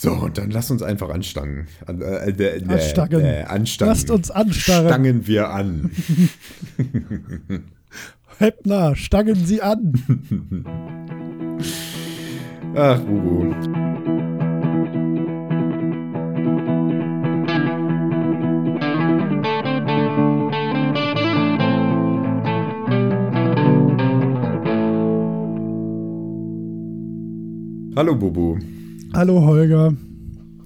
So, und dann lass uns einfach anstangen. An, äh, äh, äh, Anstangen. Anstangen. Lasst uns anstarren. Stangen wir an. Heppner, stangen Sie an. Ach, Bubu. Hallo Bubu. Hallo Holger.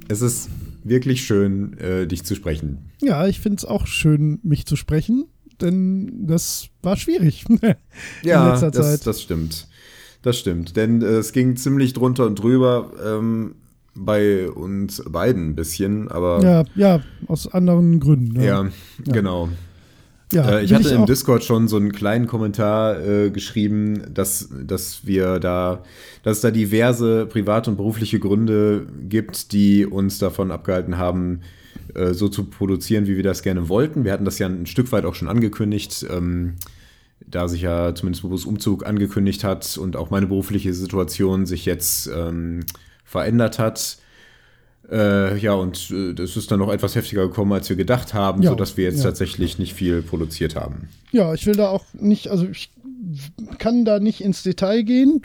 Es ist wirklich schön, äh, dich zu sprechen. Ja, ich finde es auch schön, mich zu sprechen, denn das war schwierig Ja, in letzter das, Zeit. das stimmt. Das stimmt. Denn äh, es ging ziemlich drunter und drüber ähm, bei uns beiden ein bisschen, aber ja, ja, aus anderen Gründen. ja, Ja. genau. Ja Äh, ich hatte im auch- Discord schon so einen kleinen Kommentar äh, geschrieben, dass, dass wir da, dass es da diverse private und berufliche Gründe gibt, die uns davon abgehalten haben, äh, so zu produzieren, wie wir das gerne wollten. Wir hatten das ja ein Stück weit auch schon angekündigt, ähm, da sich ja zumindest Bobos Umzug angekündigt hat und auch meine berufliche Situation sich jetzt ähm, verändert hat. Äh, ja, und äh, das ist dann noch etwas heftiger gekommen, als wir gedacht haben, Ja, sodass wir jetzt ja. tatsächlich nicht viel produziert haben. Ja, ich will da auch nicht, also ich kann da nicht ins Detail gehen.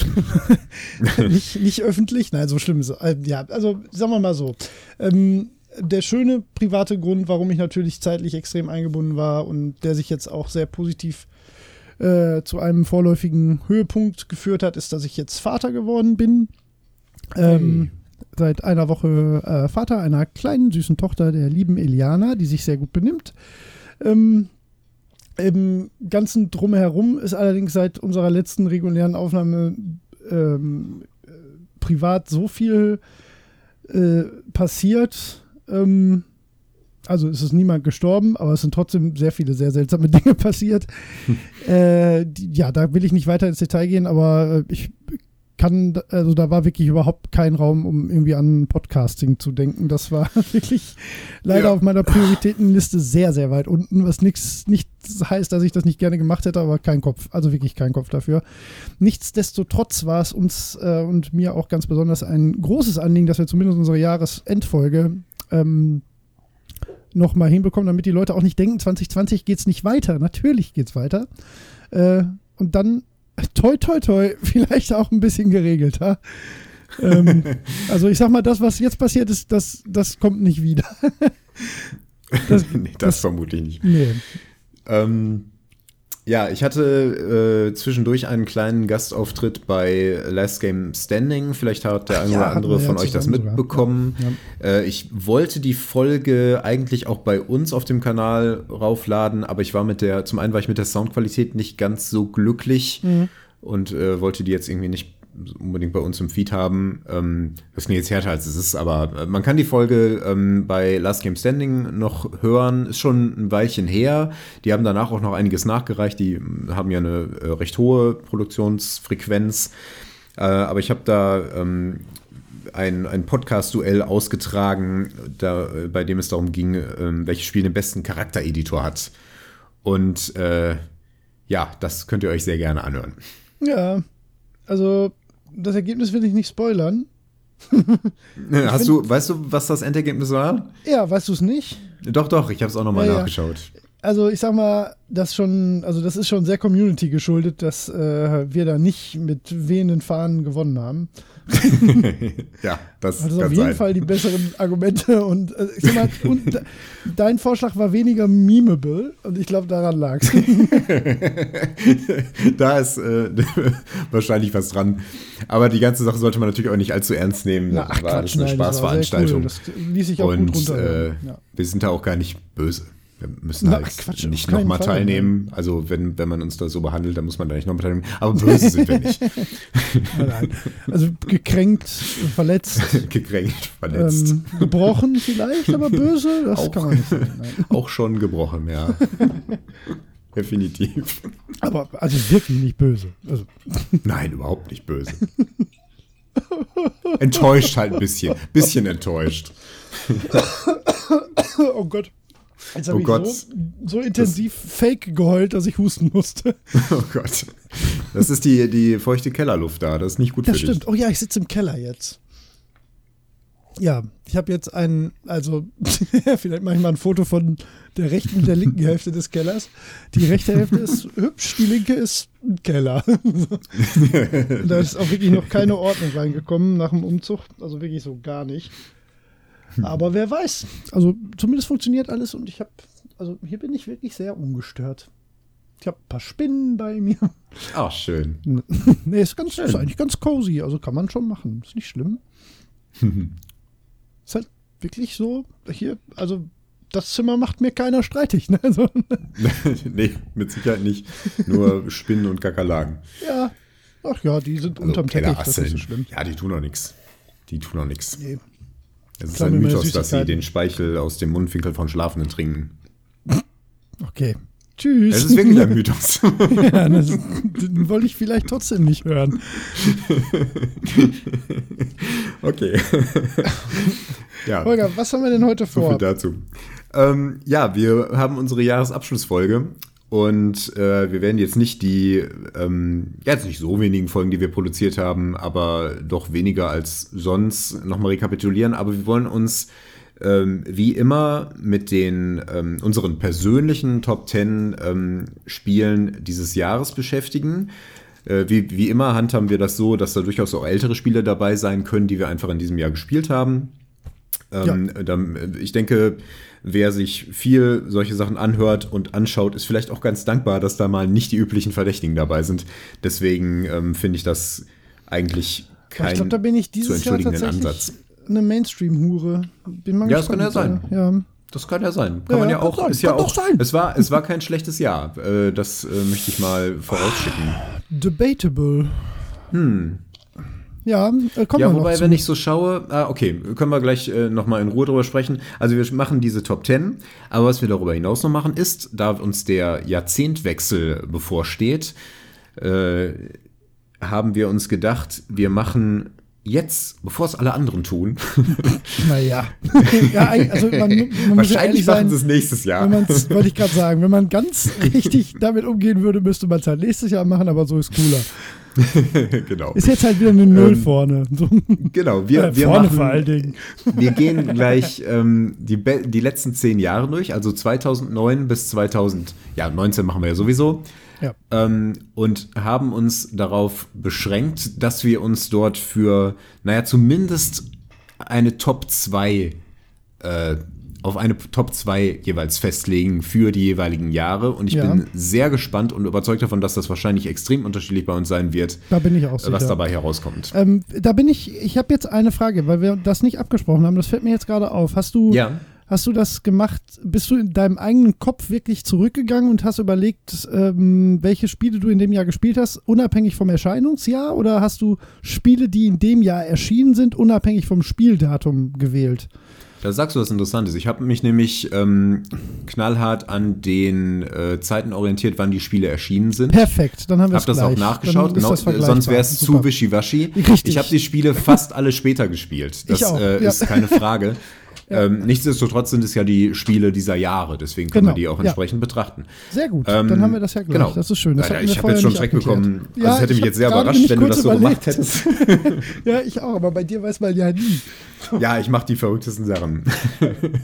nicht, nicht öffentlich. Nein, so schlimm ist es. äh, Ja, also sagen wir mal so. Ähm, der schöne private Grund, warum ich natürlich zeitlich extrem eingebunden war und der sich jetzt auch sehr positiv äh, zu einem vorläufigen Höhepunkt geführt hat, ist, dass ich jetzt Vater geworden bin. Ähm, Seit einer Woche äh, Vater einer kleinen, süßen Tochter der lieben Eliana, die sich sehr gut benimmt. Ähm, Im ganzen Drumherum ist allerdings seit unserer letzten regulären Aufnahme ähm, äh, privat so viel äh, passiert. Ähm, also es ist niemand gestorben, aber es sind trotzdem sehr viele sehr seltsame Dinge passiert. äh, die, ja, da will ich nicht weiter ins Detail gehen, aber äh, ich kann, also da war wirklich überhaupt kein Raum, um irgendwie an Podcasting zu denken. Das war wirklich leider Ja. auf meiner Prioritätenliste sehr, sehr weit unten, was nichts nicht heißt, dass ich das nicht gerne gemacht hätte, aber kein Kopf, also wirklich kein Kopf dafür. Nichtsdestotrotz war es uns äh, und mir auch ganz besonders ein großes Anliegen, dass wir zumindest unsere Jahresendfolge ähm, nochmal hinbekommen, damit die Leute auch nicht denken, 2020 geht es nicht weiter. Natürlich geht es weiter. Äh, und dann, toi, toi, toi, vielleicht auch ein bisschen geregelter. ähm, also ich sag mal, das, was jetzt passiert ist, das, das kommt nicht wieder. Das- nee, das, das- vermutlich nicht. nee. Ähm, ja, ich hatte äh, zwischendurch einen kleinen Gastauftritt bei Last Game Standing. Vielleicht hat der eine ja, oder andere wir ja von euch das mitbekommen. Ja. Äh, ich wollte die Folge eigentlich auch bei uns auf dem Kanal raufladen, aber ich war mit der, zum einen war ich mit der Soundqualität nicht ganz so glücklich Mhm. und äh, wollte die jetzt irgendwie nicht unbedingt bei uns im Feed haben. Ähm, das klingt jetzt härter als es ist, aber äh, man kann die Folge ähm, bei Last Game Standing noch hören. Ist schon ein Weilchen her. Die haben danach auch noch einiges nachgereicht. Die ähm, haben ja eine äh, recht hohe Produktionsfrequenz. Äh, aber ich habe da ähm, ein, ein Podcast-Duell ausgetragen, da, äh, bei dem es darum ging, ähm, welches Spiel den besten Charaktereditor hat. Und äh, ja, das könnt ihr euch sehr gerne anhören. Ja, also das Ergebnis will ich nicht spoilern. Hast du, weißt du, was das Endergebnis war? Ja, weißt du es nicht? Doch, doch, ich habe es auch nochmal Ja, ja. nachgeschaut. Also ich sag mal, das schon, also das ist schon sehr Community geschuldet, dass äh, wir da nicht mit wehenden Fahnen gewonnen haben. ja, das Also kann auf jeden sein. Fall die besseren Argumente und äh, ich sag mal, und de- dein Vorschlag war weniger memeable und ich glaube, daran lag es. da ist äh, wahrscheinlich was dran. Aber die ganze Sache sollte man natürlich auch nicht allzu ernst nehmen. Na, das war alles eine nein, das Spaßveranstaltung. Cool. Das ließ sich auch gut Und runter. äh, ja. wir sind da auch gar nicht böse. Wir müssen Na, halt Quatsch, nicht nochmal teilnehmen. Also wenn, wenn man uns da so behandelt, dann muss man da nicht nochmal teilnehmen. Aber böse sind wir nicht. Nein, nein. Also gekränkt, verletzt, Gekränkt, verletzt. ähm, gebrochen vielleicht, aber böse, das Auch. kann man nicht sagen. Auch schon gebrochen, ja. Definitiv. Aber also wirklich nicht böse. Also, Nein, überhaupt nicht böse. Enttäuscht halt ein bisschen. Bisschen enttäuscht. oh Gott. Jetzt Oh habe ich Gott. so, so intensiv fake geheult, dass ich husten musste. Oh Gott. Das ist die, die feuchte Kellerluft da. Das ist nicht gut Das für stimmt. Oh ja, ich sitze im Keller jetzt. Ja, ich habe jetzt ein, also vielleicht mache ich mal ein Foto von der rechten und der linken Hälfte des Kellers. Die rechte Hälfte ist hübsch, die linke ist ein Keller. da ist auch wirklich noch keine Ordnung reingekommen nach dem Umzug, also wirklich so gar nicht. Aber wer weiß, also zumindest funktioniert alles und ich habe, also hier bin ich wirklich sehr ungestört. Ich habe ein paar Spinnen bei mir. Ach, schön. nee, ist, ganz, ist eigentlich ganz cozy, also kann man schon machen, ist nicht schlimm. ist halt wirklich so, hier, also das Zimmer macht mir keiner streitig. Ne? Also, nee, mit Sicherheit nicht. Nur Spinnen und Kakerlaken. Ja. Ach ja, die sind also unterm Teppich, das ist so schlimm. Ja, die tun auch nichts. Die tun auch nichts. Nee. Es ist ein Mythos, dass sie den Speichel aus dem Mundwinkel von Schlafenden trinken. Okay. Tschüss. Es ist wirklich ein Mythos. ja, das, den wollte ich vielleicht trotzdem nicht hören. okay. ja. Holger, was haben wir denn heute vor? So viel dazu. Ähm, ja, wir haben unsere Jahresabschlussfolge und äh, wir werden jetzt nicht die, ähm, ja, jetzt nicht so wenigen Folgen, die wir produziert haben, aber doch weniger als sonst nochmal rekapitulieren. Aber wir wollen uns ähm, wie immer mit den ähm, unseren persönlichen Top 10 ähm, Spielen dieses Jahres beschäftigen. Äh, wie, wie immer handhaben wir das so, dass da durchaus auch ältere Spiele dabei sein können, die wir einfach in diesem Jahr gespielt haben. Ähm, ja. dann, ich denke, wer sich viel solche Sachen anhört und anschaut, ist vielleicht auch ganz dankbar, dass da mal nicht die üblichen Verdächtigen dabei sind. Deswegen ähm, finde ich das eigentlich kein ich glaub, da bin ich dieses zu entschuldigenden Jahr Ansatz. Eine Mainstream-Hure. Bin mal ja, gespannt. das kann ja sein. Ja. Das kann ja sein. Kann ja, man ja auch. Sein. Ist ja auch. Sein. Es war, es war kein schlechtes Jahr. Äh, das äh, möchte ich mal vorausschicken. Debatable. Hm. Ja, äh, kommen ja, wir wobei, wenn ich so schaue, ah, okay, können wir gleich äh, nochmal in Ruhe drüber sprechen. Also wir machen diese Top 10, aber was wir darüber hinaus noch machen, ist, da uns der Jahrzehntwechsel bevorsteht, äh, haben wir uns gedacht, wir machen jetzt, bevor es alle anderen tun. Naja. ja, also man, man Wahrscheinlich ja machen sie es nächstes Jahr. Wollte ich gerade sagen, wenn man ganz richtig damit umgehen würde, müsste man es halt nächstes Jahr machen, aber so ist cooler. genau. Ist jetzt halt wieder eine Null ähm, vorne. So. Genau, wir, ja, wir vorne machen, vor allen Dingen. Wir gehen gleich ähm, die, die letzten zehn Jahre durch, also 2009 bis 2019 ja, machen wir ja sowieso. Ja. Ähm, und haben uns darauf beschränkt, dass wir uns dort für, naja, zumindest eine Top 2 äh, auf eine Top 2 jeweils festlegen für die jeweiligen Jahre. Und ich ja. bin sehr gespannt und überzeugt davon, dass das wahrscheinlich extrem unterschiedlich bei uns sein wird. Da bin ich auch sicher. Was dabei herauskommt. Ähm, da bin ich, ich habe jetzt eine Frage, weil wir das nicht abgesprochen haben. Das fällt mir jetzt gerade auf. Hast du. Ja. Hast du das gemacht? Bist du in deinem eigenen Kopf wirklich zurückgegangen und hast überlegt, ähm, welche Spiele du in dem Jahr gespielt hast, unabhängig vom Erscheinungsjahr? Oder hast du Spiele, die in dem Jahr erschienen sind, unabhängig vom Spieldatum gewählt? Da sagst du was Interessantes. Ich habe mich nämlich ähm, knallhart an den äh, Zeiten orientiert, wann die Spiele erschienen sind. Perfekt, dann haben wir Hab das auch nachgeschaut, genau, sonst wäre es zu wischiwaschi. Richtig. Ich habe die Spiele fast alle später gespielt. Das ich auch, äh, ja. ist keine Frage. Ähm, nichtsdestotrotz sind es ja die Spiele dieser Jahre, deswegen können genau. wir die auch entsprechend ja. betrachten. Sehr gut, ähm, dann haben wir das ja gleich. Genau. Das ist schön. Das ja, ich habe jetzt schon Schreck bekommen. Also ja, es hätte mich jetzt sehr überrascht, wenn du das so überlegt. gemacht hättest. ja, ich auch, aber bei dir weiß man ja nie. ja, ich mache die verrücktesten Sachen.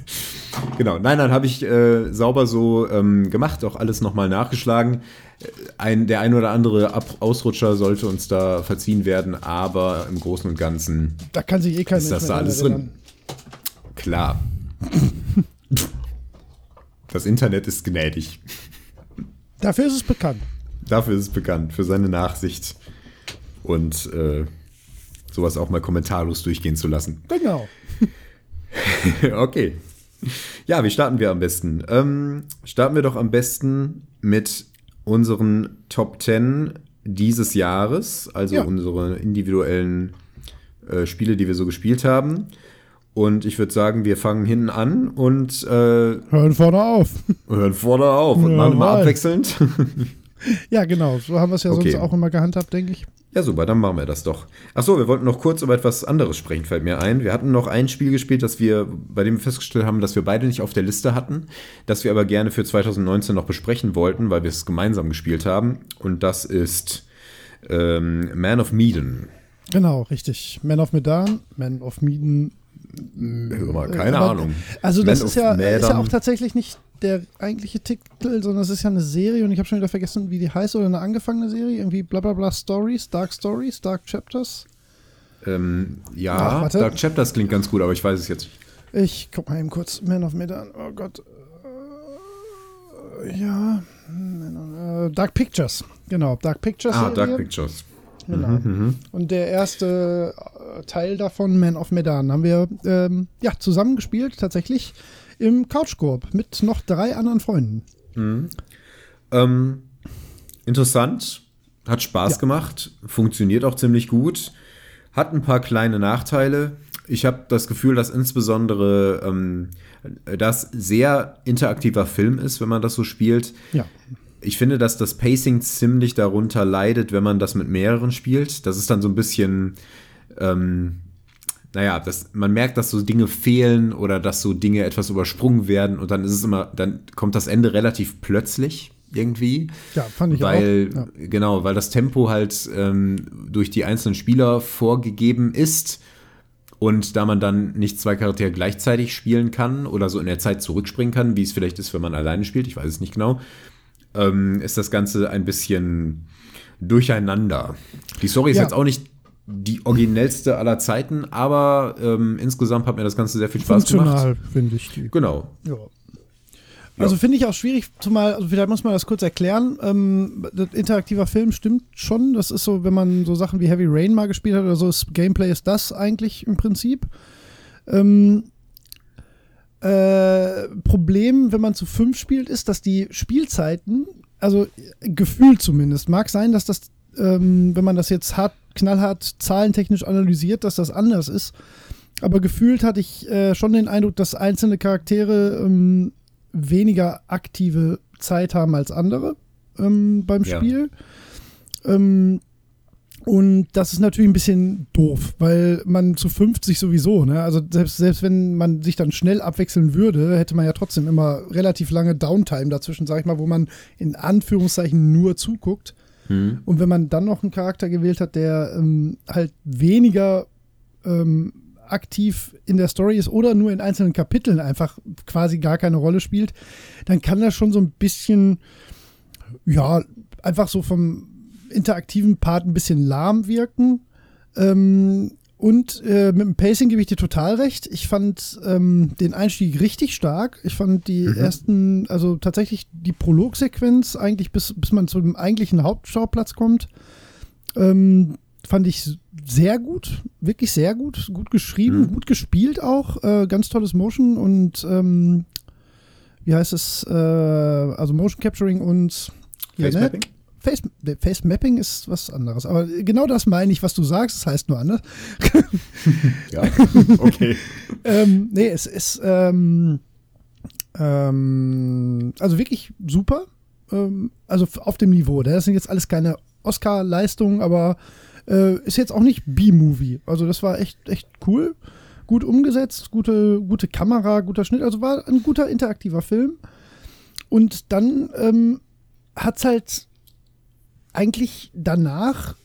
genau, nein, dann habe ich äh, sauber so ähm, gemacht, auch alles nochmal nachgeschlagen. Äh, ein, der ein oder andere Ab Ausrutscher sollte uns da verziehen werden, aber im Großen und Ganzen da kann sich eh kein ist das da alles drin. Klar. Das Internet ist gnädig. Dafür ist es bekannt. Dafür ist es bekannt, für seine Nachsicht und äh, sowas auch mal kommentarlos durchgehen zu lassen. Genau. okay. Ja, wie starten wir am besten? Ähm, starten wir doch am besten mit unseren Top 10 dieses Jahres, also ja. unsere individuellen äh, Spiele, die wir so gespielt haben. Und ich würde sagen, wir fangen hinten an und äh, hören vorne auf. Hören vorne auf und ja, machen immer abwechselnd. ja, genau. So haben wir es ja okay. sonst auch immer gehandhabt, denke ich. Ja, super, dann machen wir das doch. Achso, wir wollten noch kurz über etwas anderes sprechen, fällt mir ein. Wir hatten noch ein Spiel gespielt, das wir, bei dem wir festgestellt haben, dass wir beide nicht auf der Liste hatten, das wir aber gerne für 2019 noch besprechen wollten, weil wir es gemeinsam gespielt haben. Und das ist ähm, Man of Medan. Genau, richtig. Man of Medan, Man of Medan Hör mal, keine Aber- Ahnung. Also das ist ja, ist ja auch tatsächlich nicht der eigentliche Titel, sondern es ist ja eine Serie und ich habe schon wieder vergessen, wie die heißt oder eine angefangene Serie, irgendwie bla bla bla Stories, Dark Stories, Dark Chapters. Ähm, ja, Ach. Dark Chapters klingt ganz gut, aber ich weiß es jetzt nicht. Ich guck mal eben kurz Man of Medan. Oh Gott. Äh, Ja. Of- äh, Dark Pictures. Genau, Dark Pictures. Ah. Dark Pictures. Genau. Mhm, Und der erste äh, Teil davon, Man of Medan, haben wir ähm, ja, zusammen gespielt, tatsächlich im Couchkorb mit noch drei anderen Freunden. Ähm, interessant, hat Spaß Ja. gemacht, funktioniert auch ziemlich gut, hat ein paar kleine Nachteile. Ich habe das Gefühl, dass insbesondere ähm, das sehr interaktiver Film ist, wenn man das so spielt. Ja. Ich finde, dass das Pacing ziemlich darunter leidet, wenn man das mit mehreren spielt. Das ist dann so ein bisschen, ähm, naja, das, man merkt, dass so Dinge fehlen oder dass so Dinge etwas übersprungen werden und dann ist es immer, dann kommt das Ende relativ plötzlich irgendwie. Ja, fand ich weil, auch. Ja. Genau, weil das Tempo halt ähm, durch die einzelnen Spieler vorgegeben ist. Und da man dann nicht zwei Charaktere gleichzeitig spielen kann oder so in der Zeit zurückspringen kann, wie es vielleicht ist, wenn man alleine spielt, ich weiß es nicht genau, ähm, ist das Ganze ein bisschen durcheinander. Die Story ist Ja. jetzt auch nicht die originellste aller Zeiten, aber ähm, insgesamt hat mir das Ganze sehr viel Spaß gemacht. Funktional, finde ich. Die. Genau. Ja. Also finde ich auch schwierig, zumal, also vielleicht muss man das kurz erklären. Ähm, interaktiver Film stimmt schon. Das ist so, wenn man so Sachen wie Heavy Rain mal gespielt hat oder so, ist Gameplay ist das eigentlich im Prinzip. Ähm, äh, Problem, wenn man zu fünf spielt, ist, dass die Spielzeiten, also gefühlt zumindest, mag sein, dass das, ähm, wenn man das jetzt hart, knallhart zahlentechnisch analysiert, dass das anders ist. Aber gefühlt hatte ich äh, schon den Eindruck, dass einzelne Charaktere ähm, weniger aktive Zeit haben als andere ähm, beim Ja. Spiel. Ähm, und das ist natürlich ein bisschen doof, weil man zu 50 sowieso, ne? Also selbst, selbst wenn man sich dann schnell abwechseln würde, hätte man ja trotzdem immer relativ lange Downtime dazwischen, sag ich mal, wo man in Anführungszeichen nur zuguckt. Und wenn man dann noch einen Charakter gewählt hat, der ähm, halt weniger ähm, aktiv in der Story ist oder nur in einzelnen Kapiteln einfach quasi gar keine Rolle spielt, dann kann das schon so ein bisschen, ja, einfach so vom interaktiven Part ein bisschen lahm wirken. Ähm, und äh, mit dem Pacing gebe ich dir total recht. Ich fand ähm, den Einstieg richtig stark. Ich fand die ersten, also tatsächlich die Prologsequenz, eigentlich bis, bis man zu dem eigentlichen Hauptschauplatz kommt, ähm, fand ich sehr gut, wirklich sehr gut, gut geschrieben, gut gespielt auch, äh, ganz tolles Motion und ähm, wie heißt es, äh, also Motion Capturing und ja, Face? Mapping? Face, Face Mapping ist was anderes, aber genau das meine ich, was du sagst, das heißt nur anders. Ja, okay. ähm, nee, es ist ähm, ähm, also wirklich super. Ähm, also auf dem Niveau. Das sind jetzt alles keine Oscar-Leistungen, aber äh, ist jetzt auch nicht B-Movie. Also das war echt, echt cool. Gut umgesetzt, gute, gute Kamera, guter Schnitt. Also war ein guter interaktiver Film. Und dann ähm, hat es halt eigentlich danach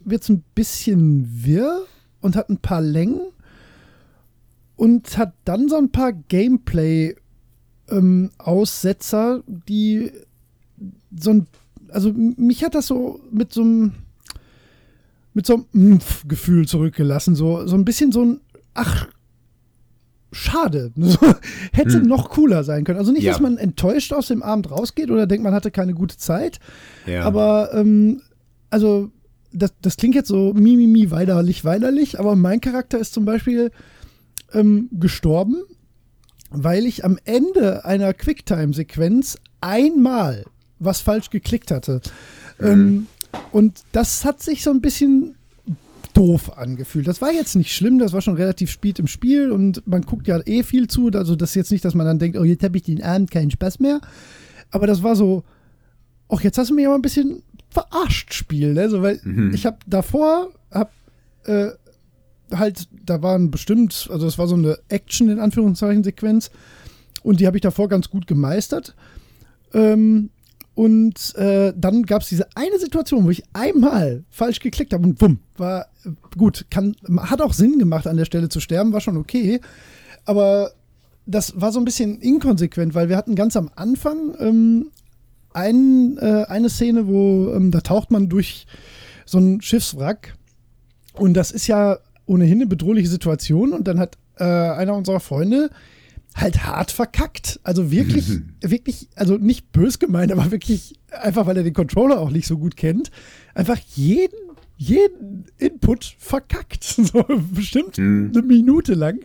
wird es ein bisschen wirr und hat ein paar Längen und hat dann so ein paar Gameplay-Aussetzer, die so ein, also mich hat das so mit so einem, mit so einem Mpf-Gefühl zurückgelassen, so, so ein bisschen so ein, ach, schade, hätte noch cooler sein können. Also nicht, Ja. dass man enttäuscht aus dem Abend rausgeht oder denkt, man hatte keine gute Zeit, Ja. aber ähm, also das, das klingt jetzt so mimimi weinerlich, weinerlich, aber mein Charakter ist zum Beispiel ähm, gestorben, weil ich am Ende einer Quicktime-Sequenz einmal was falsch geklickt hatte. Ähm, und das hat sich so ein bisschen doof angefühlt. Das war jetzt nicht schlimm, das war schon relativ spät im Spiel und man guckt ja eh viel zu. Also das ist jetzt nicht, dass man dann denkt, oh, jetzt habe ich den Abend keinen Spaß mehr. Aber das war so, ach, jetzt hast du mich aber ein bisschen verarscht, Spiel, ne? So, weil ich habe davor, hab, äh, halt, da waren bestimmt, also es war so eine Action in Anführungszeichen Sequenz und die habe ich davor ganz gut gemeistert. Ähm, Und äh, dann gab es diese eine Situation, wo ich einmal falsch geklickt habe und bumm, war äh, gut, kann, hat auch Sinn gemacht, an der Stelle zu sterben, war schon okay. Aber das war so ein bisschen inkonsequent, weil wir hatten ganz am Anfang ähm, ein, äh, eine Szene, wo ähm, da taucht man durch so ein Schiffswrack und das ist ja ohnehin eine bedrohliche Situation und dann hat äh, einer unserer Freunde halt hart verkackt. Also wirklich, wirklich, also nicht bös gemeint, aber wirklich einfach, weil er den Controller auch nicht so gut kennt, einfach jeden, jeden Input verkackt. So bestimmt Mhm. eine Minute lang.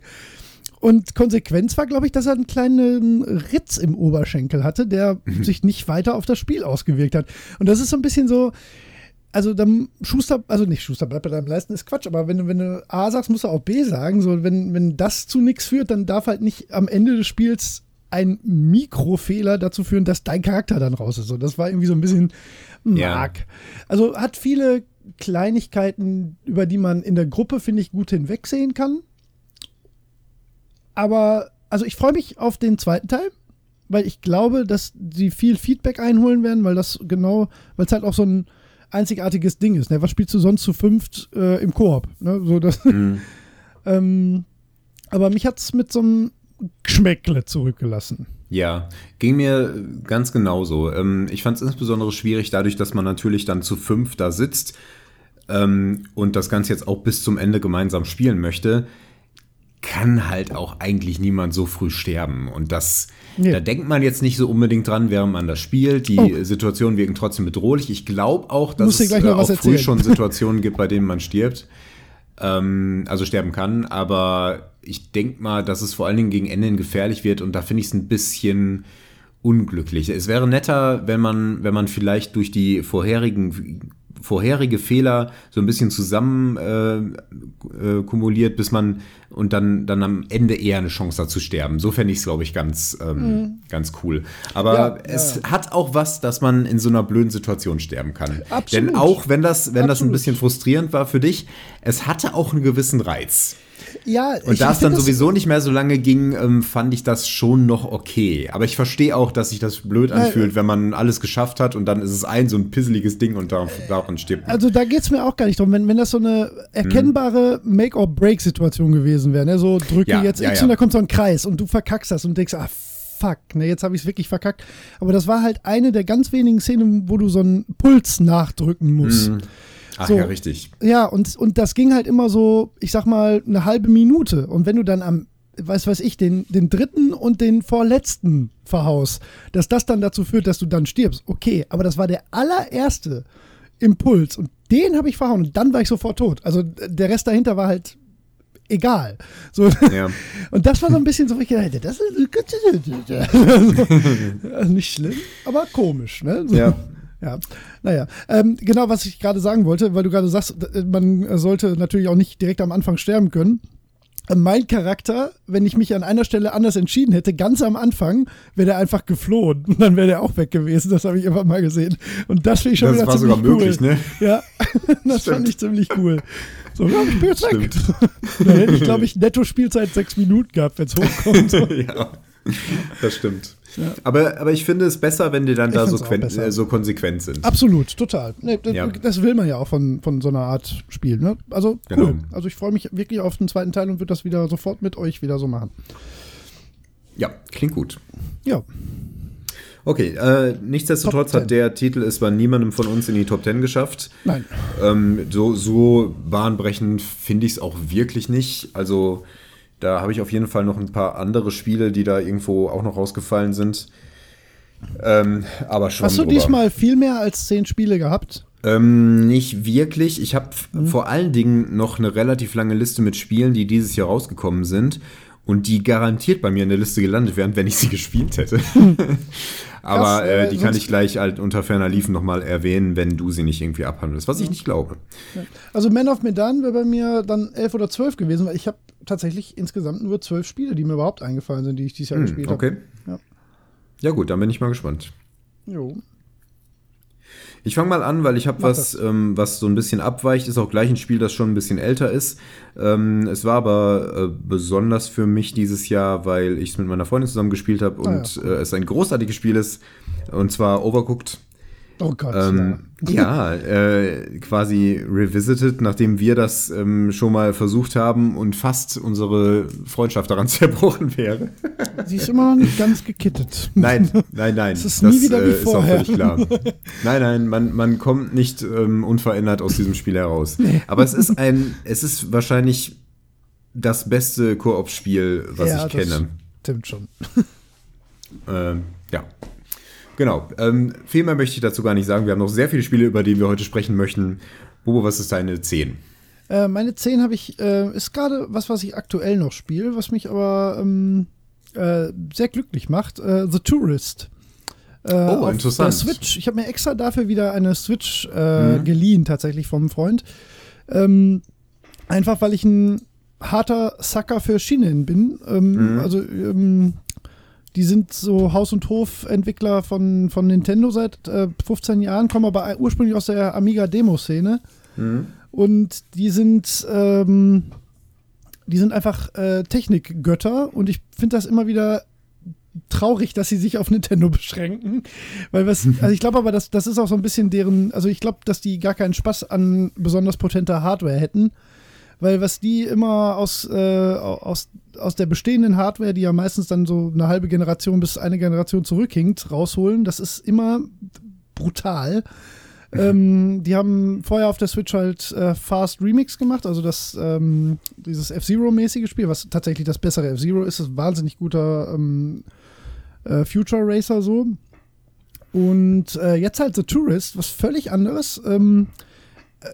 Und Konsequenz war, glaube ich, dass er einen kleinen Ritz im Oberschenkel hatte, der sich nicht weiter auf das Spiel ausgewirkt hat. Und das ist so ein bisschen so, also dann Schuster, also nicht Schuster, bleibt bei deinem Leisten, ist Quatsch, aber wenn du, wenn du A sagst, musst du auch B sagen. So, wenn, wenn das zu nichts führt, dann darf halt nicht am Ende des Spiels ein Mikrofehler dazu führen, dass dein Charakter dann raus ist. So, das war irgendwie so ein bisschen Ja. mark. Also hat viele Kleinigkeiten, über die man in der Gruppe, finde ich, gut hinwegsehen kann. Aber, also ich freue mich auf den zweiten Teil, weil ich glaube, dass sie viel Feedback einholen werden, weil das genau, weil es halt auch so ein einzigartiges Ding ist. Ne? Was spielst du sonst zu fünft äh, im Koop? Ne? So das, Mhm. ähm, aber mich hat es mit so einem Geschmäckle zurückgelassen. Ja, ging mir ganz genauso. Ähm, ich fand es insbesondere schwierig, dadurch, dass man natürlich dann zu fünf da sitzt ähm, und das Ganze jetzt auch bis zum Ende gemeinsam spielen möchte, kann halt auch eigentlich niemand so früh sterben. Und das, Nee. da denkt man jetzt nicht so unbedingt dran, während man das spielt. Die Oh. Situationen wirken trotzdem bedrohlich. Ich glaube auch, dass es äh, auch früh schon Situationen gibt, bei denen man stirbt. Ähm, also sterben kann, aber ich denke mal, dass es vor allen Dingen gegen Ende gefährlich wird und da finde ich es ein bisschen unglücklich. Es wäre netter, wenn man, wenn man vielleicht durch die vorherigen vorherige Fehler so ein bisschen zusammen äh, äh, kumuliert, bis man und dann, dann am Ende eher eine Chance hat zu sterben. So fände ich es, glaube ich, ganz, ähm, ganz cool. Aber Mhm. Ja, es ja. hat auch was, dass man in so einer blöden Situation sterben kann. Absolut. Denn auch wenn das, wenn das ein Absolut. bisschen frustrierend war für dich, es hatte auch einen gewissen Reiz. Ja, Und da es dann sowieso nicht mehr so lange ging, ähm, fand ich das schon noch okay. Aber ich verstehe auch, dass sich das blöd Nein, anfühlt, wenn man alles geschafft hat und dann ist es ein so ein pisseliges Ding und da- daran stirbt man. Also da geht es mir auch gar nicht drum. Wenn, wenn das so eine erkennbare Make-or-Break-Situation gewesen wäre, ne? so drücke Ja, jetzt ja, X ja. und da kommt so ein Kreis und du verkackst das und denkst, ah fuck, ne, jetzt habe ich es wirklich verkackt. Aber das war halt eine der ganz wenigen Szenen, wo du so einen Puls nachdrücken musst. Ach so. ja, richtig. Ja, und, und das ging halt immer so, ich sag mal, eine halbe Minute. Und wenn du dann am, weiß weiß ich, den, den dritten und den vorletzten verhaust, dass das dann dazu führt, dass du dann stirbst, okay, aber das war der allererste Impuls und den habe ich verhauen und dann war ich sofort tot. Also der Rest dahinter war halt egal. So, Ja. und das war so ein bisschen so, wo ich gedacht hätte, das ist also nicht schlimm, aber komisch, ne? So. Ja. Ja, naja. Ähm, genau, was ich gerade sagen wollte, weil du gerade sagst, d- man sollte natürlich auch nicht direkt am Anfang sterben können. Äh, Mein Charakter, wenn ich mich an einer Stelle anders entschieden hätte, ganz am Anfang, wäre der einfach geflohen. Und dann wäre der auch weg gewesen. Das habe ich immer mal gesehen. Und das finde ich schon Das wieder war ziemlich sogar cool. möglich, ne? Ja, das Stimmt. fand ich ziemlich cool. So, ja, ich bin jetzt weg. da hätte ich, glaube ich, netto Spielzeit sechs Minuten gehabt, wenn es hochkommt. So. ja, das stimmt. Aber, aber ich finde es besser, wenn die dann Ich da so, äh, so konsequent sind. Absolut, total. Nee, Ja. Das will man ja auch von, von so einer Art Spiel. Ne? Also cool. Genau. Also ich freue mich wirklich auf den zweiten Teil und würde das wieder sofort mit euch wieder so machen. Ja, klingt gut. Ja, Okay, äh, nichtsdestotrotz hat der Titel es bei niemandem von uns in die Top 10 geschafft. nein. Ähm, so, so bahnbrechend finde ich es auch wirklich nicht. Also da habe ich auf jeden Fall noch ein paar andere Spiele, die da irgendwo auch noch rausgefallen sind. Ähm, aber schon Hast du drüber. diesmal viel mehr als zehn Spiele gehabt? Ähm, nicht wirklich. Ich habe Mhm. vor allen Dingen noch eine relativ lange Liste mit Spielen, die dieses Jahr rausgekommen sind und die garantiert bei mir in der Liste gelandet wären, wenn ich sie gespielt hätte. Aber Krass, äh, äh, die kann ich gleich halt unter ferner Liefen nochmal erwähnen, wenn du sie nicht irgendwie abhandelst, was ich nicht glaube. Also Man of Medan wäre bei mir dann elf oder zwölf gewesen, weil ich habe tatsächlich insgesamt nur zwölf Spiele, die mir überhaupt eingefallen sind, die ich dieses Jahr Hm, gespielt habe. okay. Ja. Ja gut, dann bin ich mal gespannt. Jo. Ich fange mal an, weil ich habe was, ähm, was so ein bisschen abweicht. Ist auch gleich ein Spiel, das schon ein bisschen älter ist. Ähm, es war aber äh, besonders für mich dieses Jahr, weil ich es mit meiner Freundin zusammen gespielt habe und ah, ja. äh, es ein großartiges Spiel ist. Und zwar Overcooked. Oh Gott. Ähm, ja, äh, quasi revisited, nachdem wir das ähm, schon mal versucht haben und fast unsere Freundschaft daran zerbrochen wäre. Sie ist immer noch nicht ganz gekittet. Nein, nein, nein. Es ist nie wieder wie äh, vorher. Ist auch klar. Nein, nein, man, man kommt nicht ähm, unverändert aus diesem Spiel heraus. Nee. Aber es ist ein, es ist wahrscheinlich das beste Koop-Spiel, was ja, ich kenne. Stimmt schon. Ähm, ja. Genau. Ähm, viel mehr möchte ich dazu gar nicht sagen. Wir haben noch sehr viele Spiele, über die wir heute sprechen möchten. Bobo, was ist deine 10? Äh, meine 10 habe ich, äh, ist gerade was, was ich aktuell noch spiele, was mich aber ähm, äh, sehr glücklich macht. Äh, The Tourist. Äh, oh, interessant. Der Switch. Ich habe mir extra dafür wieder eine Switch äh, mhm. geliehen, tatsächlich vom Freund. Ähm, einfach weil ich ein harter Sucker für Schienen bin. Ähm, mhm. Also ähm, die sind so Haus- und Hof-Entwickler von, von Nintendo seit äh, 15 Jahren, kommen aber ursprünglich aus der Amiga-Demo-Szene. Mhm. Und die sind, ähm, die sind einfach äh, Technikgötter und ich finde das immer wieder traurig, dass sie sich auf Nintendo beschränken. Weil was, also ich glaube aber, dass, das ist auch so ein bisschen deren, also ich glaube, dass die gar keinen Spaß an besonders potenter Hardware hätten. Weil was die immer aus, äh, aus aus der bestehenden Hardware, die ja meistens dann so eine halbe Generation bis eine Generation zurückhinkt, rausholen. Das ist immer brutal. Ähm, die haben vorher auf der Switch halt äh, Fast Remix gemacht, also das ähm, dieses F-Zero-mäßige Spiel, was tatsächlich das bessere F-Zero ist, ist ein wahnsinnig guter ähm, äh, Future Racer so. Und äh, jetzt halt The Tourist, was völlig anderes. Ähm, äh,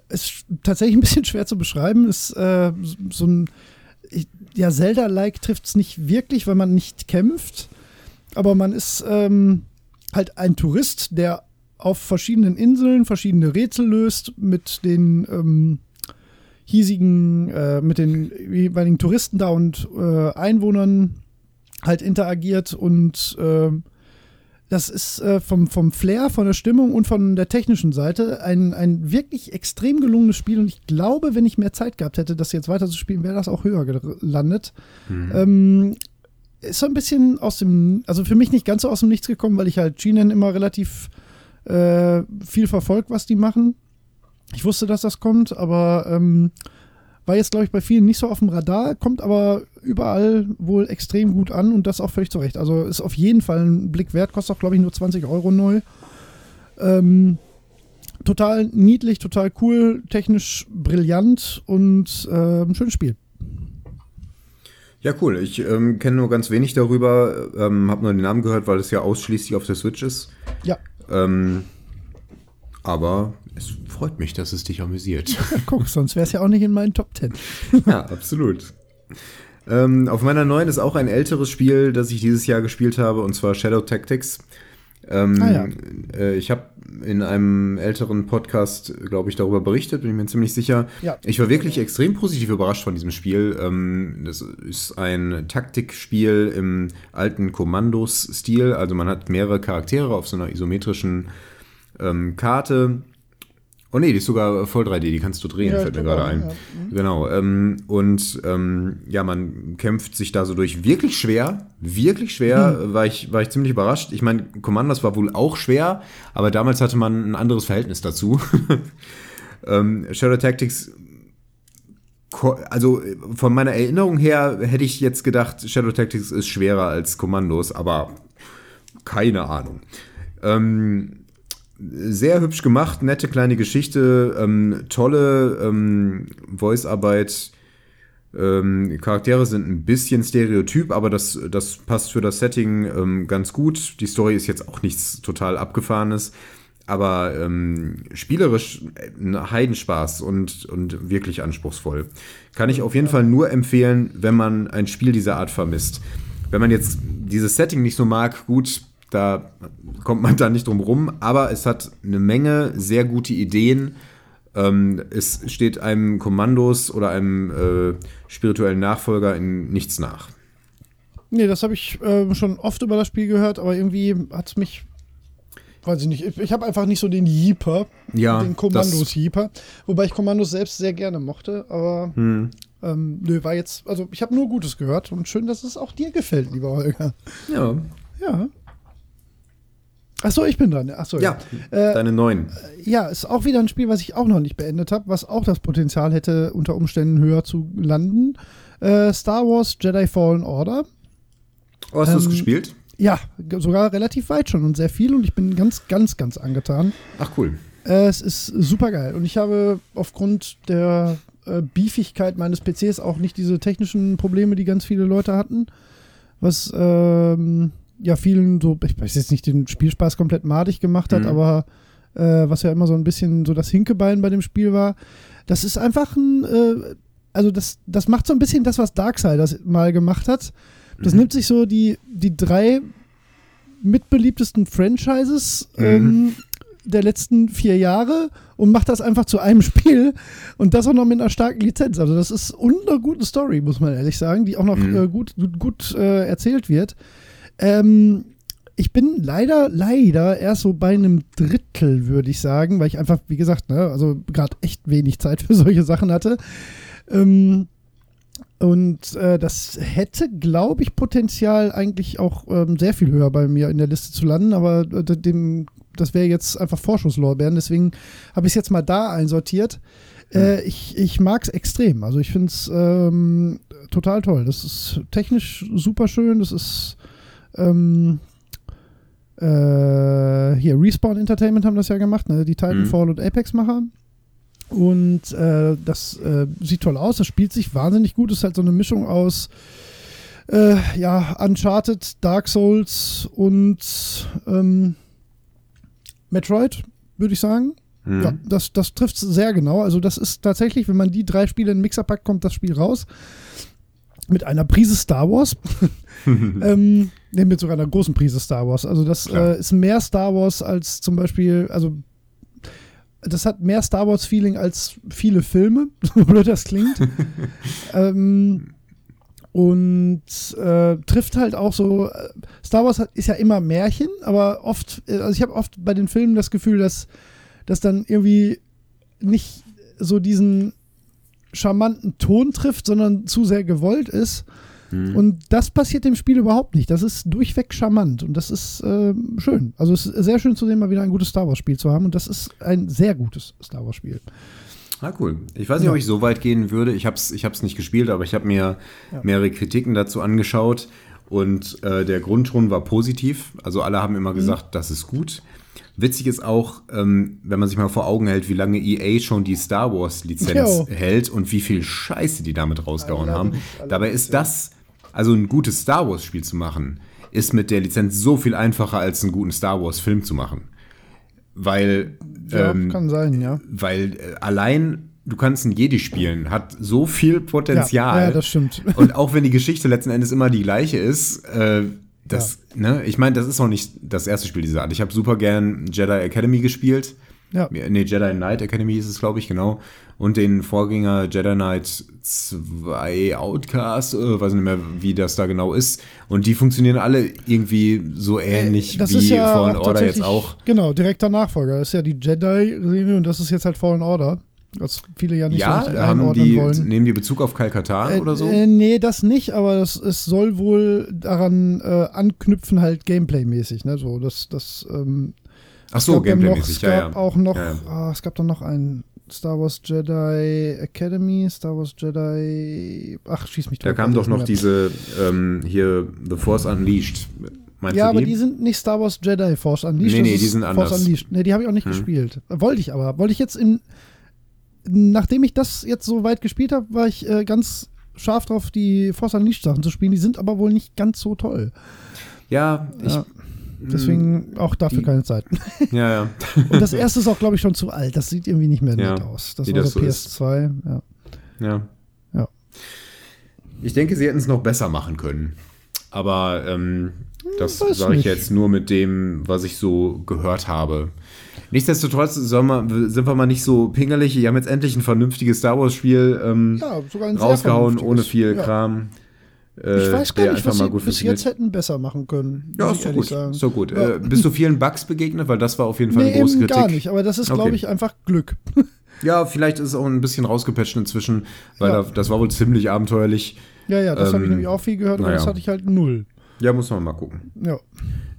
ist tatsächlich ein bisschen schwer zu beschreiben. Ist äh, so ein ja, Zelda-like trifft es nicht wirklich, weil man nicht kämpft. Aber man ist ähm, halt ein Tourist, der auf verschiedenen Inseln verschiedene Rätsel löst mit den ähm, hiesigen, äh, mit den jeweiligen Touristen da und äh, Einwohnern halt interagiert und äh, das ist äh, vom, vom Flair, von der Stimmung und von der technischen Seite ein, ein wirklich extrem gelungenes Spiel. Und ich glaube, wenn ich mehr Zeit gehabt hätte, das jetzt weiter zu spielen, wäre das auch höher gelandet. Mhm. Ähm, ist so ein bisschen aus dem, also für mich nicht ganz so aus dem Nichts gekommen, weil ich halt Chinen immer relativ äh, viel verfolgt, was die machen. Ich wusste, dass das kommt, aber ähm, war jetzt, glaube ich, bei vielen nicht so auf dem Radar, kommt aber überall wohl extrem gut an und das auch völlig zu Recht. Also ist auf jeden Fall ein Blick wert, kostet auch, glaube ich, nur 20 Euro neu. Ähm, total niedlich, total cool, technisch brillant und äh, ein schönes Spiel. Ja, cool. Ich ähm, kenne nur ganz wenig darüber, ähm, habe nur den Namen gehört, weil es ja ausschließlich auf der Switch ist. Ja. Ähm, aber es freut mich, dass es dich amüsiert. Guck, sonst wäre es ja auch nicht in meinen Top Ten. ja, absolut. Ähm, auf meiner neuen ist auch ein älteres Spiel, das ich dieses Jahr gespielt habe, und zwar Shadow Tactics. Ähm, ah, ja. äh, ich habe in einem älteren Podcast, glaube ich, darüber berichtet, bin ich mir ziemlich sicher. Ja. Ich war wirklich extrem positiv überrascht von diesem Spiel. Ähm, das ist ein Taktikspiel im alten Kommandos-Stil. Also man hat mehrere Charaktere auf so einer isometrischen ähm, Karte. Oh nee, die ist sogar voll 3D, die kannst du drehen, ja, fällt mir gerade ein. Ja. Mhm. Genau. Ähm, und ähm, ja, man kämpft sich da so durch. Wirklich schwer, wirklich schwer, hm. war, ich, war ich ziemlich überrascht. Ich meine, Commandos war wohl auch schwer, aber damals hatte man ein anderes Verhältnis dazu. ähm, Shadow Tactics also von meiner Erinnerung her hätte ich jetzt gedacht, Shadow Tactics ist schwerer als Kommandos, aber keine Ahnung. Ähm, sehr hübsch gemacht, nette kleine Geschichte, ähm, tolle ähm, Voice-Arbeit. Ähm, Charaktere sind ein bisschen stereotyp, aber das, das passt für das Setting ähm, ganz gut. Die Story ist jetzt auch nichts total abgefahrenes, aber ähm, spielerisch ein Heidenspaß und, und wirklich anspruchsvoll. Kann ich auf jeden Fall nur empfehlen, wenn man ein Spiel dieser Art vermisst. Wenn man jetzt dieses Setting nicht so mag, gut, da kommt man da nicht drum rum, aber es hat eine Menge sehr gute Ideen. Ähm, es steht einem Kommandos oder einem äh, spirituellen Nachfolger in nichts nach. Nee, das habe ich äh, schon oft über das Spiel gehört, aber irgendwie hat es mich weiß ich nicht. Ich, ich habe einfach nicht so den Jeeper, Ja, den Kommandos-Jeeper. Wobei ich Kommandos selbst sehr gerne mochte, aber Hm. ähm, nö, war jetzt, also ich habe nur Gutes gehört und schön, dass es auch dir gefällt, lieber Holger. Ja. Ja. Achso, ich bin dran. Achso, Ja, Äh, deine neuen. ja, ist auch wieder ein Spiel, was ich auch noch nicht beendet habe, was auch das Potenzial hätte, unter Umständen höher zu landen. Äh, Star Wars Jedi Fallen Order. Oh, hast du es ähm, gespielt? Ja, sogar relativ weit schon und sehr viel und ich bin ganz, ganz, ganz angetan. Ach cool. Äh, es ist super geil und ich habe aufgrund der äh, Beefigkeit meines PCs auch nicht diese technischen Probleme, die ganz viele Leute hatten, was ähm, ja vielen so, ich weiß jetzt nicht, den Spielspaß komplett madig gemacht hat, Mhm. aber äh, was ja immer so ein bisschen so das Hinkebein bei dem Spiel war, das ist einfach ein, äh, also das, das macht so ein bisschen das, was Darksiders mal gemacht hat. Das Mhm. nimmt sich so die, die drei mitbeliebtesten Franchises Mhm. ähm, der letzten vier Jahre und macht das einfach zu einem Spiel und das auch noch mit einer starken Lizenz. Also das ist und einer guten Story, muss man ehrlich sagen, die auch noch Mhm. äh, gut, gut, gut äh, erzählt wird. Ähm, ich bin leider, leider erst so bei einem Drittel, würde ich sagen, weil ich einfach, wie gesagt, ne, also gerade echt wenig Zeit für solche Sachen hatte. Ähm, und äh, das hätte, glaube ich, Potenzial eigentlich auch ähm, sehr viel höher bei mir in der Liste zu landen, aber äh, dem, das wäre jetzt einfach Vorschusslorbeeren, deswegen habe ich es jetzt mal da einsortiert. Äh, ich ich mag es extrem, also ich finde es ähm, total toll. Das ist technisch super schön, das ist ähm, äh, hier Respawn Entertainment haben das ja gemacht, ne? die Titanfall und Apex-Macher. Und äh, das äh, sieht toll aus, das spielt sich wahnsinnig gut. ist halt so eine Mischung aus äh, ja, Uncharted, Dark Souls und ähm, Metroid, würde ich sagen. Mhm. Ja, das, das trifft sehr genau. Also, das ist tatsächlich, wenn man die drei Spiele in den Mixer packt, kommt das Spiel raus. Mit einer Prise Star Wars. ähm, ne, mit sogar einer großen Prise Star Wars. Also, das äh, ist mehr Star Wars als zum Beispiel, also, das hat mehr Star Wars-Feeling als viele Filme, so blöd das klingt. ähm, und äh, trifft halt auch so. äh, Star Wars hat, ist ja immer Märchen, aber oft, äh, also ich habe oft bei den Filmen das Gefühl, dass das dann irgendwie nicht so diesen charmanten Ton trifft, sondern zu sehr gewollt ist. Mhm. Und das passiert dem Spiel überhaupt nicht. Das ist durchweg charmant und das ist äh, schön. Also es ist sehr schön zu sehen, mal wieder ein gutes Star Wars-Spiel zu haben und das ist ein sehr gutes Star Wars-Spiel. Ah, cool. Ich weiß nicht, Ja. ob ich so weit gehen würde. Ich habe es ich hab's nicht gespielt, aber ich habe mir Ja. mehrere Kritiken dazu angeschaut und äh, der Grundton war positiv. Also alle haben Mhm. immer gesagt, das ist gut. Witzig ist auch, ähm, wenn man sich mal vor Augen hält, wie lange EA schon die Star Wars-Lizenz hält und wie viel Scheiße die damit rausgehauen haben. Dabei ist das, also ein gutes Star Wars-Spiel zu machen, ist mit der Lizenz so viel einfacher, als einen guten Star Wars-Film zu machen. Weil Ja, ähm, kann sein, ja. weil äh, allein du kannst ein Jedi spielen, hat so viel Potenzial. Ja, ja, das stimmt. Und auch wenn die Geschichte letzten Endes immer die gleiche ist, äh, das, ne, ich meine, das ist auch nicht das erste Spiel dieser Art. Ich habe super gern Jedi Academy gespielt. Ja. Nee, Jedi Knight Academy ist es, glaube ich, genau. Und den Vorgänger Jedi Knight 2 Outcast, äh, weiß nicht mehr, wie das da genau ist. Und die funktionieren alle irgendwie so ähnlich Das wie ist ja Fallen Order jetzt auch. Genau, direkter Nachfolger. Das ist ja die Jedi-Serie und das ist jetzt halt Fallen Order. Was viele ja nicht Ja, so haben die, wollen. nehmen die Bezug auf Kalkatan Äh, oder so? Äh, nee, das nicht, aber das, es soll wohl daran äh, anknüpfen, halt Gameplay-mäßig. Ne? So, das, das, ähm, Ach es so, gab Gameplay-mäßig, Es ja, gab ja. auch noch, Ja, ja. ah, es gab dann noch ein Star Wars Jedi Academy, Star Wars Jedi, ach, schieß mich Da kam weiß doch noch diese, ähm, hier, The Force Unleashed. Meinst Ja, aber die sind nicht Star Wars Jedi Force Unleashed. Nee, nee, die sind Force anders. Unleashed. Nee, die habe ich auch nicht Hm. gespielt. Wollte ich aber. Wollte ich jetzt in. Nachdem ich das jetzt so weit gespielt habe, war ich äh, ganz scharf drauf, die Force Unleashed Sachen zu spielen. Die sind aber wohl nicht ganz so toll. Ja, ich, Ja, deswegen auch dafür die- keine Zeit. ja, ja. Und das erste ist auch, glaube ich, schon zu alt. Das sieht irgendwie nicht mehr Ja, nett aus. Das war das so so ist. PS2. Ja. Ja. Ja. Ich denke, sie hätten es noch besser machen können. Aber ähm, das weiß sage ich nicht. jetzt nur mit dem, was ich so gehört habe. Nichtsdestotrotz man, sind wir mal nicht so pingelig. Die haben jetzt endlich ein vernünftiges Star Wars-Spiel ähm, ja, rausgehauen, ohne viel ja. Kram. Äh, Ich weiß gar nicht, was sie bis jetzt hätten besser machen können. Ja, ist ehrlich gut. sagen. Doch gut. Ja. Äh, bist du vielen Bugs begegnet? Weil das war auf jeden Fall Nee, eine große eben Kritik. gar nicht, aber das ist, Okay. glaube ich, einfach Glück. Ja, vielleicht ist es auch ein bisschen rausgepatcht inzwischen, weil Ja. da, das war wohl ziemlich abenteuerlich. Ja, ja, das habe ich Ähm, nämlich auch viel gehört, aber naja. das hatte ich halt null. Ja, muss man mal gucken. Ja.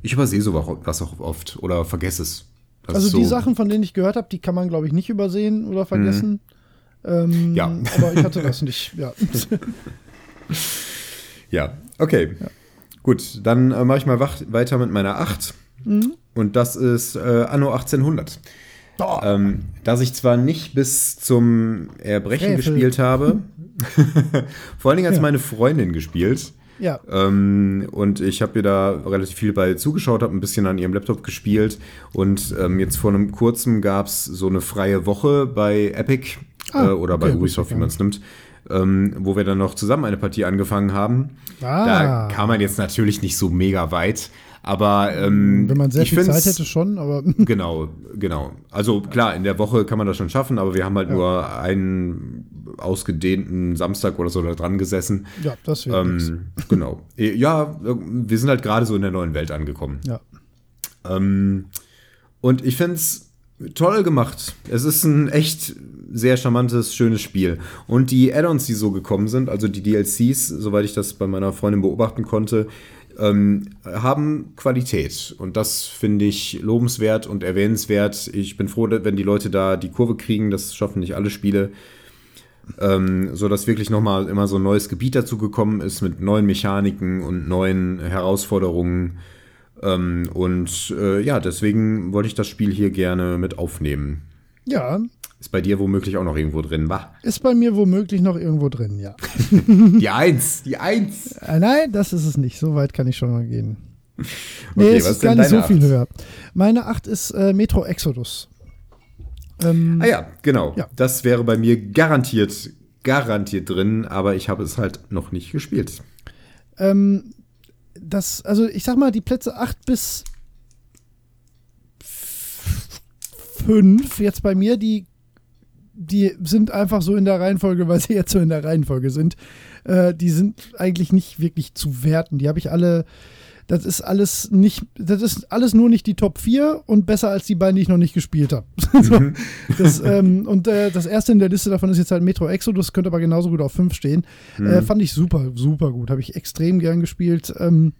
Ich übersehe sowas auch oft oder vergesse es. Das Also die so- Sachen, von denen ich gehört habe, die kann man, glaube ich, nicht übersehen oder vergessen. Ähm, Ja. Aber ich hatte das nicht, ja. Ja, okay. Gut, dann äh, mache ich mal wach, weiter mit meiner 8. Mhm. Und das ist äh, Anno 1800. Oh, Ähm, dass ich zwar nicht bis zum Erbrechen Frevel. gespielt habe, vor allen Dingen hat Ja. meine Freundin gespielt. Ja. Ähm, und ich habe ihr da relativ viel bei zugeschaut, habe ein bisschen an ihrem Laptop gespielt. Und ähm, jetzt vor einem kurzem gab es so eine freie Woche bei Epic Ah, äh, oder bei okay, Ubisoft, wusste ich wie man es nimmt, ähm, wo wir dann noch zusammen eine Partie angefangen haben. Ah. Da kam man jetzt natürlich nicht so mega weit. Aber ähm, Wenn man sehr viel Zeit hätte, schon, aber Genau, genau. Also klar, in der Woche kann man das schon schaffen, aber wir haben halt nur einen ausgedehnten Samstag oder so da dran gesessen. ja, das wäre. Ähm, genau. Ja, wir sind halt gerade so in der neuen Welt angekommen. Ja. Ähm, und ich finde es toll gemacht. Es ist ein echt sehr charmantes, schönes Spiel. Und die Add-ons, die so gekommen sind, also die DLCs, soweit ich das bei meiner Freundin beobachten konnte, ähm, haben Qualität. Und das finde ich lobenswert und erwähnenswert. Ich bin froh, wenn die Leute da die Kurve kriegen. Das schaffen nicht alle Spiele. Ähm, so dass wirklich nochmal immer so ein neues Gebiet dazu gekommen ist mit neuen Mechaniken und neuen Herausforderungen. Ähm, und äh, ja, deswegen wollte ich das Spiel hier gerne mit aufnehmen. ja, Ist bei dir womöglich auch noch irgendwo drin, wa? ist bei mir womöglich noch irgendwo drin, ja. Die Eins, die Eins. Äh, nein, das ist es nicht. So weit kann ich schon mal gehen. Nee, Okay, es was ist gar nicht so deine viel Acht? höher. Meine 8 ist äh, Metro Exodus. Ähm, Ah ja, genau. Ja. Das wäre bei mir garantiert, garantiert drin, aber ich habe es halt noch nicht gespielt. Ähm, das, also ich sag mal, die Plätze 8 bis 5 jetzt bei mir, die, die sind einfach so in der Reihenfolge, weil sie jetzt so in der Reihenfolge sind. Äh, die sind eigentlich nicht wirklich zu werten. Die habe ich alle. Das ist alles nicht, das ist alles nur nicht die Top 4 und besser als die beiden, die ich noch nicht gespielt habe. so, das, ähm, und äh, das erste in der Liste davon ist jetzt halt Metro Exodus, könnte aber genauso gut auf 5 stehen. Äh, fand ich super, super gut. Habe ich extrem gern gespielt. Ähm,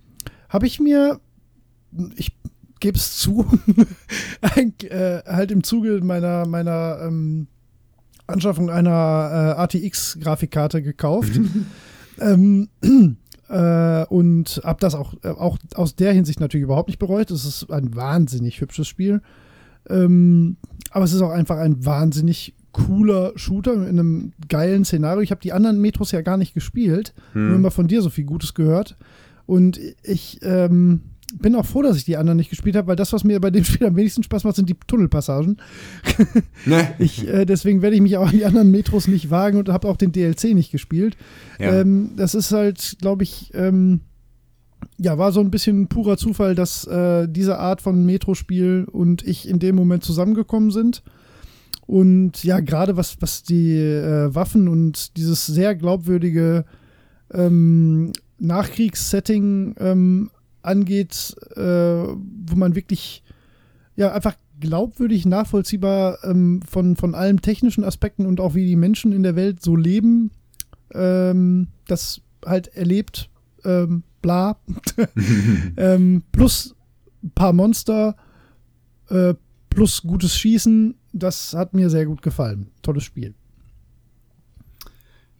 habe ich mir, ich gebe es zu, äh, halt im Zuge meiner, meiner ähm, Anschaffung einer äh, ATX-Grafikkarte gekauft. ähm, äh, und habe das auch, äh, auch aus der Hinsicht natürlich überhaupt nicht bereut. Es ist ein wahnsinnig hübsches Spiel. Ähm, aber es ist auch einfach ein wahnsinnig cooler Shooter in einem geilen Szenario. Ich habe die anderen Metros ja gar nicht gespielt, nur immer von dir so viel Gutes gehört. Und ich ähm, bin auch froh, dass ich die anderen nicht gespielt habe, weil das, was mir bei dem Spiel am wenigsten Spaß macht, sind die Tunnelpassagen. Ne? Ich, äh, deswegen werde ich mich auch an die anderen Metros nicht wagen und habe auch den DLC nicht gespielt. Ja. Ähm, das ist halt, glaube ich, ähm, ja, war so ein bisschen purer Zufall, dass äh, diese Art von Metro-Spiel und ich in dem Moment zusammengekommen sind. Und ja, gerade was, was die äh, Waffen und dieses sehr glaubwürdige ähm, Nachkriegssetting ähm, angeht, äh, wo man wirklich ja einfach glaubwürdig nachvollziehbar ähm, von, von allen technischen Aspekten und auch wie die Menschen in der Welt so leben, ähm, das halt erlebt, ähm, bla. ähm, plus ein paar Monster, äh, plus gutes Schießen, das hat mir sehr gut gefallen. Tolles Spiel.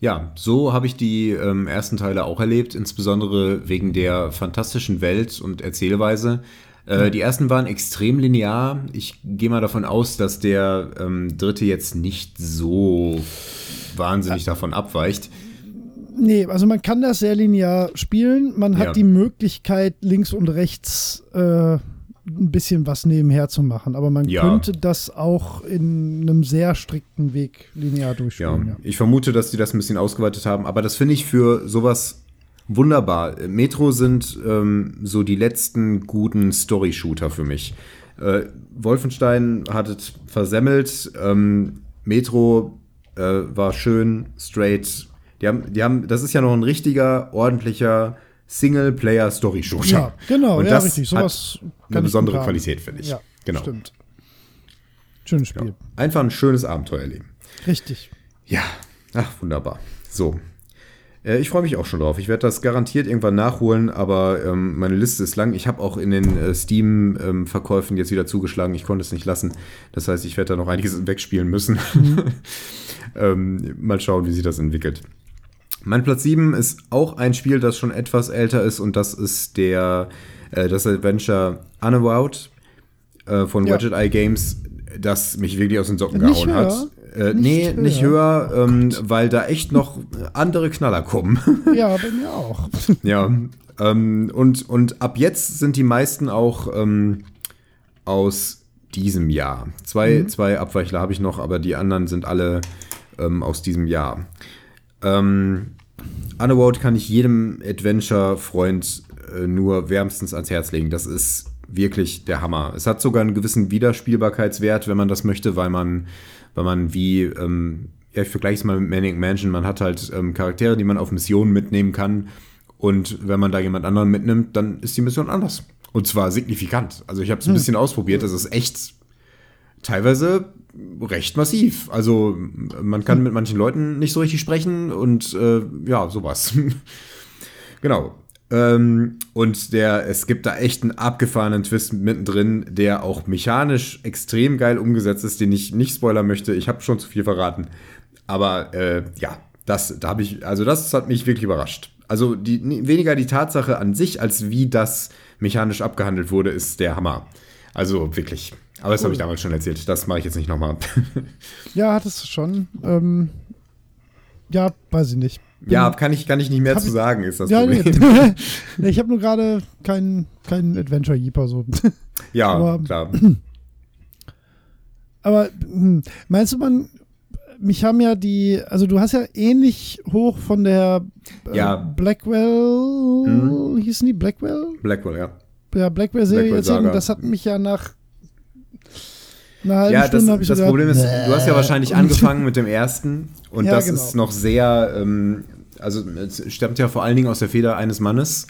Ja, so habe ich die ähm, ersten Teile auch erlebt, insbesondere wegen der fantastischen Welt und Erzählweise. Äh, die ersten waren extrem linear. Ich gehe mal davon aus, dass der ähm, dritte jetzt nicht so wahnsinnig davon abweicht. Nee, also man kann das sehr linear spielen. Man hat Ja. die Möglichkeit, links und rechts äh, ein bisschen was nebenher zu machen. Aber man Ja. könnte das auch in einem sehr strikten Weg linear Ja, durchspielen. Ja. ich vermute, dass die das ein bisschen ausgeweitet haben, aber das finde ich für sowas wunderbar. Metro sind ähm, so die letzten guten Story-Shooter für mich. Äh, Wolfenstein hat es versemmelt. Ähm, Metro äh, war schön, straight, Die haben, die haben, das ist ja noch ein richtiger, ordentlicher Singleplayer-Story-Shooter. Ja, genau, Und ja, das richtig. Sowas hat eine besondere. Qualität, finde ich. Ja, genau. stimmt. Schönes Spiel. Ja. Einfach ein schönes Abenteuer erleben. Richtig. Ja, ach, wunderbar. So. Äh, Ich freue mich auch schon drauf. Ich werde das garantiert irgendwann nachholen, aber ähm, meine Liste ist lang. Ich habe auch in den äh, Steam-Verkäufen jetzt wieder zugeschlagen. Ich konnte es nicht lassen. Das heißt, ich werde da noch einiges wegspielen müssen. ähm, mal schauen, wie sich das entwickelt. Mein Platz 7 ist auch ein Spiel, das schon etwas älter ist und das ist der äh, das Adventure Unavowed äh, von Ja. Widget Eye Games, das mich wirklich aus den Socken Nicht gehauen hat. höher? Äh, Nicht nee, höher? nicht höher, ähm, weil da echt noch andere Knaller kommen. Ja, bei mir auch. ja. Ähm, und, und ab jetzt sind die meisten auch ähm, aus diesem Jahr. Zwei, zwei Abweichler habe ich noch, aber die anderen sind alle ähm, aus diesem Jahr. Ähm, Underworld kann ich jedem Adventure-Freund äh, nur wärmstens ans Herz legen. Das ist wirklich der Hammer. Es hat sogar einen gewissen Wiederspielbarkeitswert, wenn man das möchte, weil man, weil man wie, ähm, ja, ich vergleiche es mal mit Manic Mansion, man hat halt ähm, Charaktere, die man auf Missionen mitnehmen kann. Und wenn man da jemand anderen mitnimmt, dann ist die Mission anders. Und zwar signifikant. Also ich habe es ein bisschen ausprobiert. Das ist echt teilweise recht massiv. Also man kann mit manchen Leuten nicht so richtig sprechen und äh, ja, sowas. genau. Ähm, und der, es gibt da echt einen abgefahrenen Twist mittendrin, der auch mechanisch extrem geil umgesetzt ist, den ich nicht spoilern möchte. Ich habe schon zu viel verraten. Aber äh, ja, das, da habe ich, also das hat mich wirklich überrascht. Also die, weniger die Tatsache an sich, als wie das mechanisch abgehandelt wurde, ist der Hammer. Also wirklich. Aber das habe ich damals schon erzählt. Das mache ich jetzt nicht nochmal. Ja, hattest du schon. Ähm, ja, weiß ich nicht. Bin- ja, kann ich, kann ich nicht mehr zu ich- sagen, ist das ja. Problem. Nee, ich habe nur gerade keinen kein Adventure Jeeper so. Ja, Aber- klar. Aber hm, meinst du, man, mich haben ja die, also du hast ja ähnlich hoch von der äh, Ja. Blackwell, hießen die Blackwell? Blackwell, ja. Ja, Blackwell-Serie Blackwell erzählt. Das hat mich ja nach einer halben Ja, das, Stunde habe ich das so Problem ist, gedacht, du hast ja wahrscheinlich angefangen mit dem ersten und Ja, das genau. ist noch sehr, ähm, also es stammt ja vor allen Dingen aus der Feder eines Mannes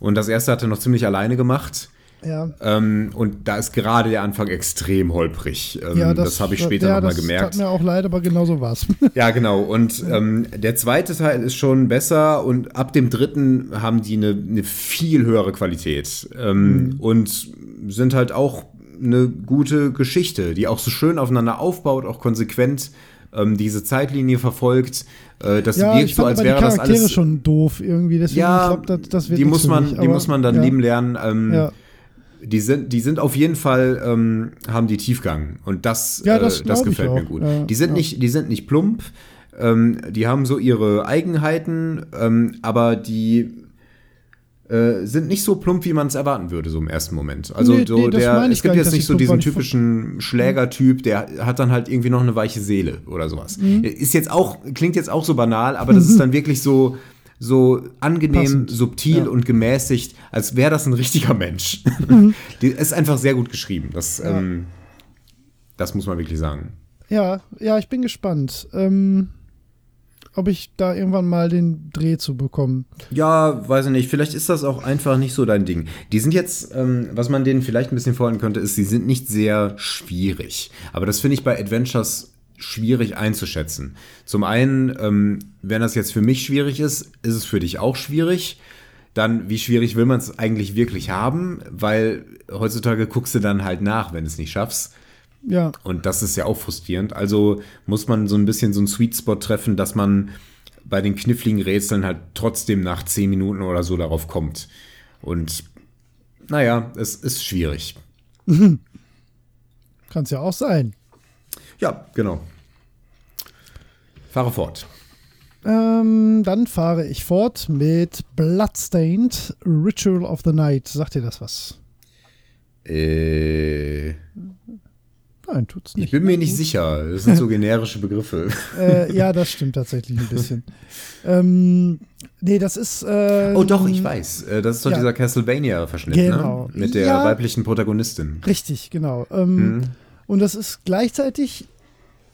und das erste hat er noch ziemlich alleine gemacht. Ja, Ähm, und da ist gerade der Anfang extrem holprig. Ähm, ja, das habe ich später ja, noch mal das gemerkt. Tat mir auch leid, aber genau so war's. Ja, genau. Und ähm, der zweite Teil ist schon besser und ab dem dritten haben die eine, eine viel höhere Qualität ähm, und sind halt auch eine gute Geschichte, die auch so schön aufeinander aufbaut, auch konsequent ähm, diese Zeitlinie verfolgt. Äh, das ja, wirkt ich so, als aber die wäre das alles. schon doof irgendwie. Deswegen, ja, ich glaube, das, das wird die muss man, mich, die muss man dann ja, lieben lernen. Ähm, Ja. Die sind, die sind auf jeden Fall, ähm, haben die Tiefgang. Und das, Ja, das äh, das glaub gefällt mir gut. Ja, die, sind nicht, die sind nicht plump, ähm, die haben so ihre Eigenheiten, ähm, aber die äh, sind nicht so plump, wie man es erwarten würde, so im ersten Moment. Also Nee, so nee, der, es gibt jetzt nicht so diesen typischen Schlägertyp, der hat dann halt irgendwie noch eine weiche Seele oder sowas. Mhm. Ist jetzt auch, klingt jetzt auch so banal, aber das ist dann wirklich so, so angenehm, Passend. subtil Ja. und gemäßigt, als wäre das ein richtiger Mensch. Die ist einfach sehr gut geschrieben. Das, Ja. ähm, das muss man wirklich sagen. Ja, ja, ich bin gespannt, ähm, ob ich da irgendwann mal den Dreh zu bekomme. Ja, weiß ich nicht. Vielleicht ist das auch einfach nicht so dein Ding. Die sind jetzt, ähm, was man denen vielleicht ein bisschen vorhalten könnte, ist, sie sind nicht sehr schwierig. Aber das finde ich bei Adventures schwierig einzuschätzen. Zum einen, ähm, wenn das jetzt für mich schwierig ist, ist es für dich auch schwierig. Dann, wie schwierig will man es eigentlich wirklich haben? Weil heutzutage guckst du dann halt nach, wenn du es nicht schaffst. Ja, Und das ist ja auch frustrierend. Also muss man so ein bisschen so einen Sweet Spot treffen, dass man bei den kniffligen Rätseln halt trotzdem nach 10 Minuten oder so darauf kommt. Und naja, es ist schwierig. kann es ja auch sein. Ja, genau. Fahre fort. Ähm, dann fahre ich fort mit Bloodstained Ritual of the Night. Sagt dir das was? Äh, Nein, tut's nicht. ich bin mir nicht sicher. Das sind so generische Begriffe. äh, ja, das stimmt tatsächlich ein bisschen. ähm, nee, das ist. Äh, Oh doch, ich weiß. Äh, Das ist doch Ja. dieser Castlevania-Verschnitt, Genau. ne? Mit der Ja. weiblichen Protagonistin. Richtig, genau. Ähm, Mhm. Und das ist gleichzeitig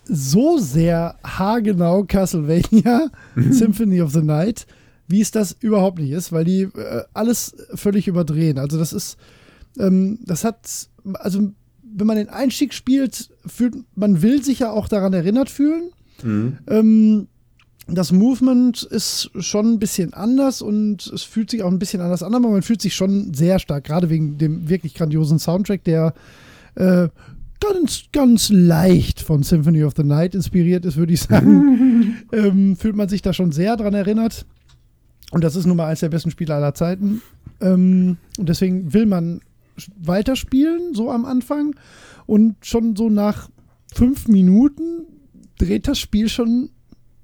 so sehr haargenau Castlevania Symphony of the Night, wie es das überhaupt nicht ist, weil die äh, alles völlig überdrehen. Also das ist, ähm, das hat, also wenn man den Einstieg spielt, fühlt man will sich ja auch daran erinnert fühlen. Mhm. Ähm, das Movement ist schon ein bisschen anders und es fühlt sich auch ein bisschen anders an, aber man fühlt sich schon sehr stark, gerade wegen dem wirklich grandiosen Soundtrack, der äh, ganz, ganz leicht von Symphony of the Night inspiriert ist, würde ich sagen. ähm, fühlt man sich da schon sehr dran erinnert. Und das ist nun mal eines der besten Spiele aller Zeiten. Ähm, und deswegen will man weiterspielen, so am Anfang. Und schon so nach fünf Minuten dreht das Spiel schon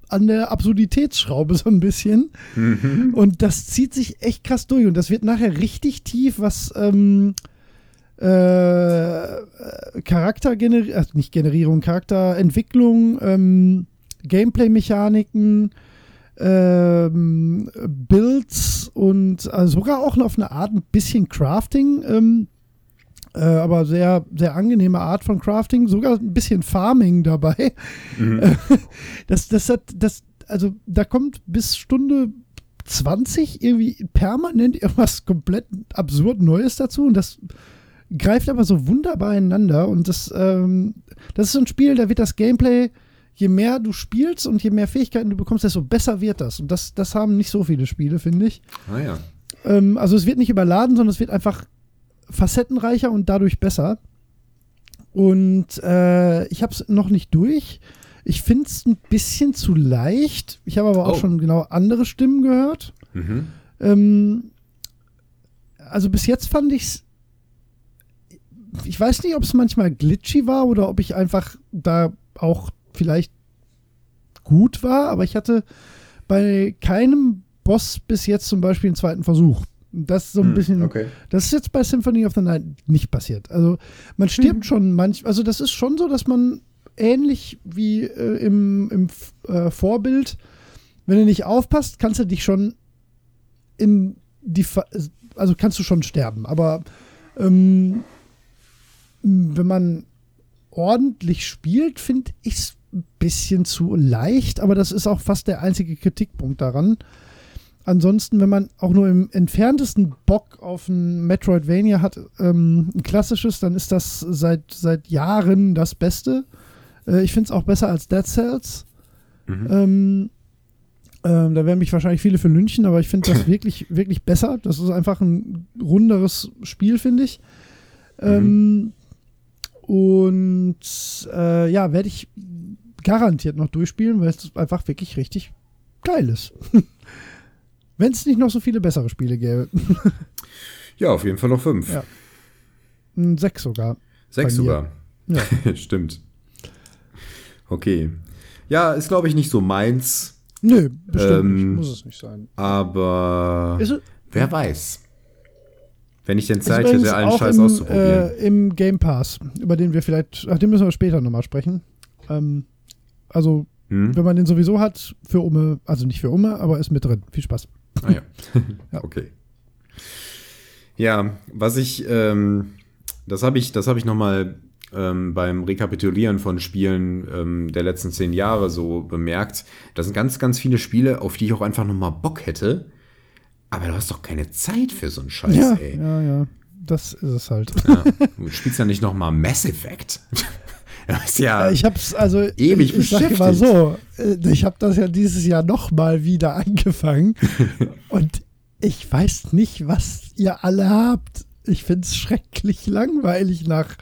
an der Absurditätsschraube so ein bisschen. Mhm. Und das zieht sich echt krass durch. Und das wird nachher richtig tief, was ähm, äh, Charaktergenerierung, also nicht Generierung, Charakterentwicklung, ähm, Gameplay-Mechaniken, ähm, Builds und also sogar auch auf eine Art ein bisschen Crafting, ähm, äh, aber sehr, sehr angenehme Art von Crafting, sogar ein bisschen Farming dabei. Mhm. Das, das hat, das, also da kommt bis Stunde 20 irgendwie permanent irgendwas komplett absurd Neues dazu und das greift aber so wunderbar ineinander und das, ähm, das ist so ein Spiel, da wird das Gameplay, je mehr du spielst und je mehr Fähigkeiten du bekommst, desto besser wird das. Und das, das haben nicht so viele Spiele, finde ich. Ah ja. Ähm, also es wird nicht überladen, sondern es wird einfach facettenreicher und dadurch besser. Und äh, ich habe es noch nicht durch. Ich finde es ein bisschen zu leicht. Ich habe aber auch Oh. schon genau andere Stimmen gehört. Mhm. Ähm, also bis jetzt fand ich es. Ich weiß nicht, ob es manchmal glitchy war oder ob ich einfach da auch vielleicht gut war, aber ich hatte bei keinem Boss bis jetzt zum Beispiel einen zweiten Versuch. Das ist so ein Hm, bisschen. Okay. Das ist jetzt bei Symphony of the Night nicht passiert. Also man stirbt schon manch, also das ist schon so, dass man ähnlich wie äh, im, im äh, Vorbild, wenn du nicht aufpasst, kannst du dich schon in die, Fa- also kannst du schon sterben. Aber ähm, wenn man ordentlich spielt, finde ich es bisschen zu leicht, aber das ist auch fast der einzige Kritikpunkt daran. Ansonsten, wenn man auch nur im entferntesten Bock auf ein Metroidvania hat, ähm, ein klassisches, dann ist das seit, seit Jahren das Beste. Äh, ich finde es auch besser als Dead Cells. Mhm. Ähm, ähm, da werden mich wahrscheinlich viele für lynchen, aber ich finde das wirklich, wirklich besser. Das ist einfach ein runderes Spiel, finde ich. Ähm, und äh, ja, werde ich garantiert noch durchspielen, weil es einfach wirklich richtig geil ist. Wenn es nicht noch so viele bessere Spiele gäbe. Ja, auf jeden Fall noch fünf. Ja. Sechs sogar. Sechs sogar. Ja. Stimmt. Okay. Ja, ist glaube ich nicht so meins, Nö, bestimmt Ähm, nicht. Muss es nicht sein. aber Ist, wer weiß. Wenn ich denn Zeit hätte, allen auch Scheiß im, auszuprobieren. Äh, Im Game Pass, über den wir vielleicht, ach, den müssen wir später nochmal sprechen. Ähm, also, hm? wenn man den sowieso hat, für Umme, also nicht für Umme, aber ist mit drin. Viel Spaß. Ah ja. Ja. Okay. Ja, was ich, ähm, das habe ich, das habe ich nochmal ähm, beim Rekapitulieren von Spielen ähm, der letzten zehn Jahre so bemerkt. Das sind ganz, ganz viele Spiele, auf die ich auch einfach nochmal Bock hätte. Aber du hast doch keine Zeit für so einen Scheiß, ja, ey. ja, ja. Das ist es halt. Ja. Du spielst ja nicht nochmal Mass Effect. Ja. Äh, Ich hab's also Ewig ich, ich sag mal beschäftigt. so, äh, ich habe das ja dieses Jahr noch mal wieder angefangen und ich weiß nicht, was ihr alle habt. Ich find's schrecklich langweilig nach.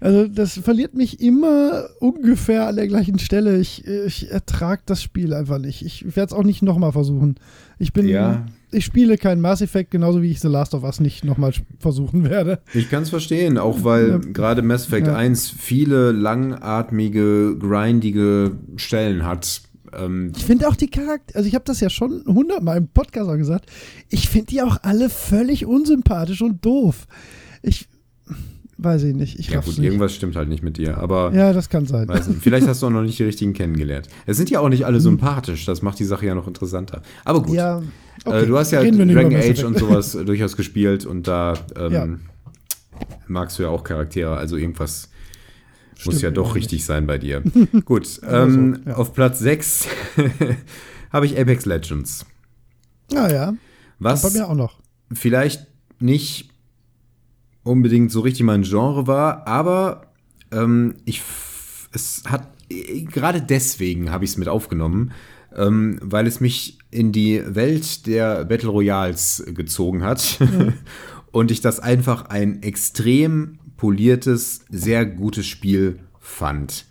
Also das verliert mich immer ungefähr an der gleichen Stelle. Ich, ich ertrag das Spiel einfach nicht. Ich werde es auch nicht noch mal versuchen. Ich bin, Ja. ich spiele keinen Mass Effect, genauso wie ich The Last of Us nicht noch mal versuchen werde. Ich kann es verstehen, auch weil Ja. gerade Mass Effect Ja. 1 viele langatmige, grindige Stellen hat. Ähm, Ich finde auch die Charakter, also ich habe das ja schon hundertmal im Podcast auch gesagt, ich finde die auch alle völlig unsympathisch und doof. Ich weiß ich nicht, ich ja gut, nicht. irgendwas stimmt halt nicht mit dir, aber Ja, das kann sein. vielleicht hast du auch noch nicht die richtigen kennengelernt. Es sind ja auch nicht alle sympathisch, das macht die Sache ja noch interessanter. Aber gut, Hm. Ja, okay. äh, du hast ja Dragon Age und sowas durchaus gespielt und da ähm, Ja. magst du ja auch Charaktere, also irgendwas Muss ja doch richtig sein bei dir. Gut, ähm, ja. auf Platz 6 habe ich Apex Legends. Ah ja, Was bei mir auch noch. vielleicht nicht unbedingt so richtig mein Genre war, aber ähm, ich es hat gerade deswegen habe ich es mit aufgenommen, ähm, weil es mich in die Welt der Battle Royals gezogen hat und ich das einfach ein extrem poliertes, sehr gutes Spiel fand.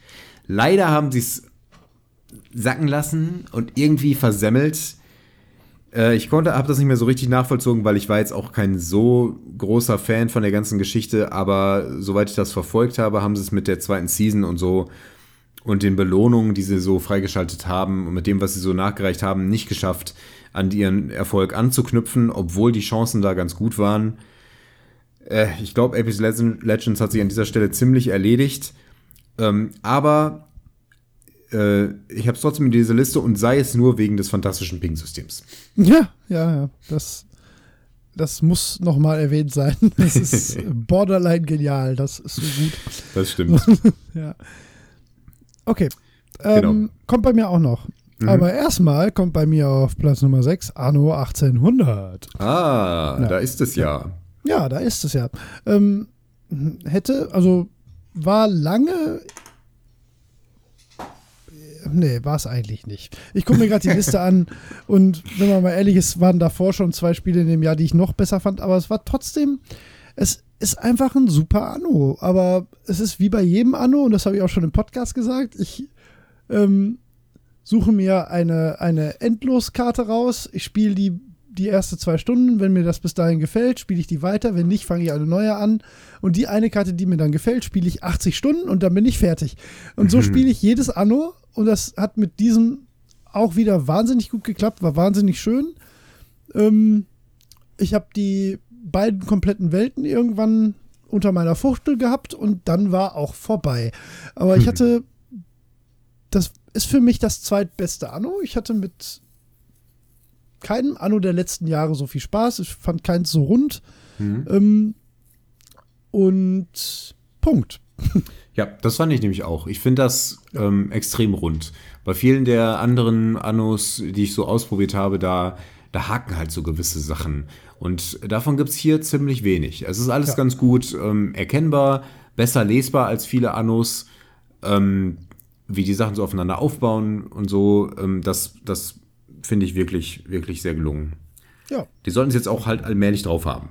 Leider haben sie es sacken lassen und irgendwie versemmelt. Äh, ich konnte, habe das nicht mehr so richtig nachvollzogen, weil ich war jetzt auch kein so großer Fan von der ganzen Geschichte, aber soweit ich das verfolgt habe, haben sie es mit der zweiten Season und so und den Belohnungen, die sie so freigeschaltet haben und mit dem, was sie so nachgereicht haben, nicht geschafft, an ihren Erfolg anzuknüpfen, obwohl die Chancen da ganz gut waren. Äh, ich glaube, Apex Legend- Legends hat sich an dieser Stelle ziemlich erledigt. Ähm, aber äh, ich habe es trotzdem in dieser Liste und sei es nur wegen des fantastischen Ping-Systems. Ja, ja, ja. Das, das muss nochmal erwähnt sein. Das ist borderline genial. Das ist so gut. Das stimmt. Ja. Okay. Ähm, Genau. Kommt bei mir auch noch. Mhm. Aber erstmal kommt bei mir auf Platz Nummer 6 Anno 1800. Ah, Ja. da ist es ja. Ja, da ist es ja. Ähm, hätte, also war lange. Nee, war es eigentlich nicht. Ich gucke mir gerade die Liste an und wenn man mal ehrlich ist, waren davor schon zwei Spiele in dem Jahr, die ich noch besser fand, aber es war trotzdem, es ist einfach ein super Anno. Aber es ist wie bei jedem Anno, und das habe ich auch schon im Podcast gesagt, ich ähm, suche mir eine, eine Endloskarte raus, ich spiele die die erste zwei Stunden, wenn mir das bis dahin gefällt, spiele ich die weiter, wenn nicht, fange ich eine neue an und die eine Karte, die mir dann gefällt, spiele ich 80 Stunden und dann bin ich fertig. Und so spiele ich jedes Anno und das hat mit diesem auch wieder wahnsinnig gut geklappt, war wahnsinnig schön. Ähm, ich habe die beiden kompletten Welten irgendwann unter meiner Fuchtel gehabt und dann war auch vorbei. Aber ich hatte, das ist für mich das zweitbeste Anno. Ich hatte mit keinem Anno der letzten Jahre so viel Spaß. Ich fand keins so rund. Ähm, und Punkt. Ja, das fand ich nämlich auch. Ich finde das ähm, extrem rund. Bei vielen der anderen Annos, die ich so ausprobiert habe, da, da haken halt so gewisse Sachen. Und davon gibt es hier ziemlich wenig. Es ist alles Ja. ganz gut ähm, erkennbar, besser lesbar als viele Annos. Ähm, wie die Sachen so aufeinander aufbauen und so, ähm, das, das finde ich wirklich, wirklich sehr gelungen. Ja. Die sollten es jetzt auch halt allmählich drauf haben.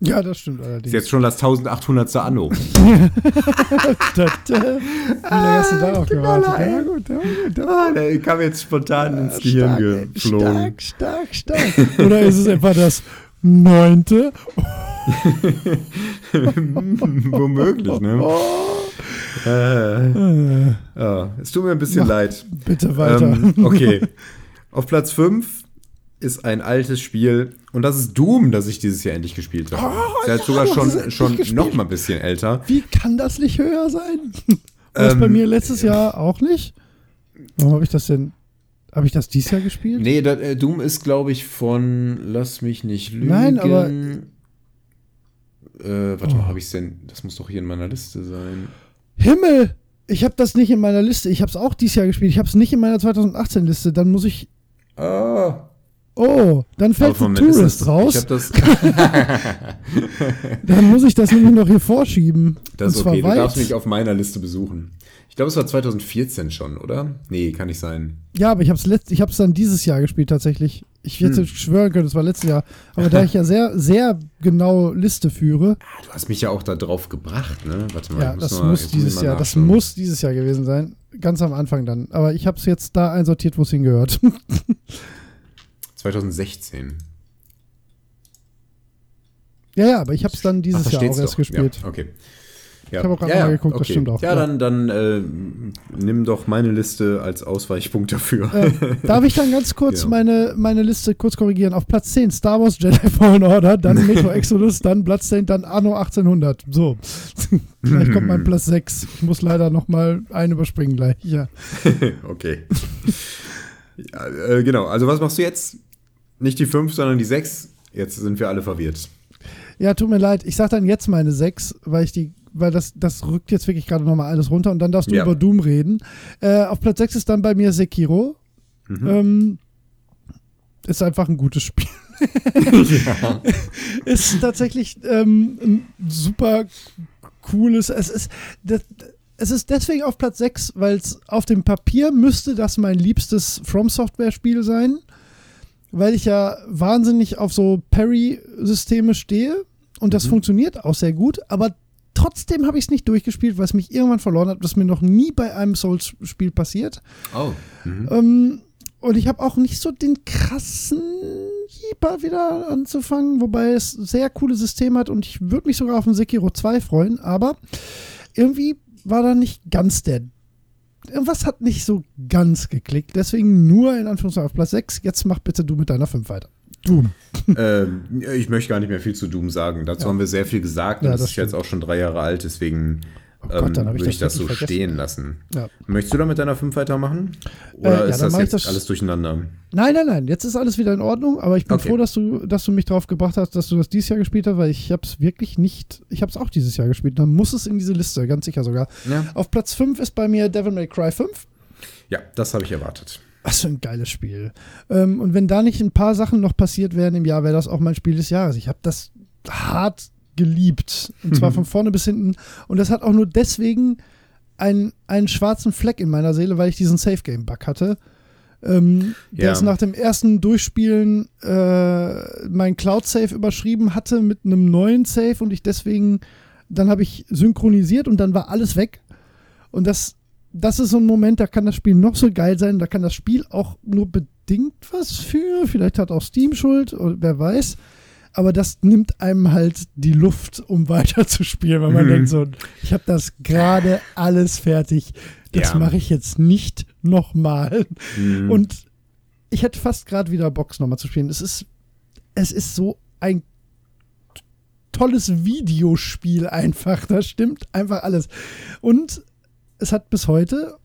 Ja, das stimmt Ist allerdings. jetzt schon das 1800. Anno. Wie lange hast du darauf gewartet? Der war gut, war gut. War Ah, kam jetzt spontan ins Gehirn stark, geflogen. stark, stark, stark. Oder ist es etwa das neunte? Womöglich, ne? Äh, ja, es tut mir ein bisschen Mach leid. bitte weiter. Ähm, okay. Auf Platz 5 ist ein altes Spiel und das ist Doom, das ich dieses Jahr endlich gespielt habe. Oh, Der hat ja, sogar schon, schon gespielt. noch mal ein bisschen älter. Wie kann das nicht höher sein? War das Ähm, bei mir letztes Jahr auch nicht? Warum habe ich das denn? Habe ich das dieses Jahr gespielt? Nee, da, äh, Doom ist, glaube ich, von Lass mich nicht lügen. Nein, aber- Äh, warte Oh. mal, habe ich es denn? Das muss doch hier in meiner Liste sein. Himmel! Ich habe das nicht in meiner Liste. Ich habe es auch dieses Jahr gespielt. Ich habe es nicht in meiner 2018-Liste. Dann muss ich. Ah. Oh, dann fällt The Tourist das- raus. Ich habe das. Dann muss ich das nämlich noch hier vorschieben. Das ist okay, du weit. darfst mich auf meiner Liste besuchen. Ich glaube, es war 2014 schon, oder? Nee, kann nicht sein. Ja, aber ich habe es letzt, ich habe es dann dieses Jahr gespielt tatsächlich. Ich hätte Hm. schwören können, es war letztes Jahr. Aber da ich ja sehr, sehr genau Liste führe, Ah, Du hast mich ja auch da drauf gebracht, ne? Warte mal. ja, ich das mal- muss dieses Jahr, das muss dieses Jahr gewesen sein. Ganz am Anfang dann. Aber ich habe es jetzt da einsortiert, wo es hingehört. 2016. ja, ja, aber ich habe es dann dieses Ach, Jahr auch erst doch. gespielt. Ja, okay. Ja. Ich habe auch gerade ja, mal geguckt, das okay. stimmt auch. Ja, Ja. dann, dann äh, nimm doch meine Liste als Ausweichpunkt dafür. Äh, darf ich dann ganz kurz Ja. meine, meine Liste kurz korrigieren? Auf Platz 10 Star Wars Jedi Fallen Order, dann Metro Exodus, dann Bloodstained, dann Anno 1800. So, gleich kommt mein Platz 6. Ich muss leider noch mal einen überspringen gleich. Ja. okay. äh, genau, also was machst du jetzt? Nicht die 5, sondern die 6. Jetzt sind wir alle verwirrt. ja, tut mir leid. Ich sage dann jetzt meine 6, weil ich die weil das, das rückt jetzt wirklich gerade nochmal alles runter und dann darfst du Ja. über Doom reden. Äh, auf Platz 6 ist dann bei mir Sekiro. Mhm. Ähm, ist einfach ein gutes Spiel. ist tatsächlich ähm, ein super cooles. Es ist, das, es ist deswegen auf Platz 6, weil es auf dem Papier müsste das mein liebstes From Software-Spiel sein, weil ich ja wahnsinnig auf so Parry-Systeme stehe und das funktioniert auch sehr gut, aber trotzdem habe ich es nicht durchgespielt, weil es mich irgendwann verloren hat. Ist mir noch nie bei einem Souls-Spiel passiert. Oh. Mhm. Ähm, und ich habe auch nicht so den krassen Jeeper wieder anzufangen, wobei es sehr coole Systeme hat und ich würde mich sogar auf ein Sekiro 2 freuen, aber irgendwie war da nicht ganz der. Irgendwas hat nicht so ganz geklickt. Deswegen nur in Anführungszeichen auf Platz 6. Jetzt mach bitte du mit deiner 5 weiter. Doom. ähm, ich möchte gar nicht mehr viel zu Doom sagen. Dazu haben wir sehr viel gesagt. Ja, das, das ist jetzt auch schon drei Jahre alt, deswegen Oh Gott, ähm, würde ich das das so vergessen. stehen lassen. Ja. Möchtest du da mit deiner 5 weitermachen? Äh, Oder ja, ist dann das jetzt das- alles durcheinander? Nein, nein, nein. Jetzt ist alles wieder in Ordnung, aber ich bin Okay. froh, dass du, dass du mich drauf gebracht hast, dass du das dieses Jahr gespielt hast, weil ich habe es wirklich nicht. Ich habe es auch dieses Jahr gespielt. Dann muss es in diese Liste, ganz sicher sogar. Ja, Auf Platz 5 ist bei mir Devil May Cry 5. ja das habe ich erwartet. Was für ein geiles Spiel. Ähm, und wenn da nicht ein paar Sachen noch passiert wären im Jahr, wäre das auch mein Spiel des Jahres. Ich habe das hart geliebt. Und zwar von vorne bis hinten. Und das hat auch nur deswegen einen, einen schwarzen Fleck in meiner Seele, weil ich diesen Safe-Game-Bug hatte. Ähm, der Ja. es nach dem ersten Durchspielen äh, mein Cloud-Save überschrieben hatte mit einem neuen Save und ich deswegen, dann habe ich synchronisiert und dann war alles weg. Und das, das ist so ein Moment, da kann das Spiel noch so geil sein, da kann das Spiel auch nur bedingt was für. Vielleicht hat auch Steam Schuld, wer weiß. Aber das nimmt einem halt die Luft, um weiterzuspielen, weil man Mhm. denkt so, ich habe das gerade alles fertig. Das Ja. mache ich jetzt nicht nochmal. Mhm. Und ich hätte fast gerade wieder Box nochmal zu spielen. Es ist, es ist so ein tolles Videospiel einfach. Da stimmt einfach alles. Und es hat bis heute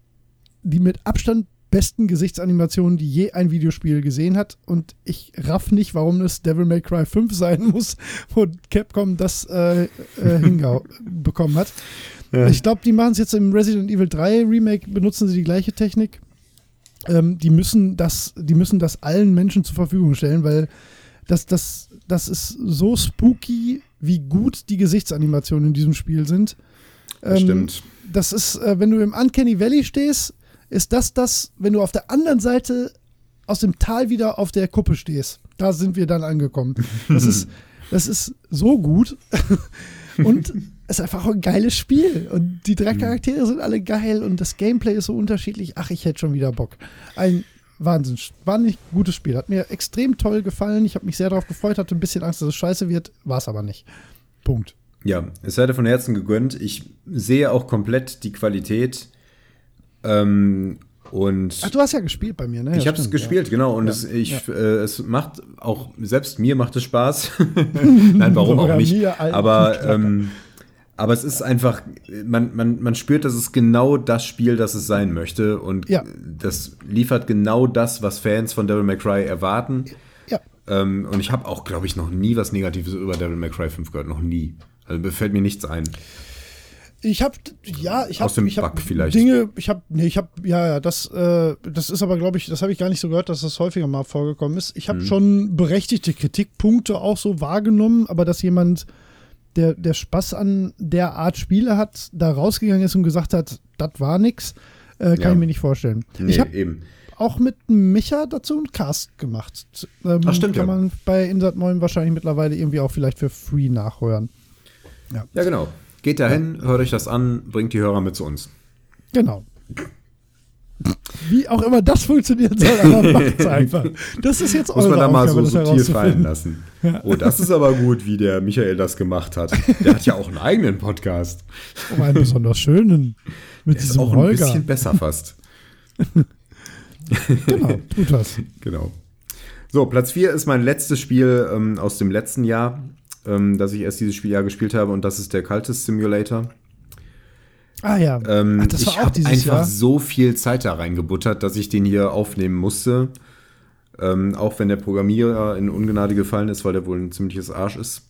die mit Abstand besten Gesichtsanimationen, die je ein Videospiel gesehen hat. Und ich raff nicht, warum es Devil May Cry 5 sein muss, wo Capcom das äh, äh, hinbekommen hat. Ja. Ich glaube, die machen es jetzt im Resident Evil 3 Remake, benutzen sie die gleiche Technik. Ähm, die, müssen das, die müssen das allen Menschen zur Verfügung stellen, weil das, das, das ist so spooky, wie gut die Gesichtsanimationen in diesem Spiel sind. Ähm, stimmt. Das ist, äh, wenn du im Uncanny Valley stehst, ist das das, wenn du auf der anderen Seite aus dem Tal wieder auf der Kuppe stehst. Da sind wir dann angekommen. Das ist, das ist so gut. und es ist einfach auch ein geiles Spiel. Und die drei Charaktere sind alle geil und das Gameplay ist so unterschiedlich. Ach, ich hätte schon wieder Bock. Ein Wahnsinn, wahnsinnig gutes Spiel. Hat mir extrem toll gefallen. Ich habe mich sehr darauf gefreut, hatte ein bisschen Angst, dass es scheiße wird. War es aber nicht. Punkt. Ja, es hätte von Herzen gegönnt. Ich sehe auch komplett die Qualität. Ähm, und Ach, du hast ja gespielt bei mir, ne? ich Ja, habe es gespielt, genau. Und Ja, es, ich, ja. äh, es macht auch, selbst mir macht es Spaß. Nein, warum auch nicht. mir, Aber, ähm, aber es ist einfach, man, man, man spürt, dass es genau das Spiel, das es sein möchte. Und Ja. das liefert genau das, was Fans von Devil May Cry erwarten. Ja. Ähm, und ich habe auch, glaube ich, noch nie was Negatives über Devil May Cry 5 gehört. Noch nie. Also mir fällt mir nichts ein. Ich habe ja, ich habe Aus dem ich hab Bug vielleicht. Dinge, ich habe nee, ich habe ja, ja, das äh, das ist aber glaube ich, das habe ich gar nicht so gehört, dass das häufiger mal vorgekommen ist. Ich habe Mhm. schon berechtigte Kritikpunkte auch so wahrgenommen, aber dass jemand der der Spaß an der Art Spiele hat, da rausgegangen ist und gesagt hat, das war nix, äh, kann Ja. ich mir nicht vorstellen. Nee, ich habe eben. auch mit Micha dazu einen Cast gemacht. Ähm, Ach, stimmt, Kann ja. man bei Insert 9 wahrscheinlich mittlerweile irgendwie auch vielleicht für free nachhören. Ja, genau. Geht dahin, hört euch das an, bringt die Hörer mit zu uns. Genau. Wie auch immer das funktionieren soll, aber macht's einfach. Das ist jetzt Muss eure man da mal Aufgabe, so das subtil fallen lassen. Oh, das ist aber gut, wie der Michael das gemacht hat. Der hat ja auch einen eigenen Podcast. Um einen besonders schönen. Mit Der ist diesem auch ein Holger. bisschen besser fast. Genau, tut was. Genau. So, Platz 4 ist mein letztes Spiel ähm, aus dem letzten Jahr, ähm, das ich erst dieses Spieljahr gespielt habe, und das ist der Cultist Simulator. Ah ja. Ähm, Ach, das ich war auch habe einfach Jahr. so viel Zeit da reingebuttert, dass ich den hier aufnehmen musste. Ähm, auch wenn der Programmierer in Ungnade gefallen ist, weil der wohl ein ziemliches Arsch ist.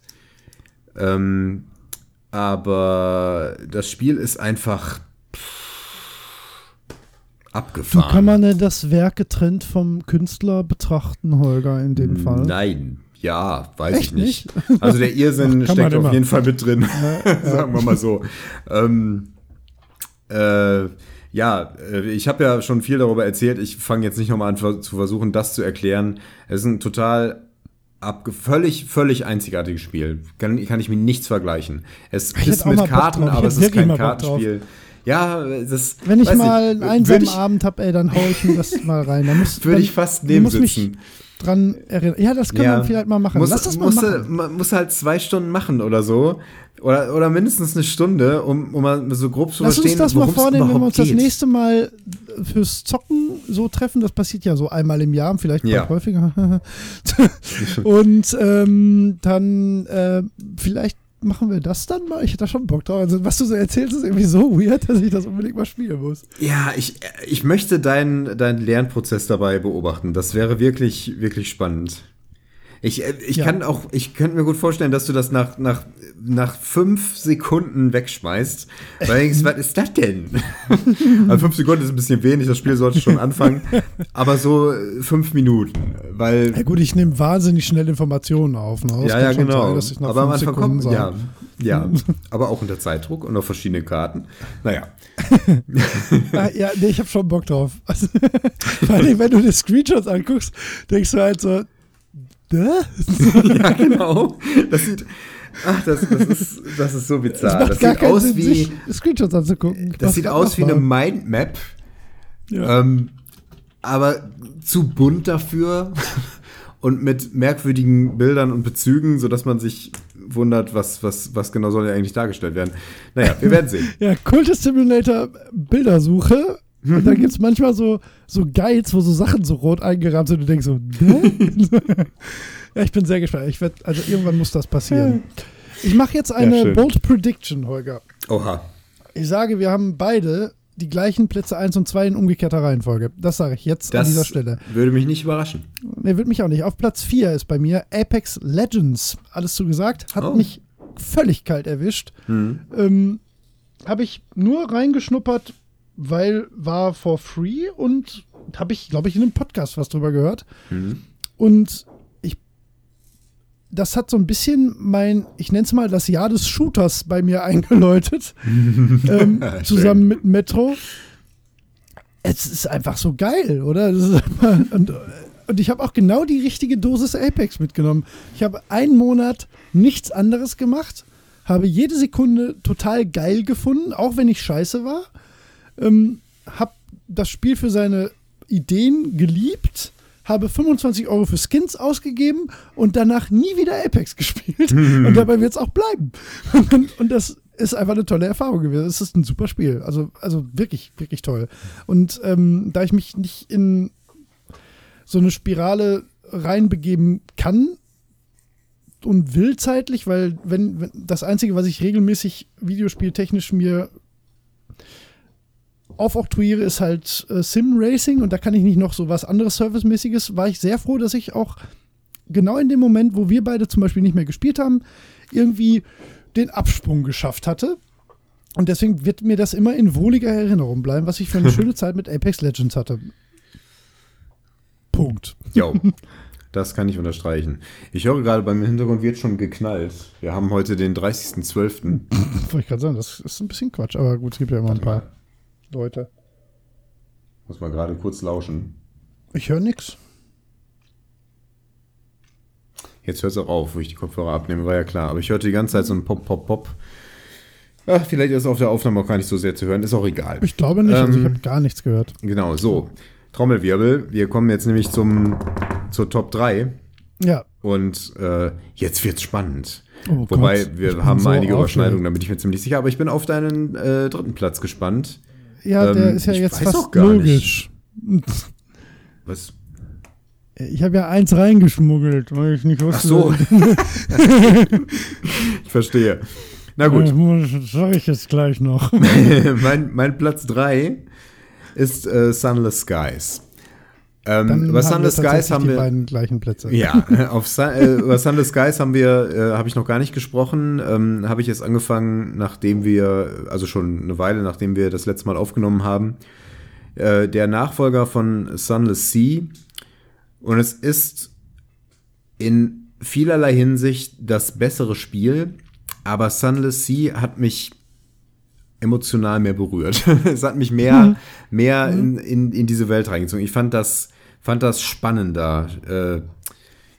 Ähm, aber das Spiel ist einfach Du, abgefahren. kann man denn das Werk getrennt vom Künstler betrachten, Holger, in dem Fall? Nein, ja, weiß Echt ich nicht. Also der Irrsinn man steckt auf immer. jeden Fall mit drin, sagen wir mal so. Ähm, äh, ja, äh, ich habe ja schon viel darüber erzählt. Ich fange jetzt nicht nochmal an zu versuchen, das zu erklären. Es ist ein total völlig, völlig einzigartiges Spiel. Kann, kann ich mir nichts vergleichen. Es Ich ist mit Karten, aber es ist kein Bock drauf. Ja, das Wenn ich mal einen einsamen ich, Abend habe, ey, dann hau ich mir das mal rein. Da muss, Würde ich fast neben mich sitzen. dran erinnern. Ja, das kann Ja. man vielleicht mal machen. Muss, Lass das mal muss, machen. Man muss halt zwei Stunden machen oder so. Oder, oder mindestens eine Stunde, um, um mal so grob zu Lass uns verstehen, das mal worum es vornehmen, wenn wir überhaupt uns das geht. nächste Mal fürs Zocken so treffen. Das passiert ja so einmal im Jahr, vielleicht Ja. häufiger. Und ähm, dann äh, vielleicht machen wir das dann mal. Ich hätte da schon Bock drauf. Also, was du so erzählst, ist irgendwie so weird, dass ich das unbedingt mal spielen muss. Ja, ich, ich möchte deinen, deinen Lernprozess dabei beobachten. Das wäre wirklich, wirklich spannend. Ich, äh, ich Ja. kann auch, ich könnte mir gut vorstellen, dass du das nach, nach, nach fünf Sekunden wegschmeißt. Weil denkst, was ist das denn? also fünf Sekunden ist ein bisschen wenig, das Spiel sollte schon anfangen. Aber so äh, fünf Minuten. Weil Ja gut, ich nehme wahnsinnig schnell Informationen auf. Ne? Ja, ja, genau. sein, aber am fünf Anfang kommt, ja, ja, aber auch unter Zeitdruck und auf verschiedene Karten. Naja, Ah, ja, nee, ich habe schon Bock drauf. Also, vor allem, wenn du dir Screenshots anguckst, denkst du halt so? ja, genau. Das sieht, ach, das, das, ist, das ist so bizarr. Das gar sieht aus Sinn, wie, Screenshots anzugucken. das sieht aus wie eine. Mindmap, Ja. ähm, aber zu bunt dafür und mit merkwürdigen Bildern und Bezügen, sodass man sich wundert, was, was, was genau soll ja eigentlich dargestellt werden. Naja, wir werden sehen. Ja, Kultus Simulator Bildersuche. Und dann gibt es manchmal so, so Guides, wo so Sachen so rot eingerahmt sind und du denkst so, ja, ich bin sehr gespannt. Ich werd, also irgendwann muss das passieren. Ich mache jetzt eine schön. Bold Prediction, Holger. Oha. Ich sage, wir haben beide die gleichen Plätze 1 und 2 in umgekehrter Reihenfolge. Das sage ich jetzt an Das dieser Stelle. würde mich nicht überraschen. Ne, wird mich auch nicht. Auf Platz 4 ist bei mir Apex Legends. Alles zugesagt. Hat Oh. mich völlig kalt erwischt. Hm. Ähm, habe ich nur reingeschnuppert, weil war for free und habe ich, glaube ich, in einem Podcast was drüber gehört. Hm. Und ich, das hat so ein bisschen mein, ich nenne es mal das Jahr des Shooters bei mir eingeläutet, ähm, zusammen mit Metro. Es ist einfach so geil, oder? Einfach, und, und ich habe auch genau die richtige Dosis Apex mitgenommen. Ich habe einen Monat nichts anderes gemacht, habe jede Sekunde total geil gefunden, auch wenn ich scheiße war. Ähm, habe das Spiel für seine Ideen geliebt, habe 25 Euro für Skins ausgegeben und danach nie wieder Apex gespielt. und dabei wird es auch bleiben. Und, und das ist einfach eine tolle Erfahrung gewesen. Es ist ein super Spiel. Also, also wirklich, wirklich toll. Und ähm, da ich mich nicht in so eine Spirale reinbegeben kann und will zeitlich, weil wenn, wenn das Einzige, was ich regelmäßig videospieltechnisch mir aufoktroyiere, ist halt äh, Sim Racing und da kann ich nicht noch so was anderes Servicemäßiges, war ich sehr froh, dass ich auch genau in dem Moment, wo wir beide zum Beispiel nicht mehr gespielt haben, irgendwie den Absprung geschafft hatte. Und deswegen wird mir das immer in wohliger Erinnerung bleiben, was ich für eine schöne Zeit mit Apex Legends hatte. Punkt. Jo, das kann ich unterstreichen. Ich höre gerade, beim Hintergrund wird schon geknallt. Wir haben heute den 30.12. Wollte ich gerade sagen, das ist ein bisschen Quatsch, aber gut, es gibt ja immer ein paar Leute. Muss mal gerade kurz lauschen. Ich höre nix. Jetzt hört es auch auf, wo ich die Kopfhörer abnehme, war ja klar. Aber ich hörte die ganze Zeit so ein Pop, Pop, Pop. Ach, vielleicht ist es auf der Aufnahme auch gar nicht so sehr zu hören. Ist auch egal. Ich glaube nicht, also ich Ähm, habe gar nichts gehört. Genau, so. Trommelwirbel. Wir kommen jetzt nämlich zum, zur Top 3. Ja. Und äh, jetzt wird's spannend. Oh Wobei, Gott, wir haben so einige. Überschneidungen, da bin ich mir ziemlich sicher. Aber ich bin auf deinen äh, dritten Platz gespannt. Ja, der Ähm, ist ja jetzt fast logisch. Was? Ich habe ja eins reingeschmuggelt, weil ich nicht Ach wusste. so. ich verstehe. Na gut. Das sage ich jetzt gleich noch. mein, mein Platz 3 ist äh, Sunless Skies. Ähm, Dann über Sunless Skies haben die wir. beiden gleichen Plätze. Ja, auf Sun, äh, über Skies haben wir, äh, habe ich noch gar nicht gesprochen. Ähm, habe ich jetzt angefangen, nachdem wir, also schon eine Weile, nachdem wir das letzte Mal aufgenommen haben. Äh, der Nachfolger von Sunless Sea. Und es ist in vielerlei Hinsicht das bessere Spiel, aber Sunless Sea hat mich emotional mehr berührt. es hat mich mehr, mehr in, in, in diese Welt reingezogen. Ich fand das, fand das spannender. Äh,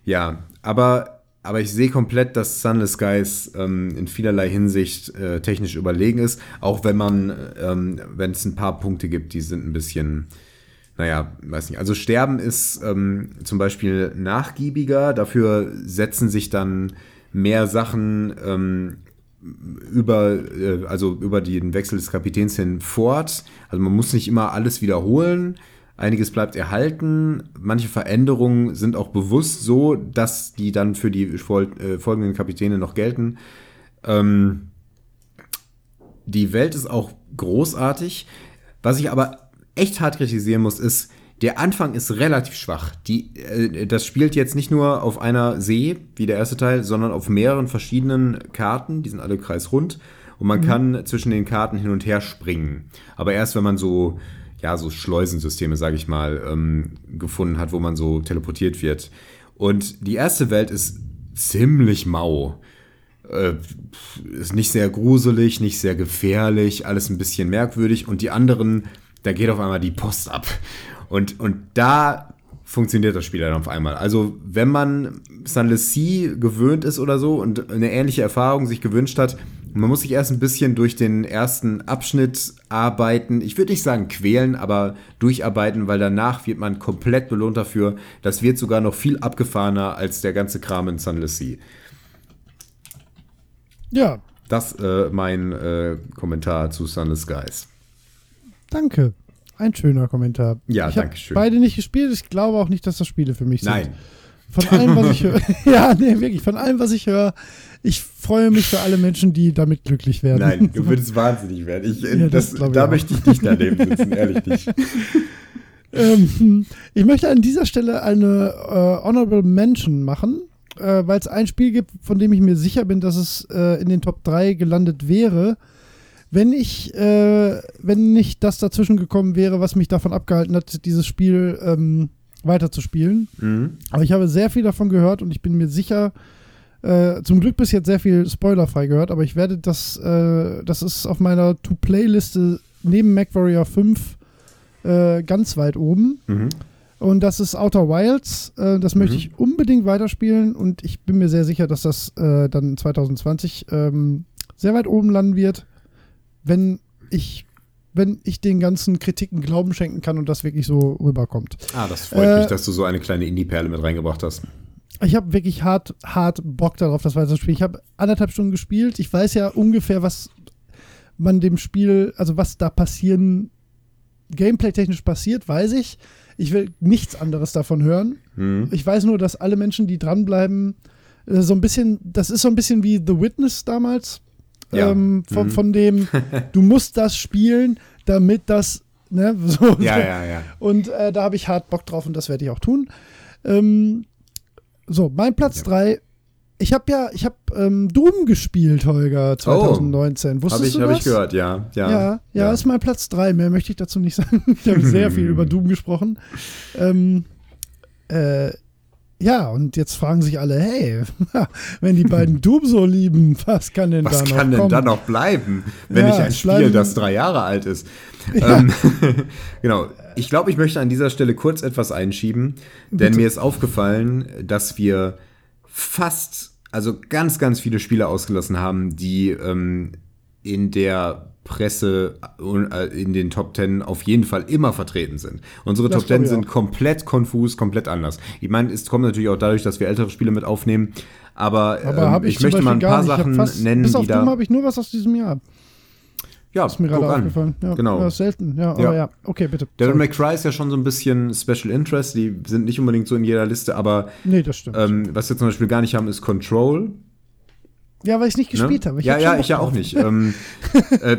ja, aber, aber ich sehe komplett, dass Sunless Skies ähm, in vielerlei Hinsicht äh, technisch überlegen ist, auch wenn man, ähm, wenn es ein paar Punkte gibt, die sind ein bisschen, naja, weiß nicht. Also Sterben ist ähm, zum Beispiel nachgiebiger, dafür setzen sich dann mehr Sachen ähm, über, äh, also über den Wechsel des Kapitäns hin fort. Also man muss nicht immer alles wiederholen. Einiges bleibt erhalten. Manche Veränderungen sind auch bewusst so, dass die dann für die fol äh, folgenden Kapitäne noch gelten. Ähm, die Welt ist auch großartig. Was ich aber echt hart kritisieren muss, ist, der Anfang ist relativ schwach. Die, äh, das spielt jetzt nicht nur auf einer See, wie der erste Teil, sondern auf mehreren verschiedenen Karten. Die sind alle kreisrund. Und man kann zwischen den Karten hin und her springen. Aber erst, wenn man so, ja, so Schleusensysteme, sage ich mal, ähm, gefunden hat, wo man so teleportiert wird. Und die erste Welt ist ziemlich mau. Äh, ist nicht sehr gruselig, nicht sehr gefährlich, alles ein bisschen merkwürdig. Und die anderen, da geht auf einmal die Post ab. Und, und da funktioniert das Spiel dann auf einmal. Also, wenn man Sunless Sea gewöhnt ist oder so und eine ähnliche Erfahrung sich gewünscht hat, man muss sich erst ein bisschen durch den ersten Abschnitt arbeiten. Ich würde nicht sagen quälen, aber durcharbeiten, weil danach wird man komplett belohnt dafür. Das wird sogar noch viel abgefahrener als der ganze Kram in Sunless Sea. Ja, Das äh, mein äh, Kommentar zu Sunless Skies. danke. Ein schöner Kommentar. Ja, ich danke schön. beide nicht gespielt. Ich glaube auch nicht, dass das Spiele für mich sind. Nein. Von allem, was ich höre. ja, nee, wirklich. Von allem, was ich höre. Ich freue mich für alle Menschen, die damit glücklich werden. Nein, du würdest wahnsinnig werden. Ich, äh, Ja, das das, ich da auch. möchte ich nicht daneben sitzen, ehrlich nicht. Ähm, ich möchte an dieser Stelle eine äh, Honorable Mention machen, äh, weil es ein Spiel gibt, von dem ich mir sicher bin, dass es äh, in den Top 3 gelandet wäre. Wenn ich, äh, wenn nicht das dazwischen gekommen wäre, was mich davon abgehalten hat, dieses Spiel ähm, weiterzuspielen. Mhm. Aber ich habe sehr viel davon gehört und ich bin mir sicher, äh, zum Glück bis jetzt sehr viel spoilerfrei gehört, aber ich werde das, äh, das ist auf meiner To-Play-Liste neben MacWarrior 5 äh, ganz weit oben. Mhm. Und das ist Outer Wilds. Äh, das möchte Mhm. ich unbedingt weiterspielen und ich bin mir sehr sicher, dass das äh, dann 2020 ähm, sehr weit oben landen wird, wenn ich, wenn ich den ganzen Kritiken Glauben schenken kann und das wirklich so rüberkommt. Ah, das freut Äh, mich, dass du so eine kleine Indie-Perle mit reingebracht hast. Ich habe wirklich hart, hart Bock darauf, das weiterzuspielen. Ich habe anderthalb Stunden gespielt. Ich weiß ja ungefähr, was man dem Spiel, also was da passieren, gameplay-technisch passiert, weiß ich. Ich will nichts anderes davon hören. Mhm. Ich weiß nur, dass alle Menschen, die dranbleiben, äh, so ein bisschen, das ist so ein bisschen wie The Witness damals. Ja. Ähm, von, Mhm. von dem, du musst das spielen, damit das, ne, so. Ja, ja, ja. Und äh, da habe ich hart Bock drauf und das werde ich auch tun. Ähm, so, mein Platz Ja. 3. Ich habe ja, ich habe ähm, Doom gespielt, Holger, 2019. Wusstest Habe ich, du hab das? ich gehört, ja. Ja, Ja, ja, ist mein Platz 3. Mehr möchte ich dazu nicht sagen. Ich habe sehr viel über Doom gesprochen. Ähm, äh, ja, und jetzt fragen sich alle, hey, wenn die beiden Doom so lieben, was kann denn Was da noch kann denn kommen? da noch bleiben, wenn Ja, nicht ein Spiel, bleiben- das drei Jahre alt ist? Ja. Ähm, genau. Ich glaube, ich möchte an dieser Stelle kurz etwas einschieben, denn Bitte. mir ist aufgefallen, dass wir fast, also ganz, ganz viele Spiele ausgelassen haben, die ähm, in der Presse äh, in den Top Ten auf jeden Fall immer vertreten sind. Unsere Das Top Ten sind auch. komplett konfus, komplett anders. Ich meine, es kommt natürlich auch dadurch, dass wir ältere Spiele mit aufnehmen, aber, Aber ähm, ich, ich möchte mal ein paar Sachen fast, nennen, bis auf die da. habe ich nur was aus diesem Jahr. Ja, Ist mir gerade aufgefallen. Ja, Genau. Ja, selten. Ja, Ja. aber ja. Okay, bitte. Devil. May Cry ist ja schon so ein bisschen Special Interest. Die sind nicht unbedingt so in jeder Liste, aber Nee, das stimmt. ähm, was wir zum Beispiel gar nicht haben, ist Control. Ja, weil ich nicht Ne? gespielt habe. Ich ja, hab ja, ich ja auch nicht. ähm, äh,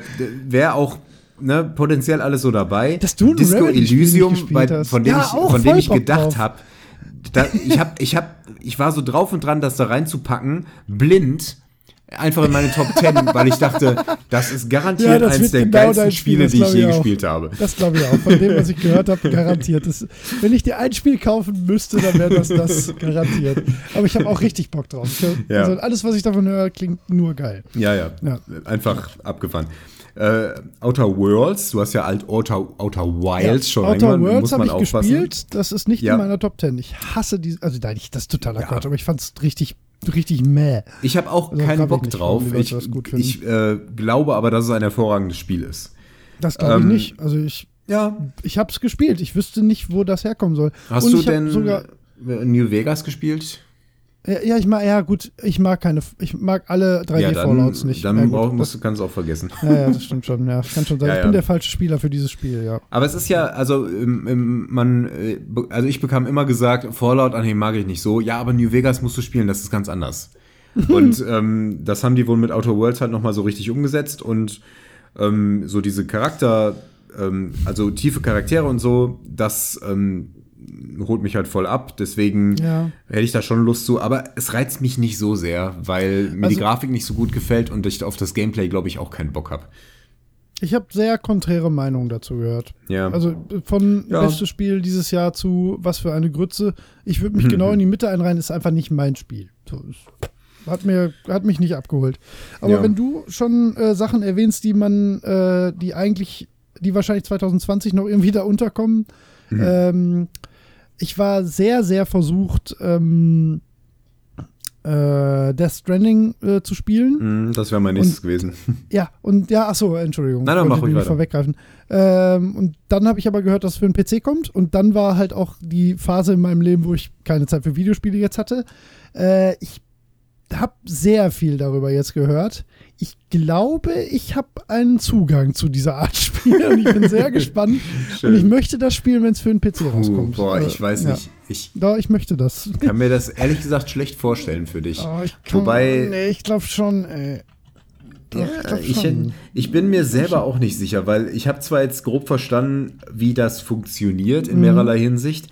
Wäre auch ne, potenziell alles so dabei. Dass du ein Disco Remedy-Spiel Elysium, bei, von dem Ja, ich, von dem ich gedacht habe, ich hab, ich hab, ich war so drauf und dran, das da reinzupacken, blind, einfach in meine Top 10, weil ich dachte, das ist garantiert Ja, das wird der genau geilsten Spiel, Spiele, das die ich je auch. gespielt habe. Das glaube ich auch. Von dem, was ich gehört habe, garantiert. Das, wenn ich dir ein Spiel kaufen müsste, dann wäre das das garantiert. Aber ich habe auch richtig Bock drauf. Ja. Also alles, was ich davon höre, klingt nur geil. Ja, ja, Ja. einfach abgefahren. Äh, Outer Worlds, du hast ja alt Outer, Outer Wilds schon Outer irgendwann, Worlds habe ich aufpassen. gespielt. Das ist nicht Ja. in meiner Top 10. Ich hasse die. Also nein, ich, das ist totaler Ja. Quatsch, aber ich fand es richtig, richtig mäh. Ich habe auch Also keinen Bock nicht, drauf. Ich, ich äh, glaube aber, dass es ein hervorragendes Spiel ist. Das glaube ich Ähm, nicht. Also ich, Ja. ich habe es gespielt. Ich wüsste nicht, wo das herkommen soll. Hast Und du ich denn sogar New Vegas gespielt? Ja, ja, ich mag, ja gut, ich mag keine, ich mag alle 3D-Fallouts nicht. Dann ja, brauch, musst, du kannst du auch vergessen. Ja, ja, das stimmt schon. Ja, kann schon sein. Ja, ich ja. bin der falsche Spieler für dieses Spiel, ja. Aber es ist ja, also man, äh, also ich bekam immer gesagt, Fallout, ah nee, mag ich nicht so. Ja, aber New Vegas musst du spielen, das ist ganz anders. und ähm, das haben die wohl mit Outer Worlds halt nochmal so richtig umgesetzt und ähm, so diese Charakter, ähm, also tiefe Charaktere und so, das ähm, holt mich halt voll ab. Deswegen Ja. hätte ich da schon Lust zu. Aber es reizt mich nicht so sehr, weil mir die Also- Grafik nicht so gut gefällt und ich auf das Gameplay, glaube ich, auch keinen Bock habe. Ich habe sehr konträre Meinungen dazu gehört. Ja. Also äh, von Ja. bestes Spiel dieses Jahr zu was für eine Grütze. Ich würde mich genau in die Mitte einreihen, ist einfach nicht mein Spiel. So, hat, mir, hat mich nicht abgeholt. Aber Ja. wenn du schon äh, Sachen erwähnst, die man, äh, die eigentlich, die wahrscheinlich 2020 noch irgendwie da unterkommen, Mhm. ähm, ich war sehr, sehr versucht, ähm, äh, Death Stranding äh, zu spielen. Mm, Das wäre mein nächstes gewesen. Ja, und ja, ach so, Entschuldigung. Nein, nein, wollte mach ruhig weiter. vorweggreifen. Ähm, und dann habe ich aber gehört, dass es für einen PC kommt. Und dann war halt auch die Phase in meinem Leben, wo ich keine Zeit für Videospiele jetzt hatte. Äh, ich habe sehr viel darüber jetzt gehört. Ich glaube, ich habe einen Zugang zu dieser Art Spiel und ich bin sehr gespannt. Schön. Und ich möchte das spielen, wenn es für einen PC Puh, rauskommt. boah, ich weiß ja. nicht. Ich Doch, ich möchte das. kann mir das ehrlich gesagt schlecht vorstellen für dich. Oh, ich kann, Wobei- Nee, ich glaube schon, ey. Ja, ich, ich bin mir selber auch nicht sicher, weil ich habe zwar jetzt grob verstanden, wie das funktioniert Mhm. in mehrerlei Hinsicht,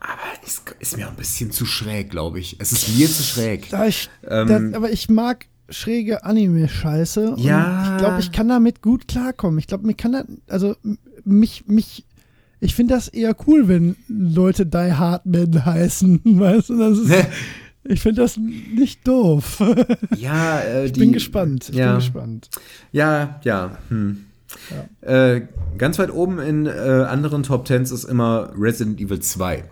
aber es ist mir auch ein bisschen zu schräg, glaube ich. Es ist mir zu schräg. Da ich, Ähm, das, aber ich mag schräge Anime-Scheiße. Ja. Ich glaube, ich kann damit gut klarkommen. Ich glaube, mir kann das, also mich, mich, ich finde das eher cool, wenn Leute Die Hard Men heißen. Weißt du, das ist, ich finde das nicht doof. Ja, äh, Ich die, bin gespannt. Ich ja, bin gespannt. Ja, ja. Hm. Äh, ganz weit oben in äh, anderen Top Tens ist immer Resident Evil 2.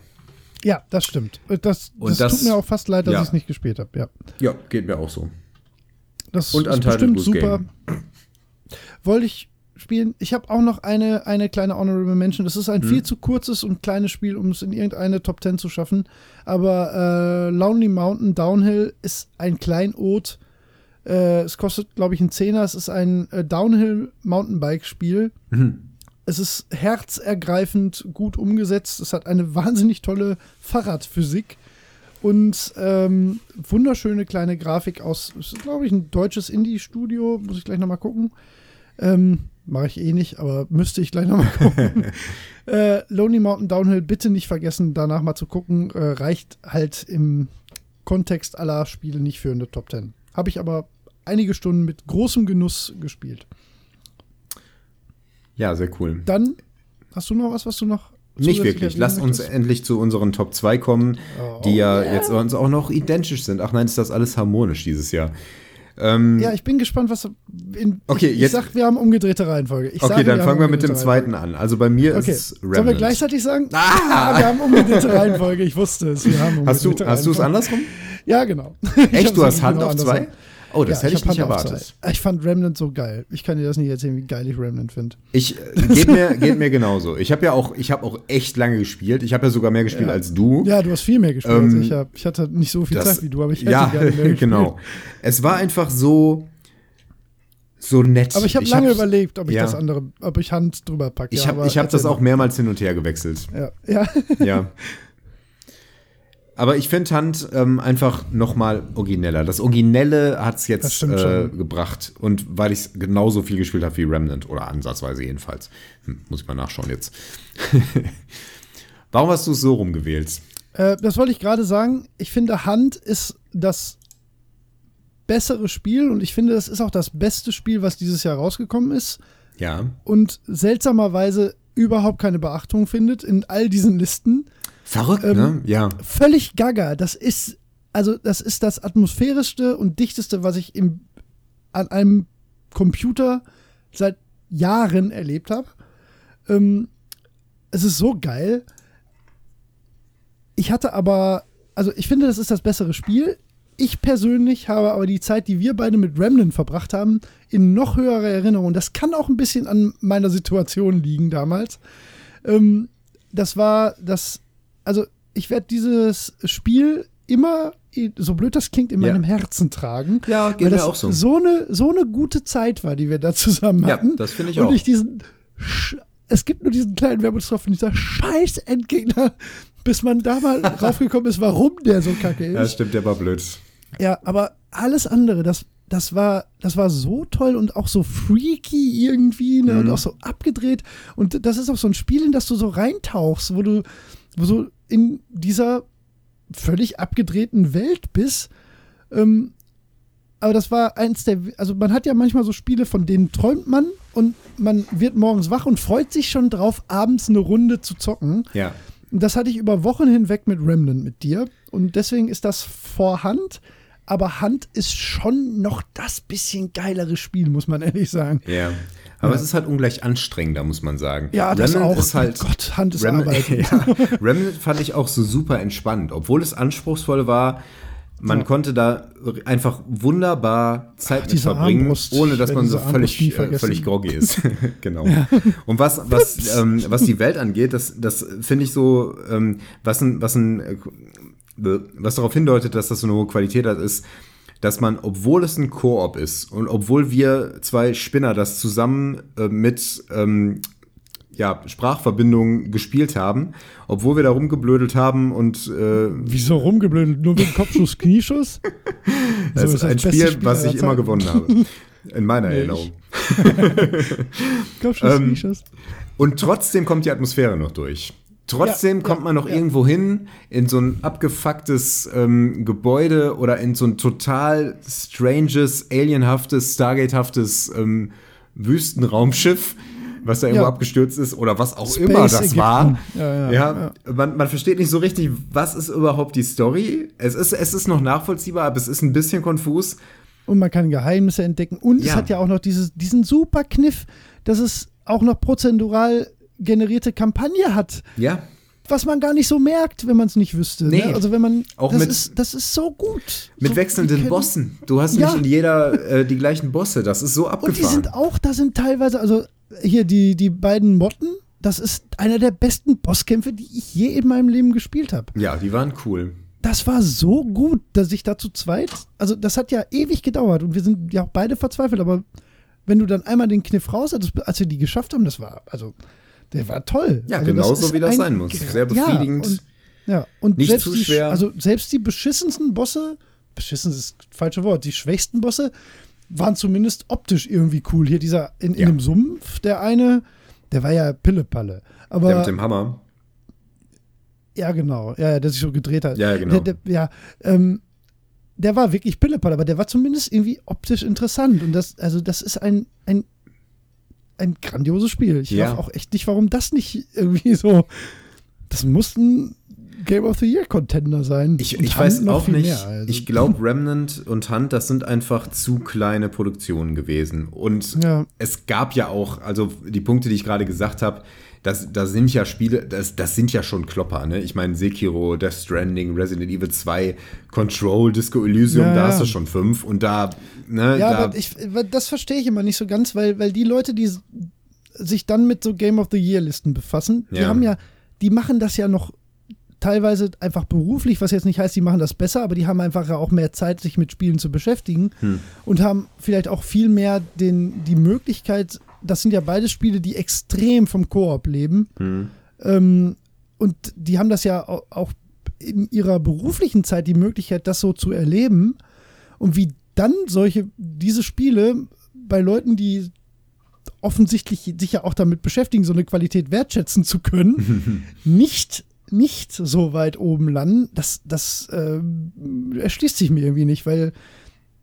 Ja, das stimmt. Das, Und das, das- tut mir auch fast leid, dass ja. ich es nicht gespielt habe. Ja. Ja, geht mir auch so. Das Und ist bestimmt super. Game. Wollte ich spielen. Ich habe auch noch eine, eine kleine Honorable Mention. Das ist Hm. ein viel zu kurzes und kleines Spiel, um es in irgendeine Top 10 zu schaffen. Aber äh, Lonely Mountain Downhill ist ein Kleinod. Äh, es kostet, glaube ich, einen Zehner. Es ist ein äh, Downhill-Mountainbike-Spiel. Mhm. Es ist herzergreifend gut umgesetzt. Es hat eine wahnsinnig tolle Fahrradphysik und ähm, wunderschöne kleine Grafik aus, glaube ich, ein deutsches Indie-Studio. Muss ich gleich nochmal gucken. Ähm, Mache ich eh nicht, aber müsste ich gleich nochmal gucken. äh, Lonely Mountain Downhill, bitte nicht vergessen, danach mal zu gucken. Äh, reicht halt im Kontext aller Spiele nicht für eine Top 10. Habe ich aber einige Stunden mit großem Genuss gespielt. Ja, sehr cool. Dann hast du noch was, was du noch Nicht wirklich. Lass erwähnen uns endlich zu unseren Top 2 kommen, Oh, die ja jetzt uns auch noch identisch sind. Ach nein, ist das alles harmonisch dieses Jahr. Ähm, Ja, ich bin gespannt, was. In, Okay, ich, ich jetzt- sag, wir haben umgedrehte Reihenfolge. Ich okay, sage, dann wir fangen wir mit dem zweiten an. Also bei mir Okay, ist es sollen wir Remnant. gleichzeitig sagen? Ah! wir haben umgedrehte Reihenfolge. Ich wusste es. Wir haben Hast du umgedrehte hast du es andersrum? Ja, genau. Ich Echt? Du hast Hand genau auf andersrum. Oh, das Ja, hätte ich, hab nicht erwartet. Ich fand Remnant so geil. Ich kann dir das nicht erzählen, wie geil ich Remnant finde. Ich äh, geht mir geht mir genauso. Ich habe ja auch ich habe auch echt lange gespielt. Ich habe ja sogar mehr gespielt Ja. als du. Ja, du hast viel mehr gespielt Ähm, als ich. Hab. Ich hatte nicht so viel Das- Zeit wie du, aber ich hätte ja, gerne mehr gespielt. genau. Es war einfach so so nett. Aber ich habe lange überlegt, ob ich ja. das andere, ob ich Hand drüber packe. Ich ja, habe ich hab das auch mehrmals hin und her gewechselt. Ja, ja. Ja. Aber ich finde Hand ähm, einfach noch mal origineller. Das Originelle hat es jetzt äh, gebracht. Und weil ich genauso viel gespielt habe wie Remnant oder ansatzweise jedenfalls. Hm, muss ich mal nachschauen jetzt. Warum hast du es so rumgewählt? Äh, das wollte ich gerade sagen. Ich finde, Hand ist das bessere Spiel und ich finde, das ist auch das beste Spiel, was dieses Jahr rausgekommen ist Ja. und seltsamerweise überhaupt keine Beachtung findet in all diesen Listen. Verrückt, Ähm, ne? Ja. Völlig gaga. Das ist, also, das ist das atmosphärischste und dichteste, was ich im, an einem Computer seit Jahren erlebt habe. Ähm, es ist so geil. Ich hatte aber, also ich finde, das ist das bessere Spiel. Ich persönlich habe aber die Zeit, die wir beide mit Remnant verbracht haben, in noch höherer Erinnerung. Das kann auch ein bisschen an meiner Situation liegen damals. Ähm, das war das, also ich werde dieses Spiel immer, so blöd das klingt, in Ja. meinem Herzen tragen. Ja, geht weil mir das auch so. So eine, so eine gute Zeit war, die wir da zusammen Ja, hatten. das finde ich Und auch. ich diesen, es gibt nur diesen kleinen Wermutstropfen, dieser scheiß Endgegner, bis man da mal raufgekommen ist, warum der so kacke ist. Ja, stimmt, der war blöd. Ja, aber alles andere, das, das, war, das war so toll und auch so freaky irgendwie ne, Mhm. und auch so abgedreht. Und das ist auch so ein Spiel, in das du so reintauchst, wo du, so in dieser völlig abgedrehten Welt bist. Ähm, aber das war eins der, also man hat ja manchmal so Spiele, von denen träumt man und man wird morgens wach und freut sich schon drauf, abends eine Runde zu zocken. Ja. Und das hatte ich über Wochen hinweg mit Remnant mit dir. Und deswegen ist das vorhand. Aber Hand ist schon noch das bisschen geilere Spiel, muss man ehrlich sagen. Ja. Aber Ja. es ist halt ungleich anstrengender, muss man sagen. Ja, das Remnant auch. Ist halt, Gott, Hand ist Remnant, ja, Remnant fand ich auch so super entspannt. Obwohl es anspruchsvoll war, man Ja. konnte da einfach wunderbar Zeit mit diese verbringen, Armbrust, ohne dass man so völlig, äh, völlig groggy ist. genau. Und was, was, ähm, was die Welt angeht, das, das finde ich so, ähm, was ein, was ein, äh, was darauf hindeutet, dass das so eine hohe Qualität hat, ist, dass man, obwohl es ein Koop ist und obwohl wir zwei Spinner das zusammen äh, mit ähm, ja, Sprachverbindungen gespielt haben, obwohl wir da rumgeblödelt haben und äh, Wieso rumgeblödet? Nur wegen Kopfschuss, Knieschuss? das So ist ein beste Spiel, was ich immer gewonnen habe. In meiner Nee, Erinnerung. Kopfschuss, Ähm, Knieschuss. Und trotzdem kommt die Atmosphäre noch durch. Trotzdem Ja, kommt man noch ja. irgendwo hin in so ein abgefucktes ähm, Gebäude oder in so ein total stranges, alienhaftes, Stargate-haftes ähm, Wüstenraumschiff, was da irgendwo Ja. abgestürzt ist oder was auch Space immer das Ägypten. war. Ja, Man, man versteht nicht so richtig, was ist überhaupt die Story. Es ist, es ist noch nachvollziehbar, aber es ist ein bisschen konfus. Und man kann Geheimnisse entdecken. Und es hat ja auch noch dieses, diesen super Kniff, dass es auch noch prozentural generierte Kampagne hat. Ja, was man gar nicht so merkt, wenn man es nicht wüsste. Nee. Ne? Also wenn man Auch das mit- ist das ist so gut. mit so, wechselnden Bossen. Du hast Ja. nicht in jeder äh, die gleichen Bosse. Das ist so Und abgefahren. die sind auch, da sind teilweise, also hier die, die beiden Motten, das ist einer der besten Bosskämpfe, die ich je in meinem Leben gespielt habe. ja, die waren cool. Das war so gut, dass ich da zu zweit, also das hat ja ewig gedauert und wir sind ja auch beide verzweifelt, aber wenn du dann einmal den Kniff raus hattest, als wir die geschafft haben, das war, also, der war toll. Ja, also genauso wie das ein- sein muss. Sehr befriedigend. Ja, und, ja, und Nicht selbst zu die, schwer. Also selbst die beschissensten Bosse, beschissen ist das falsche Wort, die schwächsten Bosse waren zumindest optisch irgendwie cool. Hier dieser in, in Ja. dem Sumpf, der eine, der war ja Pillepalle. Aber Der mit dem Hammer. ja, genau. Ja, der sich so gedreht hat. Ja, ja, genau. Der, der, ja, ähm, der war wirklich Pillepalle, aber der war zumindest irgendwie optisch interessant. Und das, also das ist ein, ein, ein grandioses Spiel. Ich Ja. weiß auch echt nicht, warum das nicht irgendwie so. Das muss ein Game of the Year Contender sein. Ich, ich weiß auch nicht. mehr, also. Ich glaube, Remnant und Hunt, das sind einfach zu kleine Produktionen gewesen. Und Ja. es gab ja auch, also die Punkte, die ich gerade gesagt habe, das, das sind ja Spiele, das, das sind ja schon Klopper, ne? Ich meine, Sekiro, Death Stranding, Resident Evil 2, Control, Disco Elysium, Ja, da ja. hast du schon fünf. Und da, ne, Ja, da, aber ich, das verstehe ich immer nicht so ganz, weil, weil die Leute, die sich dann mit so Game of the Year Listen befassen, die Ja. haben ja, die machen das ja noch teilweise einfach beruflich, was jetzt nicht heißt, die machen das besser, aber die haben einfach ja auch mehr Zeit, sich mit Spielen zu beschäftigen Hm. und haben vielleicht auch viel mehr den, die Möglichkeit, das sind ja beide Spiele, die extrem vom Koop leben. hm. Ähm, und die haben das ja au- auch in ihrer beruflichen Zeit die Möglichkeit, das so zu erleben und wie dann solche, diese Spiele bei Leuten, die offensichtlich sich ja auch damit beschäftigen, so eine Qualität wertschätzen zu können, nicht, nicht so weit oben landen, das, das äh, erschließt sich mir irgendwie nicht, weil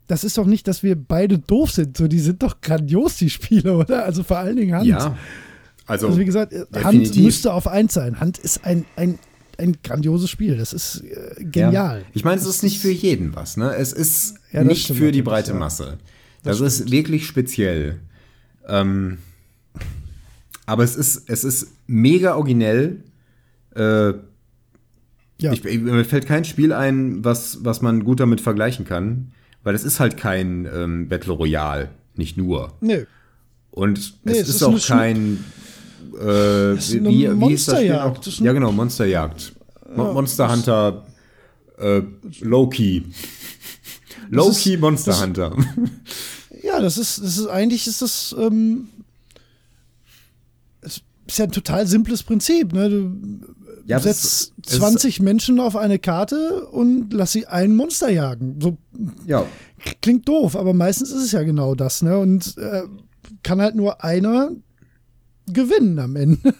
das ist doch nicht, dass wir beide doof sind. So, die sind doch grandios, die Spiele, oder? Also vor allen Dingen Hand. Ja. Also, Also wie gesagt, definitiv. Hand müsste auf eins sein. Hand ist ein, ein, ein grandioses Spiel. Das ist äh, genial. Ja. Ich meine, es ist nicht für jeden was, ne? Es ist Ja, das nicht stimmt für die breite. Masse. Das, ist wirklich speziell. Ähm, aber es ist, es ist mega originell. Äh, Ja. ich, mir fällt kein Spiel ein, was, was man gut damit vergleichen kann, weil es ist halt kein ähm, Battle Royale, nicht nur. Nö. Und Nee, es, es ist, ist auch kein. Äh, ist eine wie, wie ist das Monsterjagd. Das ist Ja, genau, Monsterjagd. Mo Monster Hunter äh, Low-Key. Low-Key Monster das- Hunter. Ja, das ist, das ist eigentlich ist das, ähm, es ist ja ein total simples Prinzip. Ne? Du Ja, das setzt ist- es ist- 20 Menschen auf eine Karte und lass sie ein Monster jagen. So ja. klingt doof, aber meistens ist es ja genau das. Ne? Und äh, kann halt nur einer gewinnen am Ende.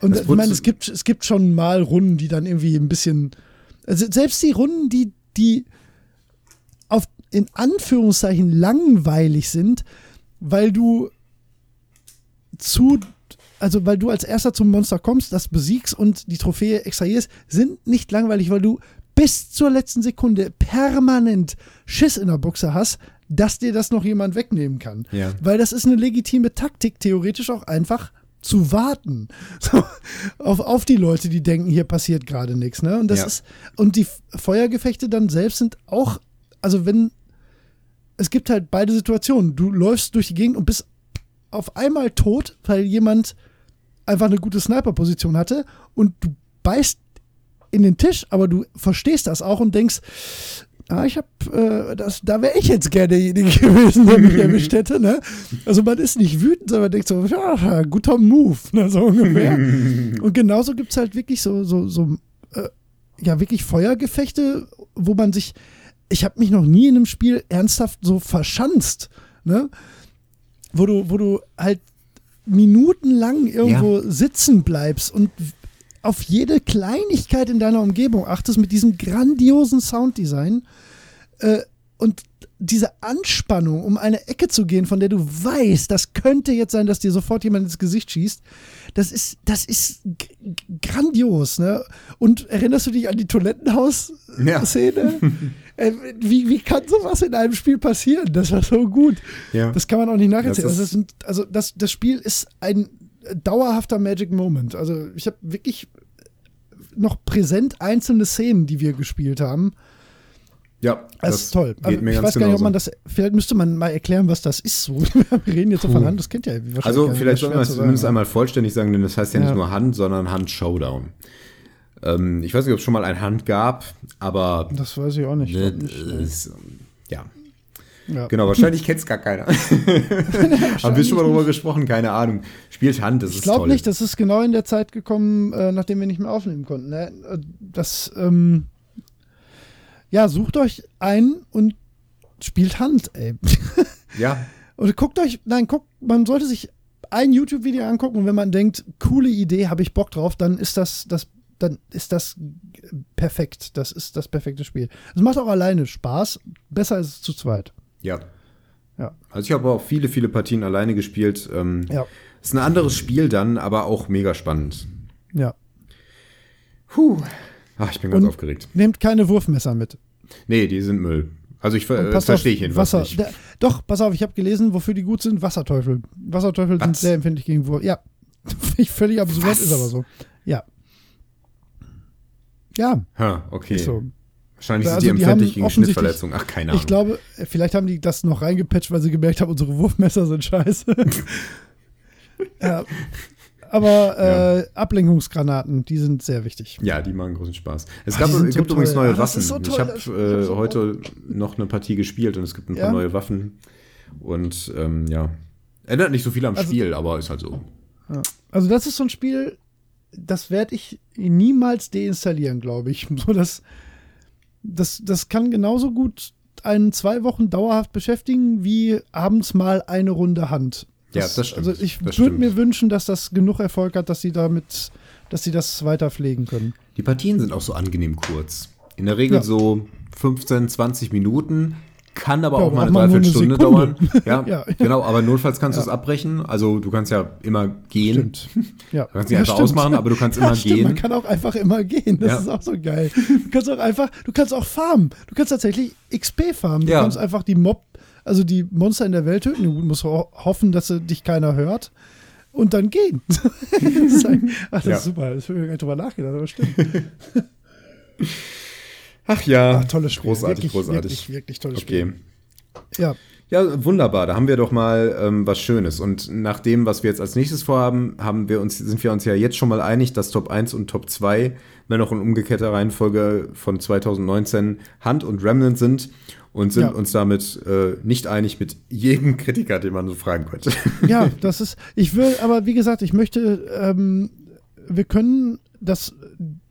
Und Das ich meine, es gibt, es gibt schon mal Runden, die dann irgendwie ein bisschen. Also selbst die Runden, die, die auf in Anführungszeichen langweilig sind, weil du zu, also weil du als erster zum Monster kommst, das besiegst und die Trophäe extrahierst, sind nicht langweilig, weil du bis zur letzten Sekunde permanent Schiss in der Buchse hast, dass dir das noch jemand wegnehmen kann. Ja. Weil das ist eine legitime Taktik, theoretisch auch einfach zu warten so, auf, auf die Leute, die denken, hier passiert gerade nichts. Ne? Und das Ja. ist, und die Feuergefechte dann selbst sind auch, also wenn, es gibt halt beide Situationen. Du läufst durch die Gegend und bist auf einmal tot, weil jemand einfach eine gute Sniper-Position hatte und du beißt in den Tisch, aber du verstehst das auch und denkst, ah, ich hab, äh, das, da wäre ich jetzt gerne derjenige gewesen, der mich erwischt hätte. Ne? Also man ist nicht wütend, sondern man denkt so, ja, guter Move, ne, so ungefähr. und genauso gibt es halt wirklich so, so, so äh, ja, wirklich Feuergefechte, wo man sich, ich habe mich noch nie in einem Spiel ernsthaft so verschanzt, ne? Wo du, wo du halt minutenlang irgendwo sitzen bleibst und auf jede Kleinigkeit in deiner Umgebung achtest mit diesem grandiosen Sounddesign äh, und diese Anspannung, um eine Ecke zu gehen, von der du weißt, das könnte jetzt sein, dass dir sofort jemand ins Gesicht schießt, das ist, das ist grandios, ne? Und erinnerst du dich an die Toilettenhaus-Szene? äh, wie, wie kann sowas in einem Spiel passieren? Das war so gut. Ja. Das kann man auch nicht nacherzählen. Das Also das, sind, also das, das Spiel ist ein dauerhafter Magic Moment. Also ich habe wirklich noch präsent einzelne Szenen, die wir gespielt haben. Ja, Das, ist toll. Geht Also mir ich ganz weiß gar nicht, ob man das, vielleicht müsste man mal erklären, was das ist. So. Wir reden jetzt so von Hand, das kennt ja wahrscheinlich Also vielleicht Das sollten wir es zu zumindest sagen. einmal vollständig sagen, denn das heißt ja nicht Ja. nur Hand, sondern Hand Showdown. Ähm, ich weiß nicht, ob es schon mal ein Hand gab, aber Das weiß ich auch nicht. ne, glaub nicht. ist, ja. Ja. Genau, wahrscheinlich kennt es gar keiner. Haben wir schon mal drüber gesprochen? Keine Ahnung. Spielt Hand, das Ich ist glaube toll. nicht, das ist genau in der Zeit gekommen, äh, nachdem wir nicht mehr aufnehmen konnten. Ne? Das, ähm, ja, sucht euch ein und spielt Hand, ey. Ja, Oder guckt euch, nein, guckt, man sollte sich ein YouTube-Video angucken und wenn man denkt, coole Idee, habe ich Bock drauf, dann ist das, das, dann ist das perfekt. Das ist das perfekte Spiel. Es macht auch alleine Spaß. Besser ist es zu zweit. Ja. Ja. Also ich habe auch viele, viele Partien alleine gespielt. Ähm, Ja. Ist ein anderes Spiel dann, aber auch mega spannend. Ja. Puh. Ach, ich bin ganz Und- aufgeregt. Nehmt keine Wurfmesser mit. Nee, die sind Müll. Also ich passt verstehe ich jedenfalls Wasser. nicht. Der, doch, pass auf, ich habe gelesen, wofür die gut sind. Wasserteufel. Wasserteufel sind Was? sehr empfindlich gegen Wurf. Ja. Ich völlig absurd, Was? ist aber so. Ja. Ja, Ha, okay. so. Wahrscheinlich Also sind die die empfindlich gegen Schnittverletzungen. Ach, keine Ahnung. Ich glaube, vielleicht haben die das noch reingepatcht, weil sie gemerkt haben, unsere Wurfmesser sind scheiße. ja. Aber äh, Ablenkungsgranaten, die sind sehr wichtig. Ja, die machen großen Spaß. Es gab, es so gibt übrigens toll. neue Waffen. so ich habe äh, so heute noch eine Partie gespielt und es gibt ein paar Ja? neue Waffen. Und ähm, ja, ändert nicht so viel am Also- Spiel, aber ist halt so. Ja. Also das ist so ein Spiel, das werde ich niemals deinstallieren, glaube ich. So, das, das, das kann genauso gut einen zwei Wochen dauerhaft beschäftigen, wie abends mal eine Runde Hand. Ja, das stimmt. Also ich Das würde mir wünschen, dass das genug Erfolg hat, dass sie damit, dass sie das weiter pflegen können. Die Partien sind auch so angenehm kurz. In der Regel Ja. so 15, 20 Minuten. Kann aber Ja, auch mal eine Dreiviertelstunde dauern. Ja, Ja. genau. Aber notfalls kannst du es abbrechen. Also du kannst ja immer gehen. Stimmt. Ja. Du kannst ja, einfach ausmachen, aber du kannst immer stimmt. gehen. Man kann auch einfach immer gehen. Das ist auch so geil. Du kannst auch einfach, du kannst auch farmen. Du kannst tatsächlich XP farmen. Du kannst einfach die Mob, also die Monster in der Welt töten. Du musst ho hoffen, dass dich keiner hört. Und dann gehen. das ist, ein, ach, das ist super. Das habe ich gar nicht drüber nachgedacht, aber stimmt. Ach ja, tolles Spiel. großartig, wirklich, großartig. Wirklich, wirklich tolles okay. Spiel. Ja, Ja, wunderbar. Da haben wir doch mal ähm, was Schönes. Und nach dem, was wir jetzt als nächstes vorhaben, haben wir uns, sind wir uns ja jetzt schon mal einig, dass Top 1 und Top 2, wenn auch in umgekehrter Reihenfolge von 2019, Hand und Remnant sind und sind Ja. uns damit äh, nicht einig mit jedem Kritiker, den man so fragen könnte. ja, das ist, ich will, aber wie gesagt, ich möchte, ähm, wir können das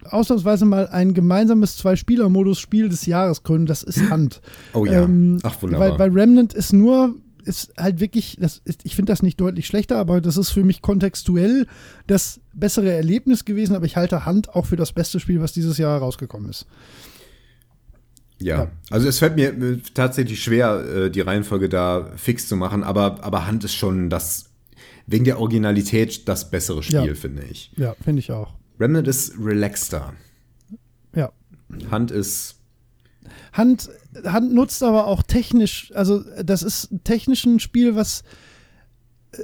ausnahmsweise mal ein gemeinsames Zwei-Spieler-Modus-Spiel des Jahres gründen. Das ist Hand. Oh ja. Ähm, Ach, wunderbar. Weil, weil Remnant ist nur, ist halt wirklich, das ist, ich finde das nicht deutlich schlechter, aber das ist für mich kontextuell das bessere Erlebnis gewesen, aber ich halte Hand auch für das beste Spiel, was dieses Jahr rausgekommen ist. Ja, Ja. also es fällt mir äh, tatsächlich schwer, äh, die Reihenfolge da fix zu machen, aber, aber Hand ist schon das, wegen der Originalität, das bessere Spiel, Ja. finde ich. Ja, finde ich auch. Remnant ist relaxter. Ja. Hand ist, Hand, Hand nutzt aber auch technisch, also das ist technisch ein Spiel, was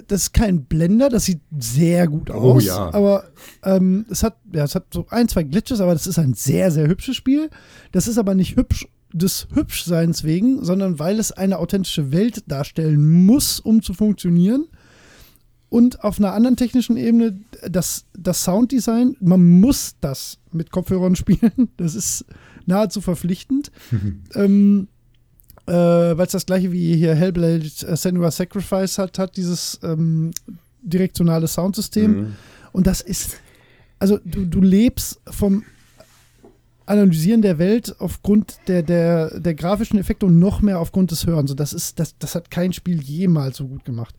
das ist kein Blender, das sieht sehr gut Oh aus. ja. Aber ähm, es hat, ja, es hat so ein, zwei Glitches, aber das ist ein sehr, sehr hübsches Spiel. Das ist aber nicht hübsch des Hübschseins wegen, sondern weil es eine authentische Welt darstellen muss, um zu funktionieren. Und auf einer anderen technischen Ebene, das, das Sounddesign, man muss das mit Kopfhörern spielen. Das ist nahezu verpflichtend. ähm, äh, Weil es das gleiche wie hier Hellblade äh, Senua Sacrifice hat, hat dieses ähm, direktionale Soundsystem. Mhm. Und das ist, also du, du lebst vom Analysieren der Welt aufgrund der, der, der grafischen Effekte und noch mehr aufgrund des Hörens. Das ist, das, das hat kein Spiel jemals so gut gemacht.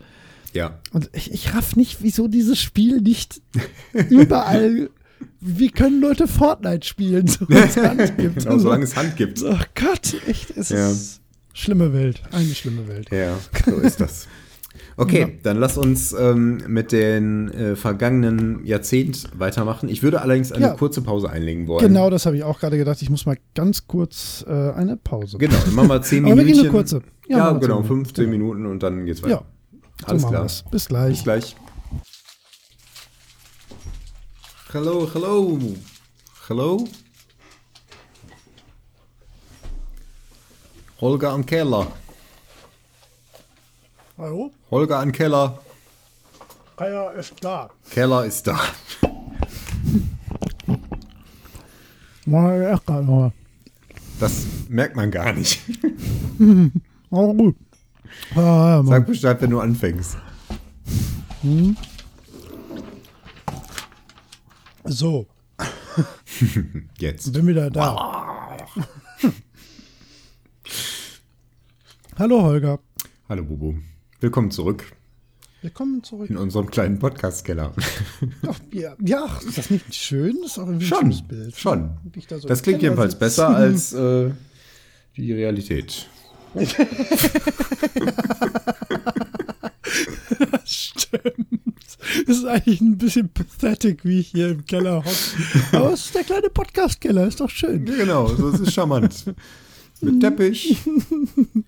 Ja. Und ich, ich raff nicht, wieso dieses Spiel nicht überall. Wie können Leute Fortnite spielen, so es Hand gibt? Genau, solange es Hand gibt. Oh Gott, echt, es Ja. ist schlimme Welt, eine schlimme Welt. Ja, so ist das. Okay, Ja. dann lass uns ähm, mit den äh, vergangenen Jahrzehnt weitermachen. Ich würde allerdings eine Ja. kurze Pause einlegen wollen. Genau, das habe ich auch gerade gedacht. Ich muss mal ganz kurz äh, eine Pause. Genau, dann machen wir 10 Aber wir Minuten. gehen eine kurze. Ja, machen wir genau, zehn Minuten. 15 Minuten und dann geht's weiter. Ja, Alles klar. wir's. Bis gleich. Bis gleich. Hallo, hallo. Hallo? Holger am Keller. Hallo? Holger am Keller. Eier ist da. Keller ist da. Das merkt man gar nicht. Oh, gut. Mann. Sag Bescheid, wenn du anfängst. So, Jetzt. bin wieder da. Hallo Holger. Hallo Bubu. Willkommen zurück Willkommen zurück. in unserem kleinen Podcast-Keller. Ja, ja, ist das nicht schön? Das ist auch irgendwie ein Schon, schönes Bild. schon. Da so Das klingt jedenfalls besser als äh, die Realität. Stimmt. Das ist eigentlich ein bisschen pathetic, wie ich hier im Keller hocke. Aber es ist der kleine Podcast-Keller, ist doch schön. Ja, genau, so ist es charmant. Mit Teppich.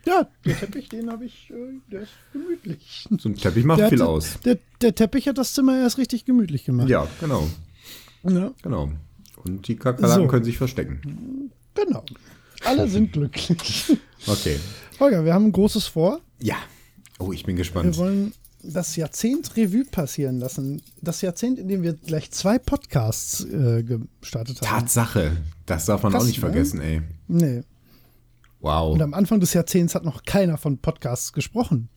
Ja, der Teppich, den habe ich, äh, der ist gemütlich. So ein Teppich macht Der viel hat- aus. Der, der Teppich hat das Zimmer erst richtig gemütlich gemacht. Ja, genau. Ja, Genau. Und die Kakerlaken So. können sich verstecken. genau. Alle sind glücklich. Okay. Holger, wir haben ein großes vor. Ja. Oh, ich bin Wir gespannt. wollen das Jahrzehnt Revue passieren lassen. Das Jahrzehnt, in dem wir gleich zwei Podcasts äh, gestartet haben. Tatsache. Das darf man Krass, auch nicht ne? vergessen, ey. Nee. Wow. Und am Anfang des Jahrzehnts hat noch keiner von Podcasts gesprochen.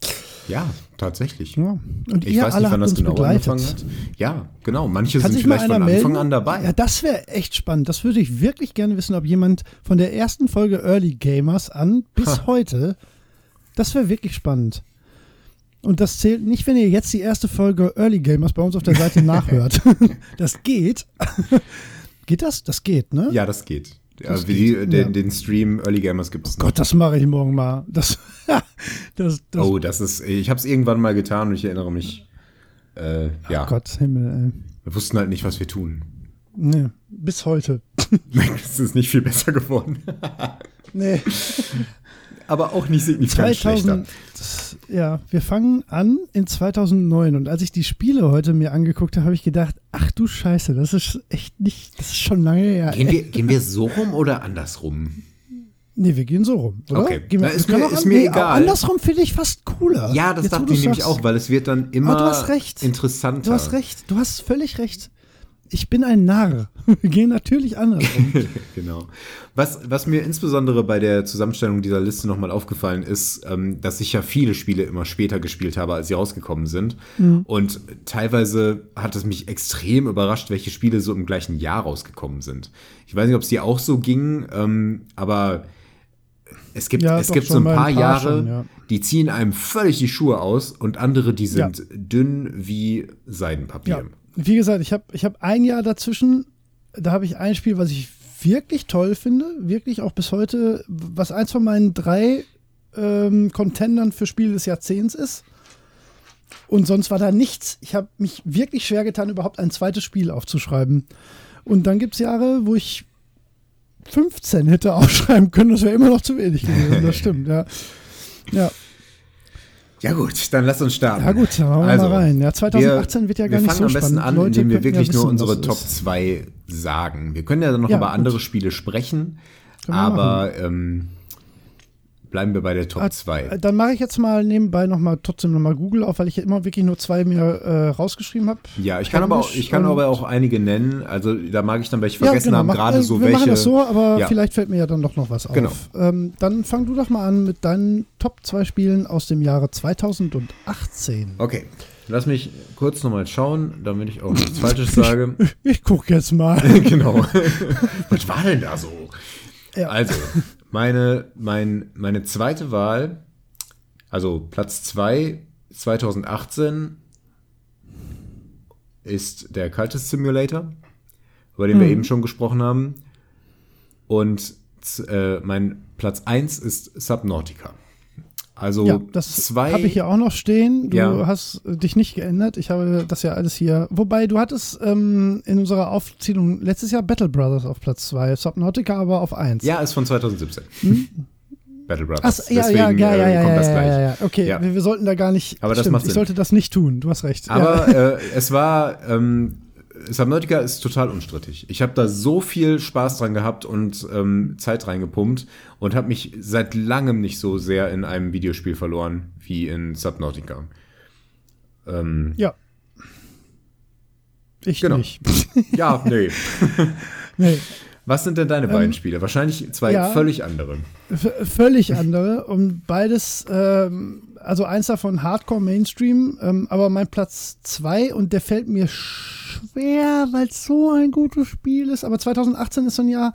Ja, tatsächlich. Ja. Und Ich weiß alle nicht, wann das genau begleitet. angefangen hat. Ja, genau. Manche Kann sind vielleicht von Anfang melden? an dabei. Ja, das wäre echt spannend. Das würde ich wirklich gerne wissen, ob jemand von der ersten Folge Early Gamers an bis Ha. heute, das wäre wirklich spannend. Und das zählt nicht, wenn ihr jetzt die erste Folge Early Gamers bei uns auf der Seite nachhört. das geht. geht das? Das geht, ne? Ja, das geht. Ja, wie die, geht, den, ja. den Stream Early Gamers gibt es noch. Gott, das mache ich morgen mal. Das, das, das Oh, das ist, ich habe es irgendwann mal getan und ich erinnere mich. Äh, ja, Gott, Himmel, wir wussten halt nicht, was wir tun. ey. Nee, bis heute. es ist nicht viel besser geworden. Nee. Aber auch nicht signifikant 2000, schlechter. Ja, wir fangen an in 2009 und als ich die Spiele heute mir angeguckt habe, habe ich gedacht, ach du Scheiße, das ist echt nicht, das ist schon lange her. Gehen wir, gehen wir so rum oder andersrum? Nee, wir gehen so rum, oder? Okay. Gehen wir, Na, ist wir mir- ist an- mir nee, egal. Andersrum finde ich fast cooler. Ja, das Jetzt, dachte ich nämlich auch, weil es wird dann immer du hast recht. interessanter. Du hast recht, du hast völlig recht. Ich bin ein Narr. Wir gehen natürlich andersrum. genau. Was, was mir insbesondere bei der Zusammenstellung dieser Liste nochmal aufgefallen ist, ähm, dass ich ja viele Spiele immer später gespielt habe, als sie rausgekommen sind. Und teilweise hat es mich extrem überrascht, welche Spiele so im gleichen Jahr rausgekommen sind. Ich weiß nicht, ob es dir auch so ging, ähm, aber es gibt, Ja, es gibt so ein paar, ein paar Jahre, schon, ja. die ziehen einem völlig die Schuhe aus und andere, die Ja. sind dünn wie Seidenpapier. Wie gesagt, ich habe ich hab ein Jahr dazwischen, da habe ich ein Spiel, was ich wirklich toll finde, wirklich auch bis heute, was eins von meinen drei ähm, Contendern für Spiel des Jahrzehnts ist. Und sonst war da nichts. Ich habe mich wirklich schwer getan, überhaupt ein zweites Spiel aufzuschreiben. Und dann gibt es Jahre, wo ich 15 hätte aufschreiben können. Das wäre immer noch zu wenig gewesen. Das stimmt, ja. Ja, Ja gut, dann lass uns starten. ja gut, dann machen wir mal rein. Ja, 2018 wird ja gar wir nicht fangen so am besten spannend. an, Leute indem wir könnten ja wirklich nur wissen, unsere Top es ist. 2 sagen. Wir können ja dann noch Ja, über gut. andere Spiele sprechen, wir aber ähm, bleiben wir bei der Top Ah, 2. Dann mache ich jetzt mal nebenbei noch mal trotzdem noch mal Google auf, weil ich ja immer wirklich nur zwei mir äh, rausgeschrieben habe. Ja, ich kann aber auch, ich kann aber auch einige nennen. Also da mag ich dann welche vergessen haben, mach- gerade äh, so wir welche. machen das so, aber Ja. vielleicht fällt mir ja dann doch noch was auf. Genau. Ähm, dann fang du doch mal an mit deinen Top 2 Spielen aus dem Jahre 2018. Okay, lass mich kurz nochmal schauen, damit ich auch nichts Falsches sage. Ich guck jetzt mal. genau. Was war denn da so? Ja. Also, meine, mein, meine zweite Wahl, also Platz 2 2018, ist der Cultist Simulator, über den wir eben schon gesprochen haben. Und äh, mein Platz 1 ist Subnautica. Also Ja, das zwei. habe ich hier auch noch stehen. Du Ja. hast äh, dich nicht geändert. Ich habe das ja alles hier. Wobei, du hattest ähm, in unserer Aufzählung letztes Jahr Battle Brothers auf Platz 2, Subnautica aber auf 1. Ja, ist von 2017. Battle Brothers. Ach, ja, ja, Deswegen, ja, ja, äh, ja, kommt ja, das ja, gleich. ja, ja. Okay, Ja. Wir, wir sollten da gar nicht. Aber das stimmt, macht ich Sinn. sollte das nicht tun. Du hast recht. Aber äh, es war, ähm, Subnautica ist total unstrittig. Ich habe da so viel Spaß dran gehabt und ähm, Zeit reingepumpt und habe mich seit langem nicht so sehr in einem Videospiel verloren wie in Subnautica. Ähm, ja. Ich Genau. nicht. ja, nee. nee. Was sind denn deine beiden Spiele? Wahrscheinlich zwei Ähm, ja. völlig andere. Völlig andere und beides, ähm, also eins davon Hardcore Mainstream, ähm, aber mein Platz zwei und der fällt mir schwer, weil es so ein gutes Spiel ist. Aber 2018 ist so ein Jahr,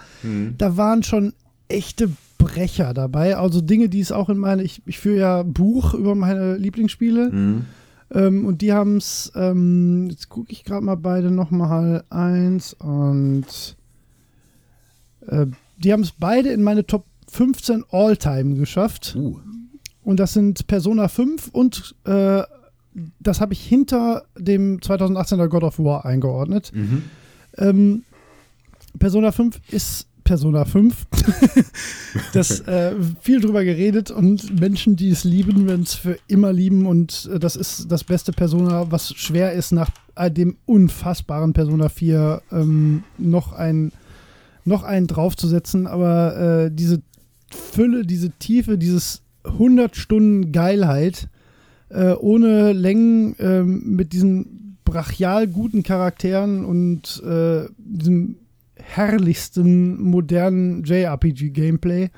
da waren schon echte Brecher dabei, also Dinge, die es auch in meine, ich, ich führe ja Buch über meine Lieblingsspiele. Ähm, und die haben es, ähm, jetzt gucke ich gerade mal beide nochmal eins und äh, die haben es beide in meine Top 15 All-Time geschafft. Uh, Und das sind Persona 5 und äh, das habe ich hinter dem 2018er God of War eingeordnet. mhm. Ähm, Persona 5 ist Persona 5. das äh, viel drüber geredet und Menschen, die es lieben, werden es für immer lieben und äh, das ist das beste Persona, was schwer ist nach äh, dem unfassbaren Persona 4 ähm, noch ein noch einen draufzusetzen, aber äh, diese Fülle, diese Tiefe, dieses 100 Stunden Geilheit äh, ohne Längen ähm, mit diesen brachial guten Charakteren und äh, diesem herrlichsten modernen JRPG-Gameplay.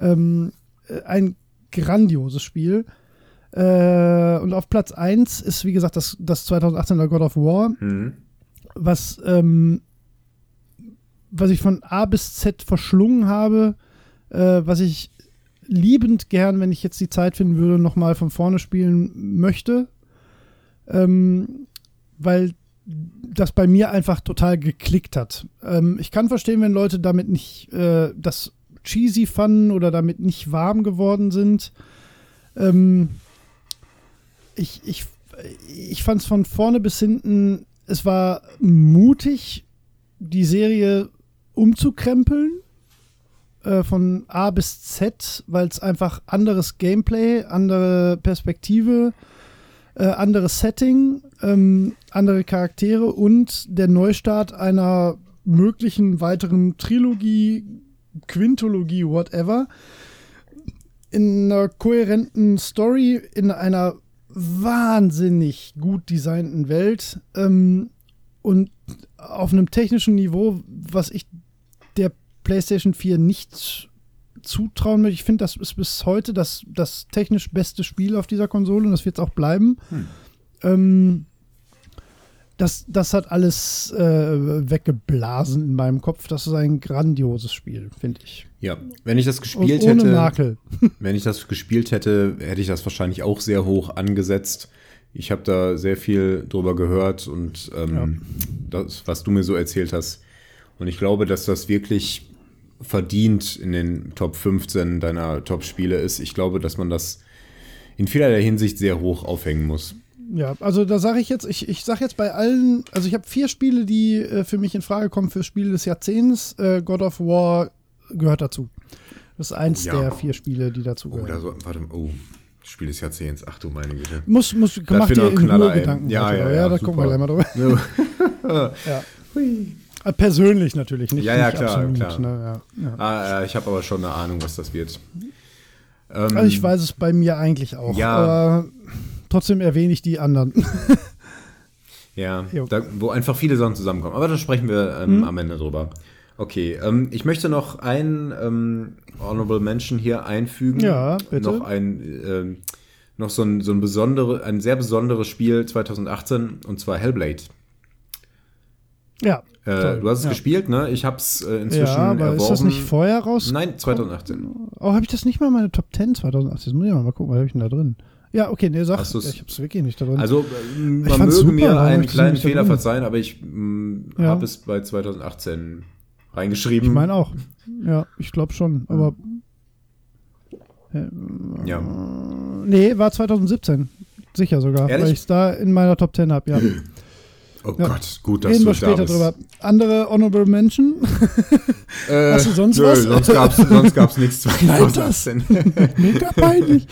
Ähm, äh, ein grandioses Spiel. Äh, und auf Platz 1 ist, wie gesagt, das, das 2018er God of War, Mhm. was, ähm, was ich von A bis Z verschlungen habe, äh, was ich liebend gern, wenn ich jetzt die Zeit finden würde, nochmal von vorne spielen möchte. Ähm, weil das bei mir einfach total geklickt hat. Ähm, ich kann verstehen, wenn Leute damit nicht äh, das cheesy fanden oder damit nicht warm geworden sind. Ähm, ich ich, ich fand es von vorne bis hinten, es war mutig, die Serie umzukrempeln. Äh, von A bis Z, weil es einfach anderes Gameplay, andere Perspektive, äh, anderes Setting, ähm, andere Charaktere und der Neustart einer möglichen weiteren Trilogie, Quintologie, whatever, in einer kohärenten Story, in einer wahnsinnig gut designten Welt ähm, und auf einem technischen Niveau, was ich PlayStation 4 nicht zutrauen möchte. Ich finde, das ist bis heute das, das technisch beste Spiel auf dieser Konsole und das wird es auch bleiben. Hm. Ähm, das, das hat alles äh, weggeblasen in meinem Kopf. Das ist ein grandioses Spiel, finde ich. Ja, wenn ich das gespielt Und ohne hätte, Makel. wenn ich das gespielt hätte, hätte ich das wahrscheinlich auch sehr hoch angesetzt. Ich habe da sehr viel drüber gehört und ähm, das, was du mir so erzählt hast. Und ich glaube, dass das wirklich verdient in den Top 15 deiner Top-Spiele ist. Ich glaube, dass man das in vielerlei Hinsicht sehr hoch aufhängen muss. Ja, also da sage ich jetzt, ich, ich sage jetzt bei allen, also ich habe vier Spiele, die äh, für mich in Frage kommen für Spiele des Jahrzehnts. Äh, God of War gehört dazu. Das ist eins Ja. der vier Spiele, die dazu Oh, gehören. da so, warte, oh, Spiel des Jahrzehnts. Ach du meine Güte. Muss, muss, mach dir in Ruhe. Gedanken. Ja, ja, ja, ja, da gucken wir super. gleich mal drüber. ja. Äh, Persönlich natürlich, nicht, Ja, ja, nicht klar, absolut. klar. Ne? Ja, ja. ah, äh, ich habe aber schon eine Ahnung, was das wird. Ähm, Also ich weiß es bei mir eigentlich auch. Ja. Aber trotzdem erwähne ich die anderen. Ja, da, wo einfach viele Sachen zusammenkommen. Aber da sprechen wir ähm, Mhm. am Ende drüber. Okay, ähm, ich möchte noch ein ähm, Honorable Mention hier einfügen. Ja, bitte. Noch ein, ähm, noch so ein, so ein besondere, ein sehr besonderes Spiel 2018 und zwar Hellblade. Ja. Äh, du hast es ja. gespielt, ne? Ich habe es äh, inzwischen Ja, aber erworben. ist das nicht vorher raus? Nein, 2018. Oh, habe ich das nicht mal in meine Top 10 2018? Jetzt muss ich mal gucken, was habe ich denn da drin? Ja, okay, nee, sag, Hast du's- ich hab's wirklich nicht da drin. Also man möge super, mir einen kleinen Fehler verzeihen, aber ich mh, Ja. habe es bei 2018 reingeschrieben. ich meine auch. Ja, ich glaube schon, aber äh, Ja. nee, war 2017. Sicher sogar, Ehrlich? weil ich es da in meiner Top 10 habe, ja. Oh Ja. Gott, gut, dass Reden du wir da später bist. drüber. Andere Honorable Mention? Äh, Hast du sonst nö, was? Sonst gab's, sonst gab's nichts Nein, 2018. Mega peinlich.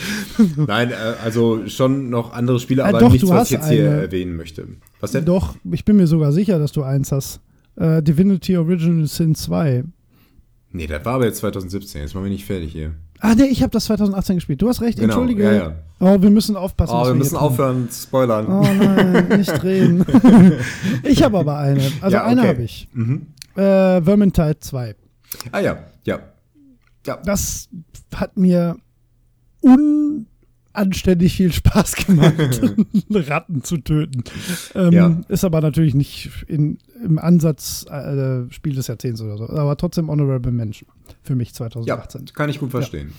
Nein, äh, also schon noch andere Spiele, Ah, aber doch, nichts, was ich jetzt hier eine. erwähnen möchte. Was denn? Doch, ich bin mir sogar sicher, dass du eins hast. Äh, Divinity Original Sin 2. Nee, das war aber jetzt 2017. Jetzt machen wir nicht fertig hier. Ah, nee, ich habe das 2018 gespielt. Du hast recht, Genau, entschuldige. ja, ja. Oh, wir müssen aufpassen. Oh, wir hier müssen aufhören zu spoilern. Oh nein, nicht reden. ich habe aber eine. Also Ja, eine okay. habe ich. Mhm. Äh, Vermintide 2. Ah ja, ja. Ja, Das hat mir unanständig viel Spaß gemacht, Ratten zu töten. Ähm, Ja. Ist aber natürlich nicht in, im Ansatz äh, Spiel des Jahrzehnts oder so. Aber trotzdem Honorable Mention für mich ja, 2018. kann ich gut verstehen.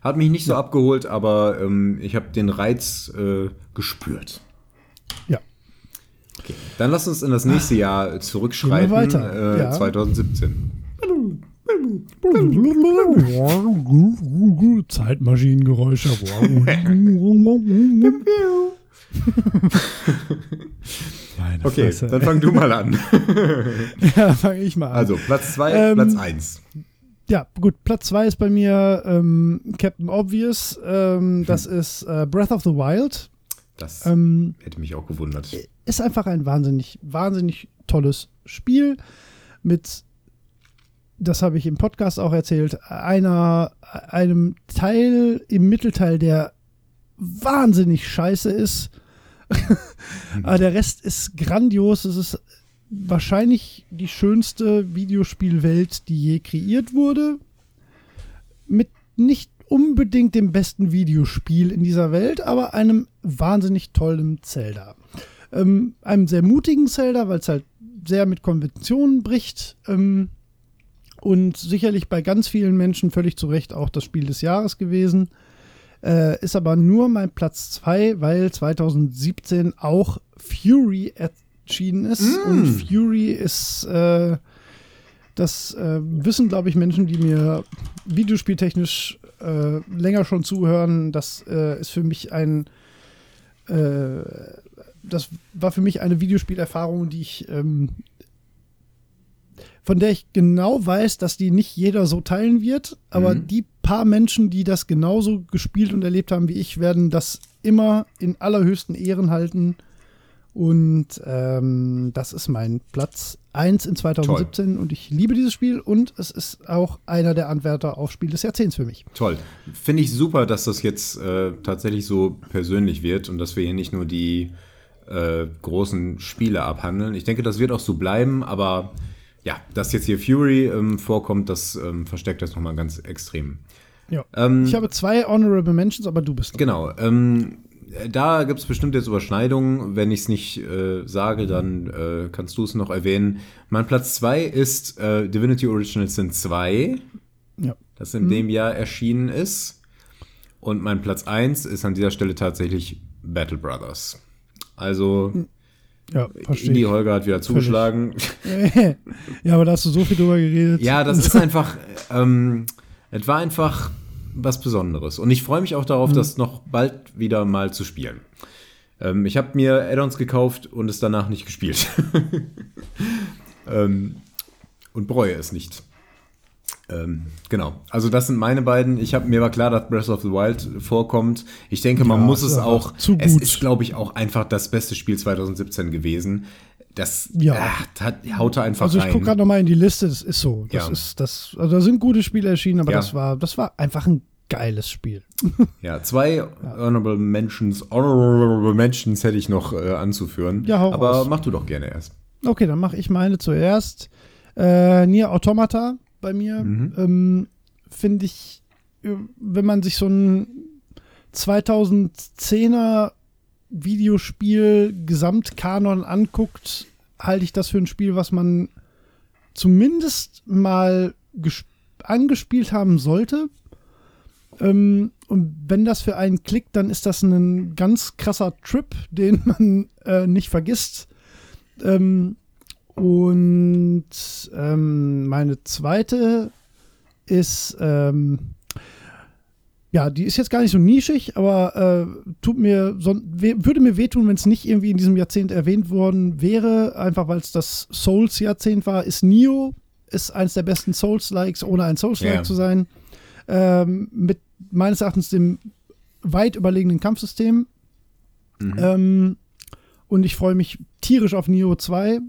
Hat mich nicht so abgeholt, aber ähm, ich habe den Reiz äh, gespürt. Ja. Okay, dann lass uns in das nächste Jahr zurückschreiten. Gehen wir weiter, Äh, ja. 2017. Zeitmaschinengeräusche. Meine Okay, Fresse. dann fang du mal an. ja, fange ich mal an. Also, Platz 2, Ähm, Platz 1. Ja, gut, Platz 2 ist bei mir ähm, Captain Obvious. Ähm, das ist äh, Breath of the Wild. Das Ähm, hätte mich auch gewundert. ist einfach ein wahnsinnig, wahnsinnig tolles Spiel mit, das habe ich im Podcast auch erzählt, einer, einem Teil im Mittelteil, der wahnsinnig scheiße ist. Aber der Rest ist grandios. Es ist wahrscheinlich die schönste Videospielwelt, die je kreiert wurde. Mit nicht unbedingt dem besten Videospiel in dieser Welt, aber einem wahnsinnig tollen Zelda. Ähm, einem sehr mutigen Zelda, weil es halt sehr mit Konventionen bricht. Ähm, und sicherlich bei ganz vielen Menschen völlig zu Recht auch das Spiel des Jahres gewesen. Äh, ist aber nur mein Platz 2, weil 2017 auch Fury erschienen ist. Mm. Und Fury ist, äh, das äh, wissen, glaube ich, Menschen, die mir videospieltechnisch äh, länger schon zuhören. Das äh, ist für mich ein äh, das war für mich eine Videospielerfahrung, die ich ähm, von der ich genau weiß, dass die nicht jeder so teilen wird, aber mhm. die paar Menschen, die das genauso gespielt und erlebt haben wie ich, werden das immer in allerhöchsten Ehren halten. Und ähm, das ist mein Platz 1 in 2017 Toll. und ich liebe dieses Spiel und es ist auch einer der Anwärter auf Spiel des Jahrzehnts für mich. Toll. Finde ich super, dass das jetzt äh, tatsächlich so persönlich wird und dass wir hier nicht nur die äh, großen Spiele abhandeln. Ich denke, das wird auch so bleiben, aber ja, dass jetzt hier Fury ähm, vorkommt, das ähm, verstärkt das nochmal ganz extrem. Ja. Ähm, ich habe zwei Honorable Mentions, aber du bist. Genau. Ähm, da gibt es bestimmt jetzt Überschneidungen. Wenn ich es nicht äh, sage, dann äh, kannst du es noch erwähnen. Mein Platz 2 ist äh, Divinity Original Sin 2, ja. das in mhm. dem Jahr erschienen ist. Und mein Platz 1 ist an dieser Stelle tatsächlich Battle Brothers. Also hm. Ja, verstehe. Die Holger hat wieder zugeschlagen. ja, aber da hast du so viel drüber geredet. Ja, das ist einfach, ähm, es war einfach was Besonderes. Und ich freue mich auch darauf, mhm. das noch bald wieder mal zu spielen. Ähm, ich habe mir Add-ons gekauft und es danach nicht gespielt. ähm, und bereue es nicht. Ähm, genau. Also das sind meine beiden. Ich habe mir war klar, dass Breath of the Wild vorkommt. Ich denke, man ja, muss es auch. Zu gut. Es ist, glaube ich, auch einfach das beste Spiel 2017 gewesen. Das ja. äh, haut einfach Also ich gucke gerade nochmal in die Liste. Das ist so. Das ja. ist das. Also da sind gute Spiele erschienen, aber ja. das war das war einfach ein geiles Spiel. ja, zwei ja. Honorable Mentions, Honorable Mentions hätte ich noch äh, anzuführen. Ja, hau aber raus. mach du doch gerne erst. Okay, dann mache ich meine zuerst. Äh, Nier Automata bei mir. Mhm. Ähm, Finde ich, wenn man sich so ein 2010er Videospiel Gesamtkanon anguckt, halte ich das für ein Spiel, was man zumindest mal angespielt haben sollte. Ähm, und wenn das für einen klickt, dann ist das ein ganz krasser Trip, den man äh, nicht vergisst. Ähm, und ähm, meine zweite ist, ähm, ja, die ist jetzt gar nicht so nischig, aber äh, tut mir so, würde mir wehtun, wenn es nicht irgendwie in diesem Jahrzehnt erwähnt worden wäre, einfach weil es das Souls-Jahrzehnt war, ist Nio, ist eins der besten Souls-Likes, ohne ein Souls-Like yeah. zu sein. Ähm, mit meines Erachtens dem weit überlegenen Kampfsystem. Mhm. Ähm, und ich freue mich tierisch auf Nio 2.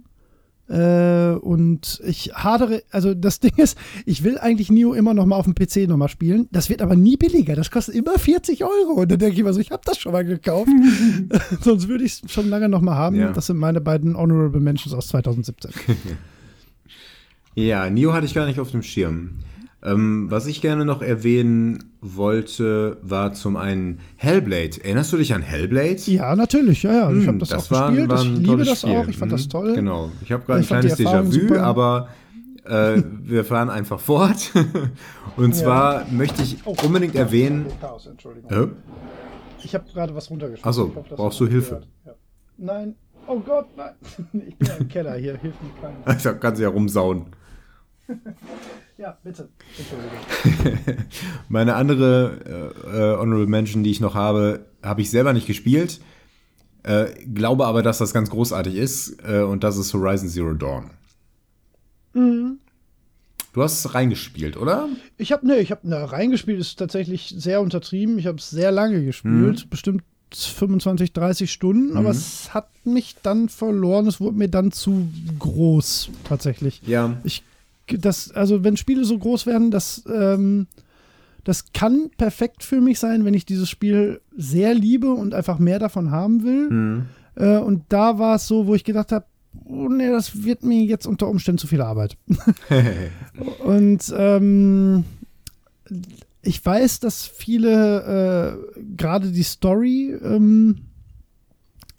Äh, und ich hadere, also das Ding ist, ich will eigentlich Nio immer noch mal auf dem PC noch mal spielen. Das wird aber nie billiger. Das kostet immer 40 Euro. Und dann denke ich mir so, ich habe das schon mal gekauft. Sonst würde ich es schon lange noch mal haben. Ja. Das sind meine beiden Honorable Mentions aus 2017. ja, Nio hatte ich gar nicht auf dem Schirm. Ähm, was ich gerne noch erwähnen wollte, war zum einen Hellblade. Erinnerst du dich an Hellblade? Ja, natürlich. Ja, ja. Hm, ich habe das, das, auch war, gespielt. War ich liebe das Spiel. auch. Ich fand hm, das toll. Genau. Ich habe gerade ein kleines Déjà-vu, aber äh, wir fahren einfach fort. Und zwar ja. möchte ich oh, unbedingt erwähnen. Chaos. Äh? Ich habe gerade was runtergeschrieben. Achso, brauchst du Hilfe? Ja. Nein. Oh Gott, nein. Ich bin im Keller hier. Hilf mir keiner. Also kannst du ja rumsauen. Ja, bitte. Meine andere äh, äh, Honorable Mention, die ich noch habe, habe ich selber nicht gespielt. Äh, glaube aber, dass das ganz großartig ist. Äh, und das ist Horizon Zero Dawn. Mhm. Du hast es reingespielt, oder? Ich habe ne, ich habe ne, reingespielt ist tatsächlich sehr untertrieben. Ich habe es sehr lange gespielt, mhm. bestimmt 25, 30 Stunden, mhm. aber es hat mich dann verloren. Es wurde mir dann zu groß tatsächlich. Ja. Ich das, also wenn Spiele so groß werden, das, ähm, das kann perfekt für mich sein, wenn ich dieses Spiel sehr liebe und einfach mehr davon haben will. Mhm. Äh, und da war es so, wo ich gedacht habe, oh nee, das wird mir jetzt unter Umständen zu viel Arbeit. und ähm, ich weiß, dass viele äh, gerade die Story ähm,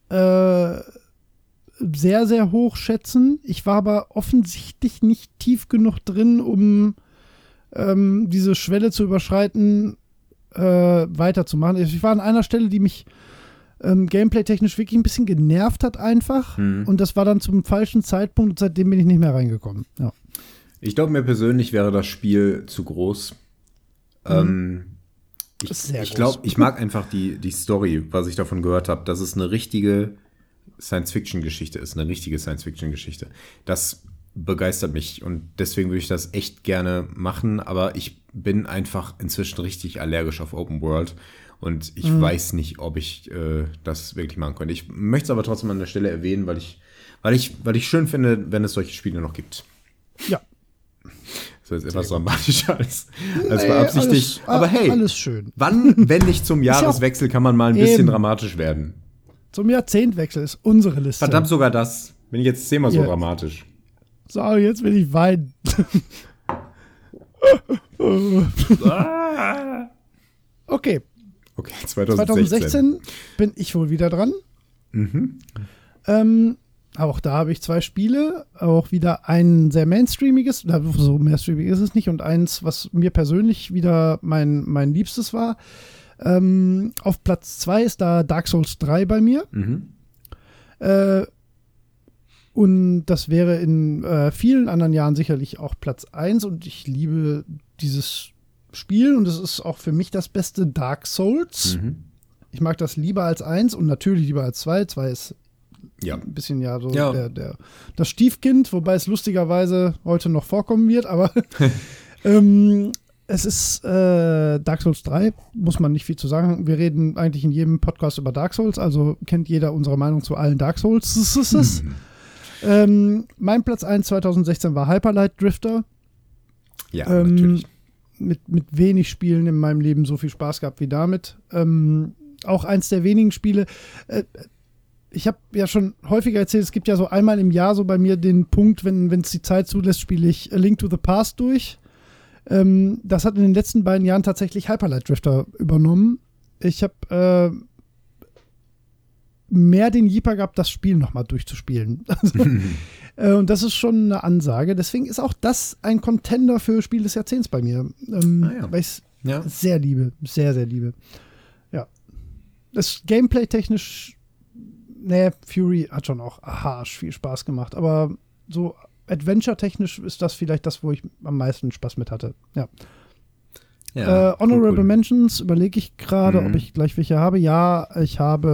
äh, sehr, sehr hoch schätzen. Ich war aber offensichtlich nicht tief genug drin, um ähm, diese Schwelle zu überschreiten, äh, weiterzumachen. Ich war an einer Stelle, die mich ähm, gameplay-technisch wirklich ein bisschen genervt hat, einfach. Hm. Und das war dann zum falschen Zeitpunkt und seitdem bin ich nicht mehr reingekommen. Ja. Ich glaube, mir persönlich wäre das Spiel zu groß. Ähm, ich Ist ich glaube, ich mag einfach die, die Story, was ich davon gehört habe, dass es eine richtige Science-Fiction-Geschichte ist, eine richtige Science-Fiction-Geschichte. Das begeistert mich und deswegen würde ich das echt gerne machen, aber ich bin einfach inzwischen richtig allergisch auf Open World und ich weiß nicht, ob ich äh, das wirklich machen könnte. Ich möchte es aber trotzdem an der Stelle erwähnen, weil ich, weil ich, weil ich schön finde, wenn es solche Spiele noch gibt. Ja. Das ist etwas dramatischer als, als Nee, beabsichtigt. alles- aber hey, wann, wenn nicht zum Jahreswechsel, kann man mal ein bisschen Eben. dramatisch werden? Zum Jahrzehntwechsel ist unsere Liste. Verdammt sogar das. Bin ich jetzt zehnmal so Ja. dramatisch. So, jetzt will ich weinen. okay, Okay, 2016. 2016 bin ich wohl wieder dran. Ähm, auch da habe ich zwei Spiele, auch wieder ein sehr mainstreamiges, so mainstreamig ist es nicht, und eins, was mir persönlich wieder mein, mein Liebstes war. Ähm, auf Platz zwei ist da Dark Souls 3 bei mir. Mhm. Äh, und das wäre in äh, vielen anderen Jahren sicherlich auch Platz 1 und ich liebe dieses Spiel und es ist auch für mich das beste Dark Souls. Mhm. Ich mag das lieber als 1 und natürlich lieber als 2. 2 ist Ja. ein bisschen ja so Ja. Der, der, das Stiefkind, wobei es lustigerweise heute noch vorkommen wird, aber ähm, es ist äh, Dark Souls 3, muss man nicht viel zu sagen. Wir reden eigentlich in jedem Podcast über Dark Souls, also kennt jeder unsere Meinung zu allen Dark Souls. ähm, mein Platz 1 2016 war Hyperlight Drifter. Ja, Ähm, natürlich. Mit, mit wenig Spielen in meinem Leben so viel Spaß gehabt wie damit. Ähm, auch eins der wenigen Spiele. Äh, ich habe ja schon häufiger erzählt, es gibt ja so einmal im Jahr so bei mir den Punkt, wenn es die Zeit zulässt, spiele ich A Link to the Past durch. Ähm, das hat in den letzten beiden Jahren tatsächlich Hyperlight Drifter übernommen. Ich habe äh, mehr den Jeeper gehabt, das Spiel nochmal durchzuspielen. Also, äh, und das ist schon eine Ansage. Deswegen ist auch das ein Contender für Spiel des Jahrzehnts bei mir. Ähm, Ah ja. Weil ich es Ja. sehr liebe. Sehr, sehr liebe. Ja. Das Gameplay technisch, ne, Fury hat schon auch harsch viel Spaß gemacht. Aber so Adventure-technisch ist das vielleicht das, wo ich am meisten Spaß mit hatte. Ja. ja äh, Honorable cool. Mentions überlege ich gerade, Mhm. ob ich gleich welche habe. Ja, ich habe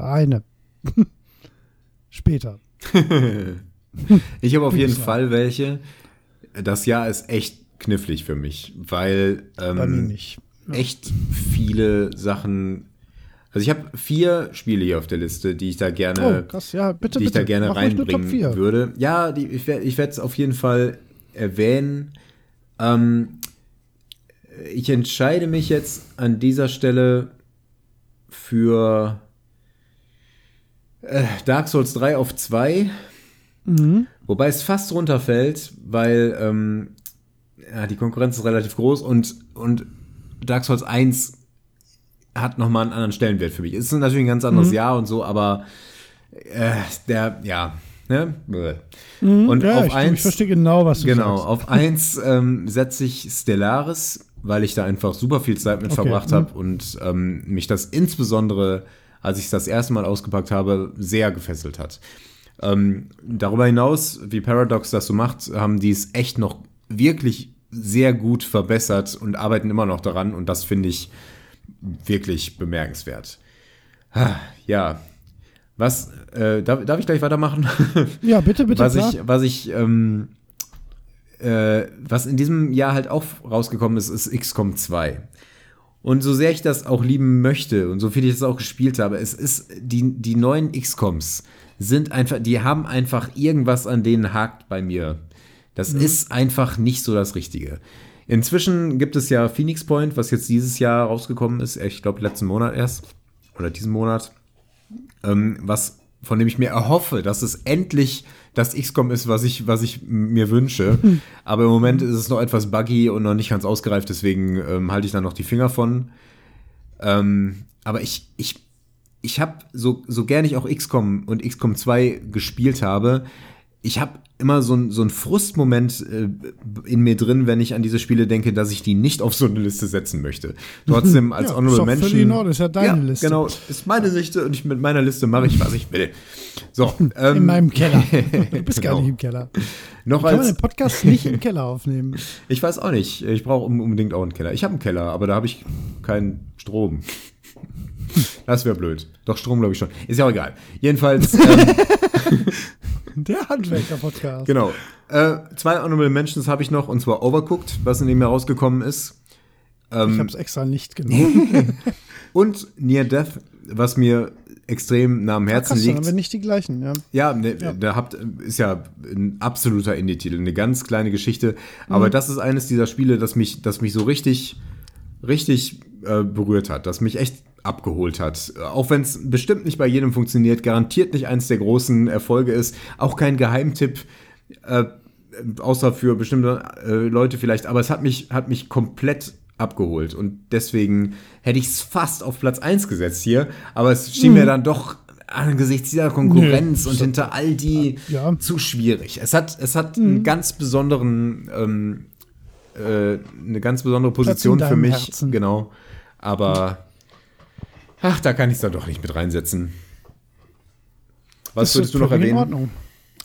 äh, eine. Später. Ich habe auf jeden. Fall welche. Das Jahr ist echt knifflig für mich, weil ähm, Bei mir nicht. echt viele Sachen. Also ich habe vier Spiele hier auf der Liste, die ich da gerne Oh, krass. Ja, bitte, die ich bitte. da gerne Mach reinbringen 4. würde. Ja, die, ich werde ich es auf jeden Fall erwähnen. Ähm, ich entscheide mich jetzt an dieser Stelle für äh, Dark Souls 3 auf 2. Mhm. Wobei es fast runterfällt, weil ähm, ja, die Konkurrenz ist relativ groß und, und Dark Souls 1 hat nochmal einen anderen Stellenwert für mich. Es ist natürlich ein ganz anderes Mhm. Jahr und so, aber äh, der, ja, ne? Mhm. Und ja, auf ich, ich eins- verstehe genau, was du Genau, sagst. auf 1 ähm, setze ich Stellaris, weil ich da einfach super viel Zeit mit Okay, verbracht habe und ähm, mich das insbesondere, als ich es das erste Mal ausgepackt habe, sehr gefesselt hat. Ähm, darüber hinaus, wie Paradox das so macht, haben die es echt noch wirklich sehr gut verbessert und arbeiten immer noch daran und das finde ich wirklich bemerkenswert. Ja, was, äh, darf, darf ich gleich weitermachen? Ja, bitte, bitte. was ich, was ich, ähm, äh, was in diesem Jahr halt auch rausgekommen ist, ist XCOM 2. Und so sehr ich das auch lieben möchte und so viel ich das auch gespielt habe, es ist, die, die neuen XCOMs sind einfach, die haben einfach irgendwas an denen hakt bei mir. Das ist einfach nicht so das Richtige. Inzwischen gibt es ja Phoenix Point, was jetzt dieses Jahr rausgekommen ist, ich glaube letzten Monat erst, oder diesen Monat, ähm, was von dem ich mir erhoffe, dass es endlich das XCOM ist, was ich, was ich mir wünsche. Hm. Aber im Moment ist es noch etwas buggy und noch nicht ganz ausgereift, deswegen ähm, halte ich da noch die Finger von. Ähm, aber ich, ich, ich habe, so, so gern ich auch XCOM und XCOM 2 gespielt habe, ich habe immer so, ein, so einen Frustmoment äh, in mir drin, wenn ich an diese Spiele denke, dass ich die nicht auf so eine Liste setzen möchte. Trotzdem als ja, Honorable Mention. Völlig in Ordnung, ist ja deine ja, Liste. Genau, ist meine Liste und ich mit meiner Liste mache ich, was ich will. So, ähm, in meinem Keller. Du bist genau. gar nicht im Keller. Noch Kann als, man den Podcast nicht im Keller aufnehmen? Ich weiß auch nicht. Ich brauche unbedingt auch einen Keller. Ich habe einen Keller, aber da habe ich keinen Strom. Das wäre blöd. Doch Strom glaube ich schon. Ist ja auch egal. Jedenfalls. Ähm, Der Handwerker-Podcast. Genau. Äh, zwei Honorable Mentions habe ich noch, und zwar Overcooked, was in dem Jahr rausgekommen ist. Ähm, ich habe es extra nicht genommen. und Near Death, was mir extrem nah am Herzen liegt. Dann haben wir nicht die gleichen, ja. Ja, ne, ja. da habt, ist ja ein absoluter Indie-Titel, eine ganz kleine Geschichte. Aber mhm. das ist eines dieser Spiele, das mich, das mich so richtig, richtig äh, berührt hat, das mich echt abgeholt hat. Auch wenn es bestimmt nicht bei jedem funktioniert, garantiert nicht eins der großen Erfolge ist, auch kein Geheimtipp, äh, außer für bestimmte äh, Leute vielleicht, aber es hat mich, hat mich komplett abgeholt und deswegen hätte ich es fast auf Platz 1 gesetzt hier, aber es schien mhm. mir dann doch angesichts dieser Konkurrenz nee, und hinter all die ja. zu schwierig. Es hat, es hat mhm. einen ganz besonderen, ähm, äh, eine ganz besondere Position für mich, Herzen. genau. Aber Ach, da kann ich es dann doch nicht mit reinsetzen. Was das würdest du noch erwähnen? In Ordnung.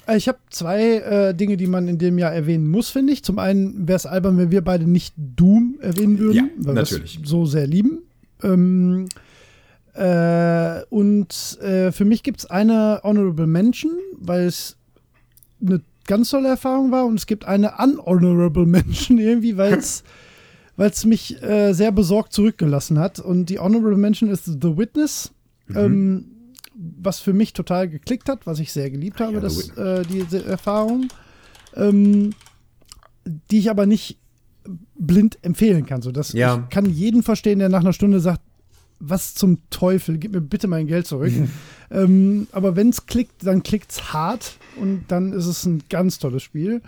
Äh, ich habe zwei äh, Dinge, die man in dem Jahr erwähnen muss, finde ich. Zum einen wäre es albern, wenn wir beide nicht Doom erwähnen würden, ja, weil wir es so sehr lieben. Ähm, äh, und äh, für mich gibt es eine Honorable Mention, weil es eine ganz tolle Erfahrung war. Und es gibt eine Unhonorable Mention irgendwie, weil es weil es mich äh, sehr besorgt zurückgelassen hat. Und die Honorable Mention ist The Witness, mhm. ähm, was für mich total geklickt hat, was ich sehr geliebt habe, ja, das, äh, diese Erfahrung, ähm, die ich aber nicht blind empfehlen kann. So, dass ja. Ich kann jeden verstehen, der nach einer Stunde sagt, was zum Teufel, gib mir bitte mein Geld zurück. ähm, aber wenn es klickt, dann klickt es hart und dann ist es ein ganz tolles Spiel.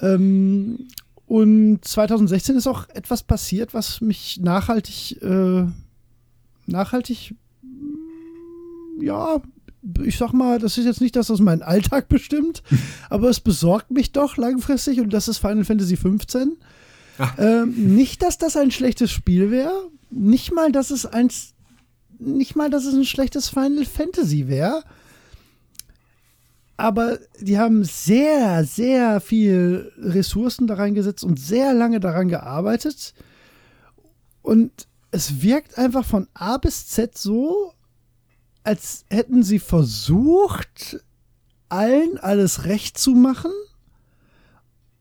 Ähm, und 2016 ist auch etwas passiert, was mich nachhaltig, äh, nachhaltig, ja, ich sag mal, das ist jetzt nicht das, was meinen Alltag bestimmt, aber es besorgt mich doch langfristig und das ist Final Fantasy 15. Ähm, nicht, dass das ein schlechtes Spiel wäre, nicht mal, dass es eins, nicht mal, dass es ein schlechtes Final Fantasy wäre, aber die haben sehr, sehr viel Ressourcen da reingesetzt und sehr lange daran gearbeitet. Und es wirkt einfach von A bis Z so, als hätten sie versucht, allen alles recht zu machen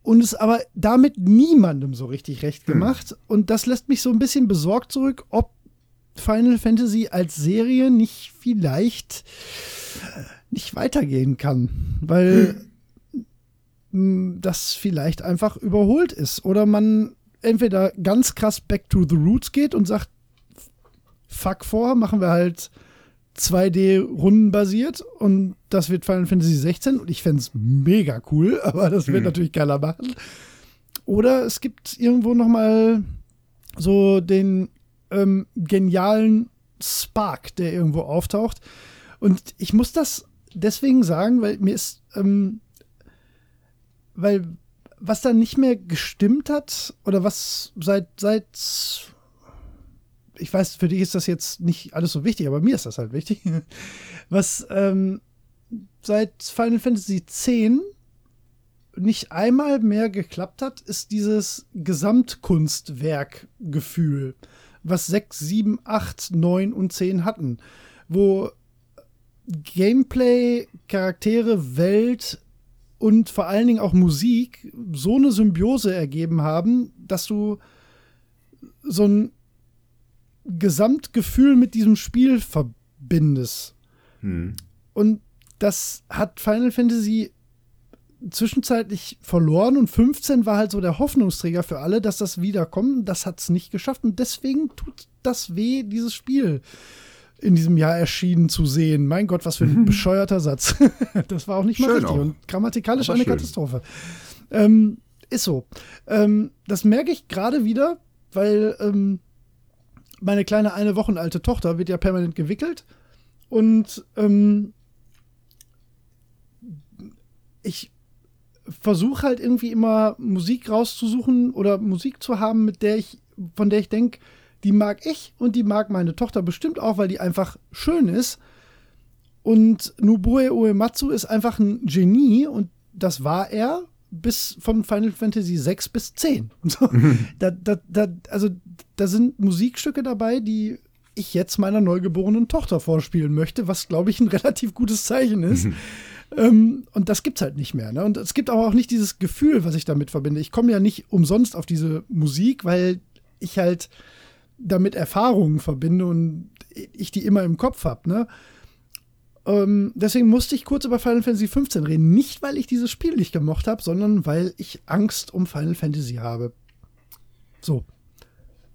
und es aber damit niemandem so richtig recht hm. gemacht. Hm. Und das lässt mich so ein bisschen besorgt zurück, ob Final Fantasy als Serie nicht vielleicht nicht weitergehen kann, weil hm. das vielleicht einfach überholt ist. Oder man entweder ganz krass back to the roots geht und sagt, fuck vor, machen wir halt 2D rundenbasiert und das wird Final Fantasy 16 und ich fände es mega cool, aber das wird hm. natürlich keiner machen. Oder es gibt irgendwo noch mal so den ähm, genialen Spark, der irgendwo auftaucht. Und ich muss das deswegen sagen, weil mir ist, ähm, weil was dann nicht mehr gestimmt hat oder was seit, seit, ich weiß, für dich ist das jetzt nicht alles so wichtig, aber mir ist das halt wichtig, was ähm, seit Final Fantasy X nicht einmal mehr geklappt hat, ist dieses Gesamtkunstwerkgefühl, was 6, 7, 8, 9 und 10 hatten, wo Gameplay, Charaktere, Welt und vor allen Dingen auch Musik so eine Symbiose ergeben haben, dass du so ein Gesamtgefühl mit diesem Spiel verbindest. Hm. Und das hat Final Fantasy zwischenzeitlich verloren und 15 war halt so der Hoffnungsträger für alle, dass das wiederkommt. Das hat es nicht geschafft und deswegen tut das weh, dieses Spiel in diesem Jahr erschienen zu sehen. Mein Gott, was für ein bescheuerter Satz. das war auch nicht mal Schön richtig auch. und grammatikalisch eine schön. Katastrophe. Ähm, ist so. Ähm, das merke ich gerade wieder, weil ähm, meine kleine eine Wochen alte Tochter wird ja permanent gewickelt und ähm, ich versuche halt irgendwie immer Musik rauszusuchen oder Musik zu haben, mit der ich, von der ich denke, die mag ich und die mag meine Tochter bestimmt auch, weil die einfach schön ist. Und Nobuo Uematsu ist einfach ein Genie und das war er bis von Final Fantasy 6 bis 10. So, da, da, da, also da sind Musikstücke dabei, die ich jetzt meiner neugeborenen Tochter vorspielen möchte, was glaube ich ein relativ gutes Zeichen ist. ähm, und das gibt's halt nicht mehr. Ne? Und es gibt aber auch nicht dieses Gefühl, was ich damit verbinde. Ich komme ja nicht umsonst auf diese Musik, weil ich halt damit Erfahrungen verbinde und ich die immer im Kopf habe. Ne? Ähm, deswegen musste ich kurz über Final Fantasy 15 reden. Nicht, weil ich dieses Spiel nicht gemocht habe, sondern weil ich Angst um Final Fantasy habe. So.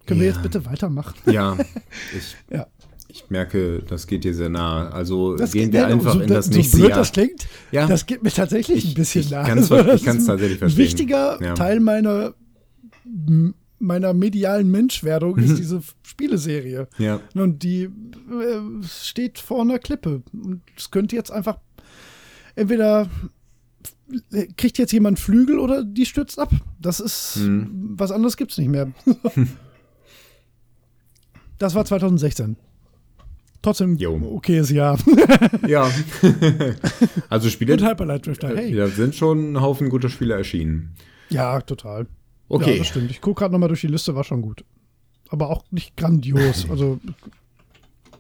Können wir Ja. jetzt bitte weitermachen? Ja, ich, Ja. ich merke, das geht dir sehr nah. Also Das gehen geht- wir einfach so, in das so nächste blöd Jahr. das klingt, Ja. das geht mir tatsächlich Ich- ein bisschen ich nah. kann's ich ist ein tatsächlich verstehen. Wichtiger Ja. Teil meiner, meiner medialen Menschwerdung Mhm. ist diese F- Spieleserie. Ja. Und die äh, steht vor einer Klippe. Und es könnte jetzt einfach entweder kriegt jetzt jemand Flügel oder die stürzt ab. Das ist Mhm. was anderes gibt's nicht mehr. das war 2016. Trotzdem Jo. okayes Jahr. Ja. also Spiele, Und Hyperlight Drifter. Hey. da sind schon ein Haufen guter Spiele erschienen. Ja, total. Ja, Okay. das stimmt. Ich gucke gerade nochmal durch die Liste, war schon gut. Aber auch nicht grandios. Also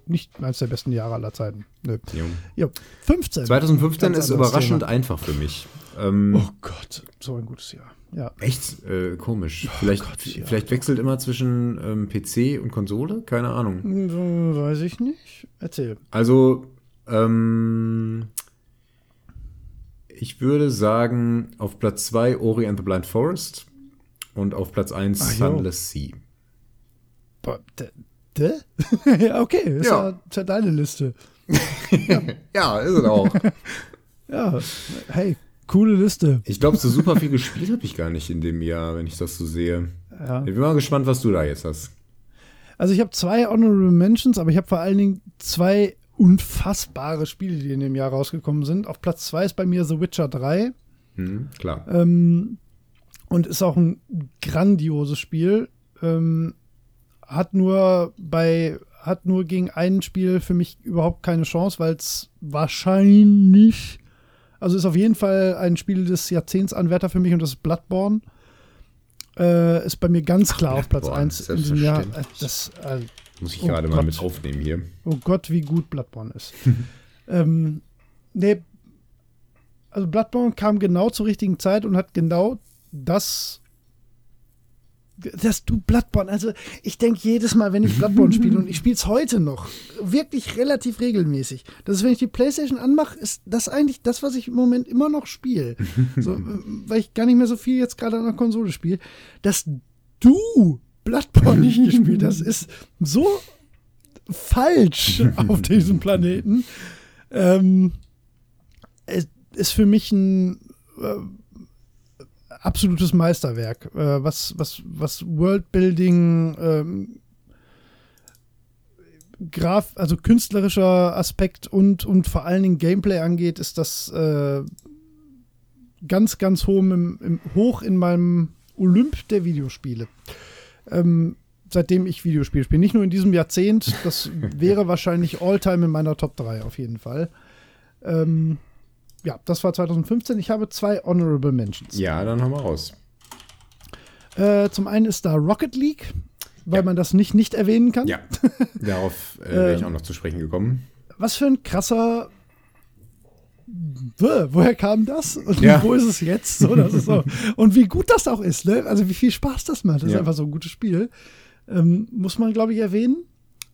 nicht eines der besten Jahre aller Zeiten. Nö. Jo. Ja, 15. 2015 Ganz ist überraschend Thema. einfach für mich. Ähm, Oh Gott, so ein gutes Jahr. Ja. Echt äh, komisch. vielleicht, Gott, ja. vielleicht wechselt immer zwischen ähm, PC und Konsole? Keine Ahnung. Hm, Weiß ich nicht. Erzähl. Also, ähm, ich würde sagen, auf Platz 2 Ori and the Blind Forest und auf Platz 1 Ach. Sunless Sea. Ja, okay. Ist ja. Ja. ist ja deine Liste. Ja, ist es auch. Ja, hey, coole Liste. ich glaube, so super viel gespielt habe ich gar nicht in dem Jahr, wenn ich das so sehe. Ja. Ich bin mal gespannt, was du da jetzt hast. Also ich habe zwei Honorable Mentions, aber ich habe vor allen Dingen zwei unfassbare Spiele, die in dem Jahr rausgekommen sind. Auf Platz zwei ist bei mir The Witcher 3 Hm, klar. ähm, und ist auch ein grandioses Spiel. Ähm, hat nur bei hat nur gegen ein Spiel für mich überhaupt keine Chance, weil es wahrscheinlich also ist auf jeden Fall ein Spiel des Jahrzehnts Anwärter für mich und das ist Bloodborne. Äh, ist bei mir ganz klar auf Platz Bloodborne, 1 in diesem Jahr. Äh. Das, äh, Muss ich oh gerade mal Gott. mit aufnehmen hier. Oh Gott, wie gut Bloodborne ist. ähm, nee, also Bloodborne kam genau zur richtigen Zeit und hat genau das. Das du Bloodborne, also ich denke jedes Mal, wenn ich Bloodborne spiele und ich spiele es heute noch, wirklich relativ regelmäßig. Das ist, wenn ich die Playstation anmache, ist das eigentlich das, was ich im Moment immer noch spiele. So, weil ich gar nicht mehr so viel jetzt gerade an der Konsole spiele. Dass du Bloodborne nicht gespielt hast, ist so falsch auf diesem Planeten. Ähm, es ist für mich ein äh, absolutes Meisterwerk, äh, was, was, was Worldbuilding, ähm, Graf, also künstlerischer Aspekt und, und vor allen Dingen Gameplay angeht, ist das äh, ganz, ganz hoch, im, im, hoch in meinem Olymp der Videospiele. Ähm, seitdem ich Videospiele spiele. Nicht nur in diesem Jahrzehnt, das wäre wahrscheinlich Alltime in meiner Top 3 auf jeden Fall. Ähm, ja, das war 2015. Ich habe zwei Honorable Mentions. Ja, dann haben wir raus. Äh, zum einen ist da Rocket League, weil Ja. man das nicht nicht erwähnen kann. Ja, darauf äh, wäre ich Ähm, auch noch zu sprechen gekommen. Was für ein krasser. Woher kam das? Und Ja. wo ist es jetzt? So, ist so. Und wie gut das auch ist, ne? Also wie viel Spaß das macht. Das ist Ja. einfach so ein gutes Spiel. Ähm, muss man, glaube ich, erwähnen.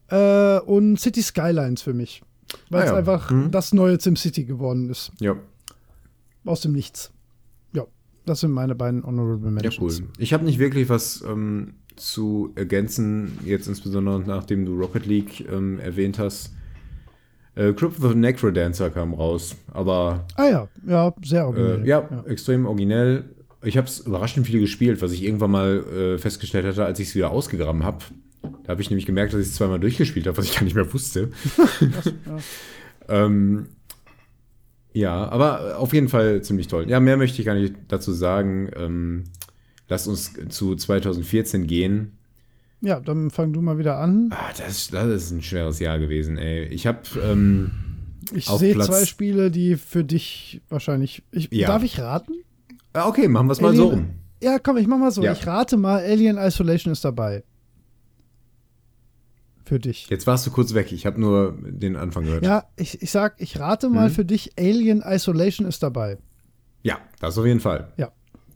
Äh, und City Skylines für mich. Weil Ah es ja. einfach Mhm. das neue SimCity geworden ist. Ja, Aus dem Nichts. Ja, das sind meine beiden Honorable ja, Mentions. cool. Ich habe nicht wirklich was ähm, zu ergänzen, jetzt insbesondere nachdem du Rocket League ähm, erwähnt hast. Äh, Crypt of the Necrodancer kam raus, aber. Ah ja, ja, sehr originell. Äh, ja, ja, extrem originell. Ich habe es überraschend viel gespielt, was ich irgendwann mal äh, festgestellt hatte, als ich es wieder ausgegraben habe. Da habe ich nämlich gemerkt, dass ich es zweimal durchgespielt habe, was ich gar nicht mehr wusste. das, ja. ähm, ja, aber auf jeden Fall ziemlich toll. Ja, mehr möchte ich gar nicht dazu sagen. Ähm, lasst uns zu 2014 gehen. Ja, dann fang du mal wieder an. Ah, das, das ist ein schweres Jahr gewesen, ey. Ich habe. Ähm, ich sehe zwei Spiele, die für dich wahrscheinlich. Ich, ja. Darf ich raten? Ah, okay, machen wir es mal so rum. Ja, komm, ich mach mal so. Ja. Ich rate mal, Alien Isolation ist dabei für dich. Jetzt warst du kurz weg, ich habe nur den Anfang gehört. Ja, ich, ich sag, ich rate mal mhm. für dich, Alien Isolation ist dabei. Ja, das auf jeden Fall. Ja.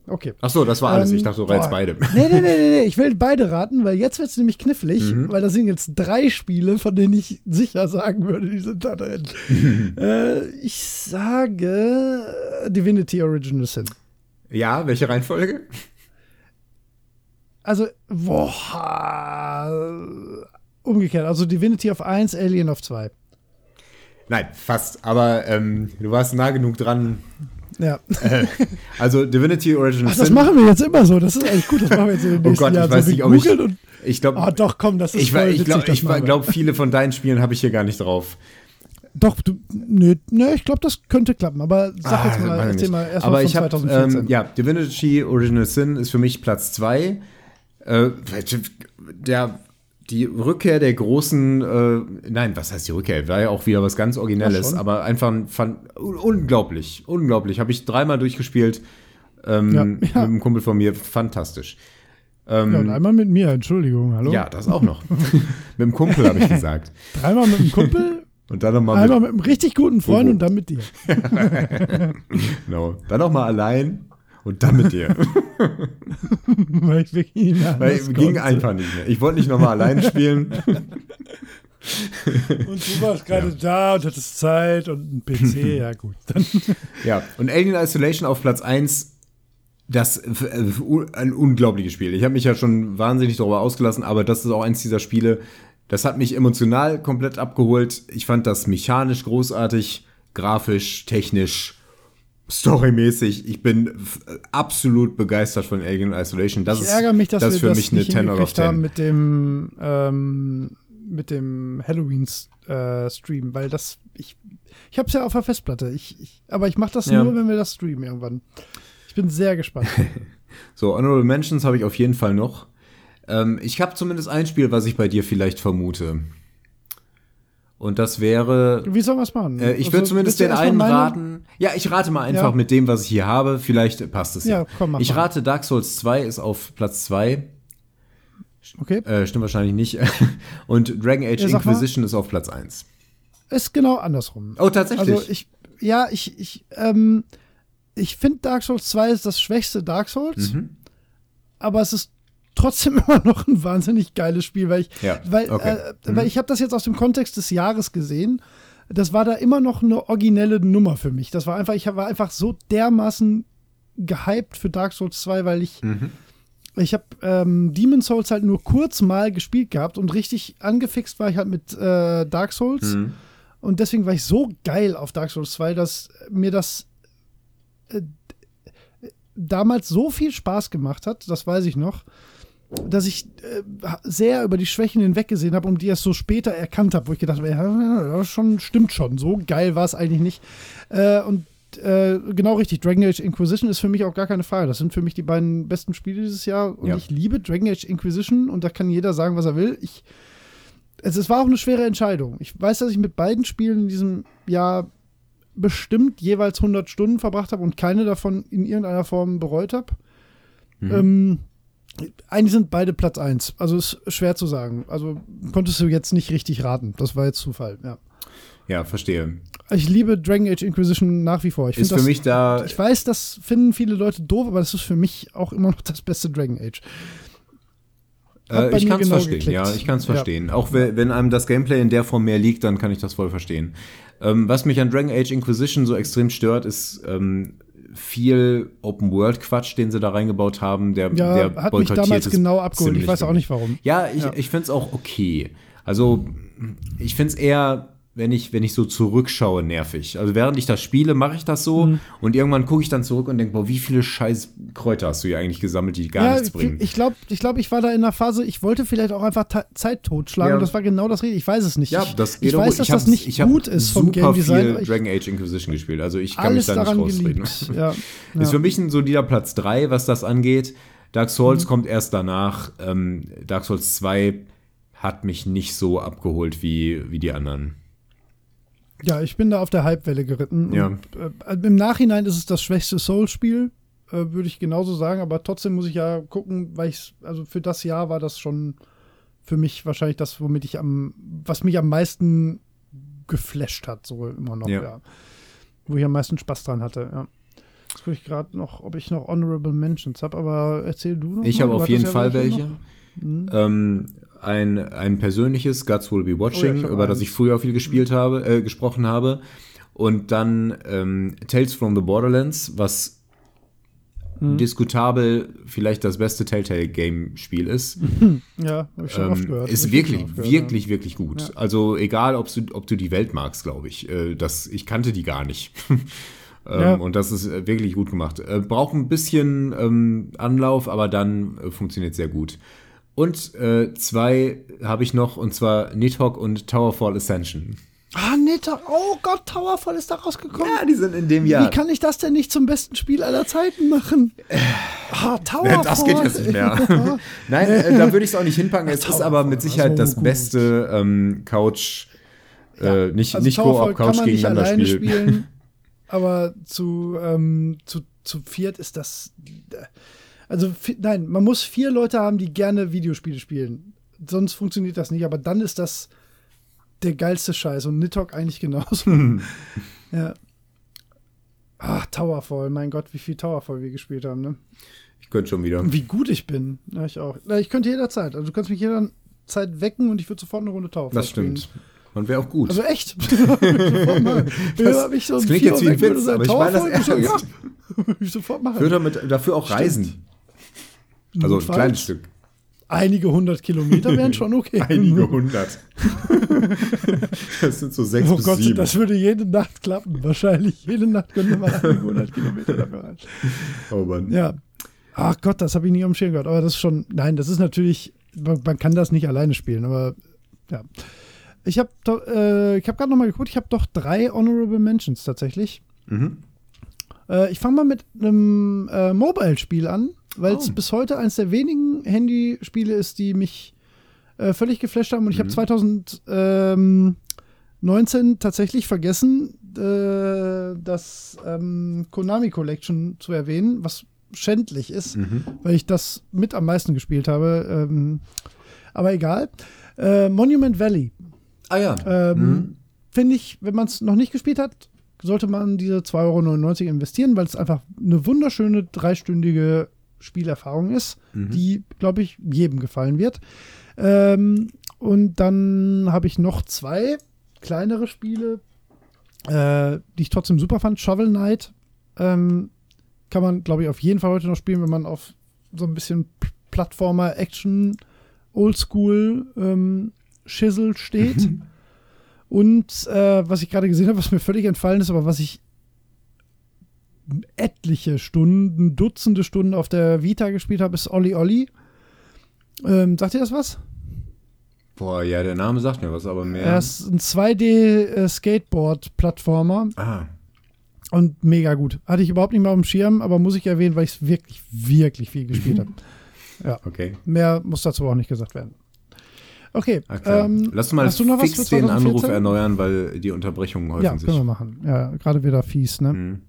Okay. Ach so, das war alles. Ähm, ich dachte, du reizt beide. Nee, nee, nee, nee, nee, ich will beide raten, weil jetzt wird es nämlich knifflig, mhm. weil da sind jetzt drei Spiele, von denen ich sicher sagen würde, die sind da drin. äh, ich sage Divinity Original Sin. Ja, welche Reihenfolge? Also, boah, umgekehrt. Also Divinity auf 1, Alien auf 2. Nein, fast. Aber ähm, du warst nah genug dran. Ja. Äh, also Divinity Original Ach, das machen wir jetzt immer so. Das ist eigentlich gut. Das machen wir jetzt in den nächsten Oh Gott, Jahren. ich weiß so nicht, ob ich. Ich glaube. Ah, doch, komm, das ist ich, ich glaube, glaub, viele von deinen Spielen habe ich hier gar nicht drauf. Doch, du, nö, nö ich glaube, das könnte klappen, aber sag ah, jetzt mal, erzähl mal erst aber mal ich hab, Ähm, ja, Divinity Original Sin ist für mich Platz 2. Äh, der die Rückkehr der großen, äh, nein, was heißt die Rückkehr? War ja auch wieder was ganz Originelles, aber einfach fand, unglaublich, unglaublich. Habe ich dreimal durchgespielt ähm, ja, ja. mit einem Kumpel von mir, fantastisch. Ähm, ja, und einmal mit mir, Entschuldigung, hallo? Ja, das auch noch. mit dem Kumpel, habe ich gesagt. Dreimal mit dem Kumpel? Und dann nochmal Einmal mit, mit einem richtig guten Freund Bobo. und dann mit dir. genau. Dann nochmal allein und dann mit dir. Weil ich wirklich nicht Weil ging konnte. einfach nicht mehr. Ich wollte nicht nochmal allein spielen. und du warst gerade ja. da und hattest Zeit und ein PC, ja gut. Dann. Ja, und Alien Isolation auf Platz 1, das äh, ein unglaubliches Spiel. Ich habe mich ja schon wahnsinnig darüber ausgelassen, aber das ist auch eins dieser Spiele, das hat mich emotional komplett abgeholt. Ich fand das mechanisch großartig, grafisch, technisch storymäßig, ich bin absolut begeistert von Alien Isolation. Das ich ärgere mich, dass das wir für das mich eine nicht 10 out of 10. haben mit dem ähm, mit dem Halloween äh, Stream, weil das ich ich habe es ja auf der Festplatte. Ich, ich aber ich mache das ja. nur, wenn wir das streamen irgendwann. Ich bin sehr gespannt. so Honorable Mentions habe ich auf jeden Fall noch. Ähm, ich habe zumindest ein Spiel, was ich bei dir vielleicht vermute. Und das wäre. Wie sollen wir es machen? Äh, ich also, würde zumindest den einen raten. Ja, ich rate mal einfach ja. mit dem, was ich hier habe. Vielleicht passt es ja. ja. Komm, mach ich mal. rate Dark Souls 2 ist auf Platz 2. Okay. Äh, stimmt wahrscheinlich nicht. Und Dragon Age ja, Inquisition ist auf Platz 1. Ist genau andersrum. Oh, tatsächlich. Also ich, ja, ich, ich, ähm, ich finde Dark Souls 2 ist das schwächste Dark Souls. Mhm. Aber es ist trotzdem immer noch ein wahnsinnig geiles Spiel, weil ich, ja, weil, okay. äh, mhm. weil ich habe das jetzt aus dem Kontext des Jahres gesehen. Das war da immer noch eine originelle Nummer für mich. Das war einfach, ich war einfach so dermaßen gehypt für Dark Souls 2, weil ich, mhm. ich habe ähm, Demon Souls halt nur kurz mal gespielt gehabt und richtig angefixt war ich halt mit äh, Dark Souls. Mhm. Und deswegen war ich so geil auf Dark Souls 2, dass mir das äh, damals so viel Spaß gemacht hat, das weiß ich noch dass ich äh, sehr über die Schwächen hinweggesehen habe und die erst so später erkannt habe, wo ich gedacht habe, ja, das schon, stimmt schon, so geil war es eigentlich nicht. Äh, und äh, genau richtig, Dragon Age Inquisition ist für mich auch gar keine Frage. Das sind für mich die beiden besten Spiele dieses Jahr und ja. ich liebe Dragon Age Inquisition und da kann jeder sagen, was er will. Ich, es, es war auch eine schwere Entscheidung. Ich weiß, dass ich mit beiden Spielen in diesem Jahr bestimmt jeweils 100 Stunden verbracht habe und keine davon in irgendeiner Form bereut habe. Mhm. Ähm, eigentlich sind beide Platz 1. Also ist schwer zu sagen. Also konntest du jetzt nicht richtig raten. Das war jetzt Zufall, ja. Ja, verstehe. Ich liebe Dragon Age Inquisition nach wie vor. Ich ist für das, mich da. Ich weiß, das finden viele Leute doof, aber das ist für mich auch immer noch das beste Dragon Age. Äh, ich kann es genau verstehen, geklickt. ja, ich kann es verstehen. Ja. Auch wenn einem das Gameplay in der Form mehr liegt, dann kann ich das voll verstehen. Ähm, was mich an Dragon Age Inquisition so extrem stört, ist, ähm, viel Open-World-Quatsch, den sie da reingebaut haben, der, Ja, der hat mich damals genau abgeholt. Ich weiß auch nicht warum. Ja, ich, Ja. ich finde es auch okay. Also, ich finde es eher, wenn ich, wenn ich so zurückschaue, nervig. Also, während ich das spiele, mache ich das so Mhm. und irgendwann gucke ich dann zurück und denke, boah, wie viele scheiß Kräuter hast du hier eigentlich gesammelt, die gar ja, nichts ich- bringen. ich glaube, ich, glaub, ich war da in einer Phase, ich wollte vielleicht auch einfach Zeit totschlagen Ja. und das war genau das Richtige. Ich weiß es nicht. ja, ich, das ich geht auch weiß, dass ich das nicht ich gut ist vom super Game Design. ich Dragon Age Inquisition gespielt, also ich kann mich da nicht rausreden. Ja, Ist für mich ein solider Platz 3, was das angeht. Dark Souls Mhm. kommt erst danach. Ähm, Dark Souls 2 hat mich nicht so abgeholt wie, wie die anderen. Ja, ich bin da auf der Hypewelle geritten. Ja. Und, äh, Im Nachhinein ist es das schwächste Soul-Spiel, äh, würde ich genauso sagen, aber trotzdem muss ich ja gucken, weil ich, also für das Jahr war das schon für mich wahrscheinlich das, womit ich am, was mich am meisten geflasht hat, so immer noch, Ja. ja. Wo ich am meisten Spaß dran hatte, ja. Jetzt gucke ich gerade noch, ob ich noch Honorable Mentions habe, aber erzähl du noch. Ich habe auf jeden Fall welche. Mhm. Ähm, ein, ein persönliches Guts Will Be Oh ja, Watching, ich hab über das ich früher viel gespielt habe, äh, gesprochen habe. Und dann ähm, Tales from the Borderlands, was Mhm. diskutabel vielleicht das beste Telltale-Game-Spiel ist. Ja, habe ich schon oft ähm, gehört. ist wirklich, oft gehört, wirklich, wirklich gut. Ja. Also egal, ob du, ob du die Welt magst, glaube ich. Äh, das, ich kannte die gar nicht. ähm, Ja. Und das ist äh, wirklich gut gemacht. Äh, braucht ein bisschen ähm, Anlauf, aber dann funktioniert sehr gut. Und äh, zwei habe ich noch, und zwar Nidhogg und Towerfall Ascension. Ja. Ah, Ta- oh Gott, Towerfall ist da rausgekommen. die sind in dem Wie kann ich das denn nicht zum besten Spiel aller Zeiten machen? Ah, Towerfall. Das geht jetzt nicht mehr. Nein, äh, da würde ich es auch nicht hinpacken. Es ist aber mit Sicherheit so das beste ähm, Couch, äh, nicht, Also nicht Towerfall kann Couch man nicht gegeneinander alleine Spiel. spielen, aber zu, ähm, zu, zu viert ist das. Also, nein, man muss vier Leute haben, die gerne Videospiele spielen. Sonst funktioniert das nicht, aber dann ist das der geilste Scheiß und Nidhogg eigentlich genauso. ja. Ach, Towerfall, mein Gott, wie viel Towerfall wir gespielt haben, ne? Ich könnte schon wieder. Wie gut ich bin. Ja, ich auch. Ich könnte jederzeit. Also du kannst mich jederzeit wecken und ich würde sofort eine Runde Towerfall Das stimmt. Und wäre auch gut. also echt. Das- ich so das klingt jetzt wie ein Witz, aber ich meine das ernst. Ja, würde ich sofort machen. würde damit dafür auch reisen. Also ein kleines Stück. Einige hundert Kilometer wären schon okay. Einige hundert. das sind so sechs Oh bis Gott, sieben. das würde jede Nacht klappen. Wahrscheinlich. Jede Nacht könnte man einige hundert Kilometer dafür rein. oh Mann. Ja. Ach Gott, das habe ich nie am Schirm gehabt. Aber das ist schon, nein, das ist natürlich, man, man kann das nicht alleine spielen, aber ja. Ich habe äh, ich habe gerade noch mal geguckt, ich habe doch drei Honorable Mentions tatsächlich. Mhm. Äh, ich fange mal mit einem äh, Mobile-Spiel an, weil es Oh. bis heute eines der wenigen Handyspiele ist, die mich äh, völlig geflasht haben. Und ich habe 2019 tatsächlich vergessen, äh, das ähm, Konami Collection zu erwähnen, was schändlich ist, Mhm. weil ich das mit am meisten gespielt habe. Ähm, aber egal. Äh, Monument Valley. Ah ja. Ähm, Mhm. Finde ich, wenn man es noch nicht gespielt hat, sollte man diese 2,99 Euro investieren, weil es einfach eine wunderschöne dreistündige Spielerfahrung ist, Mhm. die, glaube ich, jedem gefallen wird. Ähm, und dann habe ich noch zwei kleinere Spiele, äh, die ich trotzdem super fand. Shovel Knight ähm, kann man, glaube ich, auf jeden Fall heute noch spielen, wenn man auf so ein bisschen Plattformer, Action, Oldschool ähm, Schissel steht. Und äh, was ich gerade gesehen habe, was mir völlig entfallen ist, aber was ich etliche Stunden, Dutzende Stunden auf der Vita gespielt habe, ist Olli Olli. Ähm, sagt ihr das was? Boah, ja, der Name sagt mir was, aber mehr. Er ist ein 2D-Skateboard-Plattformer ah. und mega gut. Hatte ich überhaupt nicht mal auf dem Schirm, aber muss ich erwähnen, weil ich es wirklich, wirklich viel gespielt habe. Okay. Mehr muss dazu auch nicht gesagt werden. Okay. Ah, ähm, Lass mal hast du noch was fix für den Anruf 2014? erneuern, weil die Unterbrechungen häufen ja, sich. können wir machen. Ja, gerade wieder fies, ne? Mhm.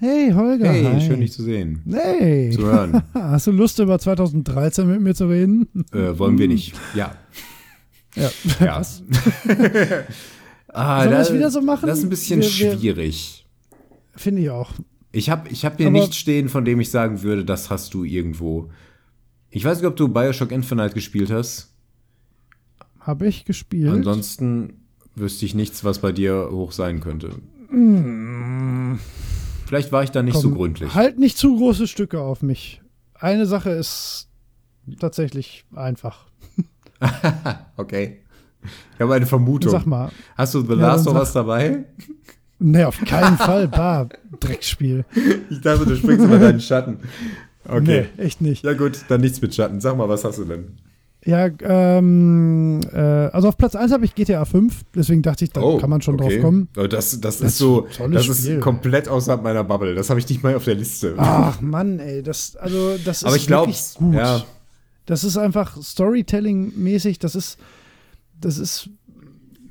Hey, Holger. Hey, hi. schön dich zu sehen. Hey. Zu hören. Hast du Lust, über 2013 mit mir zu reden? äh, wollen wir nicht. Ja. Ja. Ja. Was? Ah, Sollen wir da- es wieder so machen? Das ist ein bisschen Wir- wir- schwierig. Finde ich auch. Ich habe ich hab hier Aber- nichts stehen, von dem ich sagen würde, das hast du irgendwo Ich weiß nicht, ob du Bioshock Infinite gespielt hast. Habe ich gespielt. Ansonsten wüsste ich nichts, was bei dir hoch sein könnte. Vielleicht war ich da nicht Komm, so gründlich. Halt nicht zu große Stücke auf mich. Eine Sache ist tatsächlich einfach. Okay. Ich habe eine Vermutung. Sag mal. Hast du The Ja, Last of. Us dabei? Nee, auf keinen Fall. Bah, Dreckspiel. Ich dachte, du springst über deinen Schatten. Okay. Nee, echt nicht. Ja gut, dann nichts mit Schatten. Sag mal, was hast du denn? Ja, ähm, äh, also auf Platz 1 habe ich GTA 5, deswegen dachte ich, da kann man schon drauf kommen. Oh, das, das, Das ist so, ist das Spiel. ist komplett außerhalb meiner Bubble. Das habe ich nicht mal auf der Liste. Ach Mann, ey, das, also, das Aber ist ich glaube, wirklich gut. ja, Das ist einfach Storytelling-mäßig, das ist, das ist,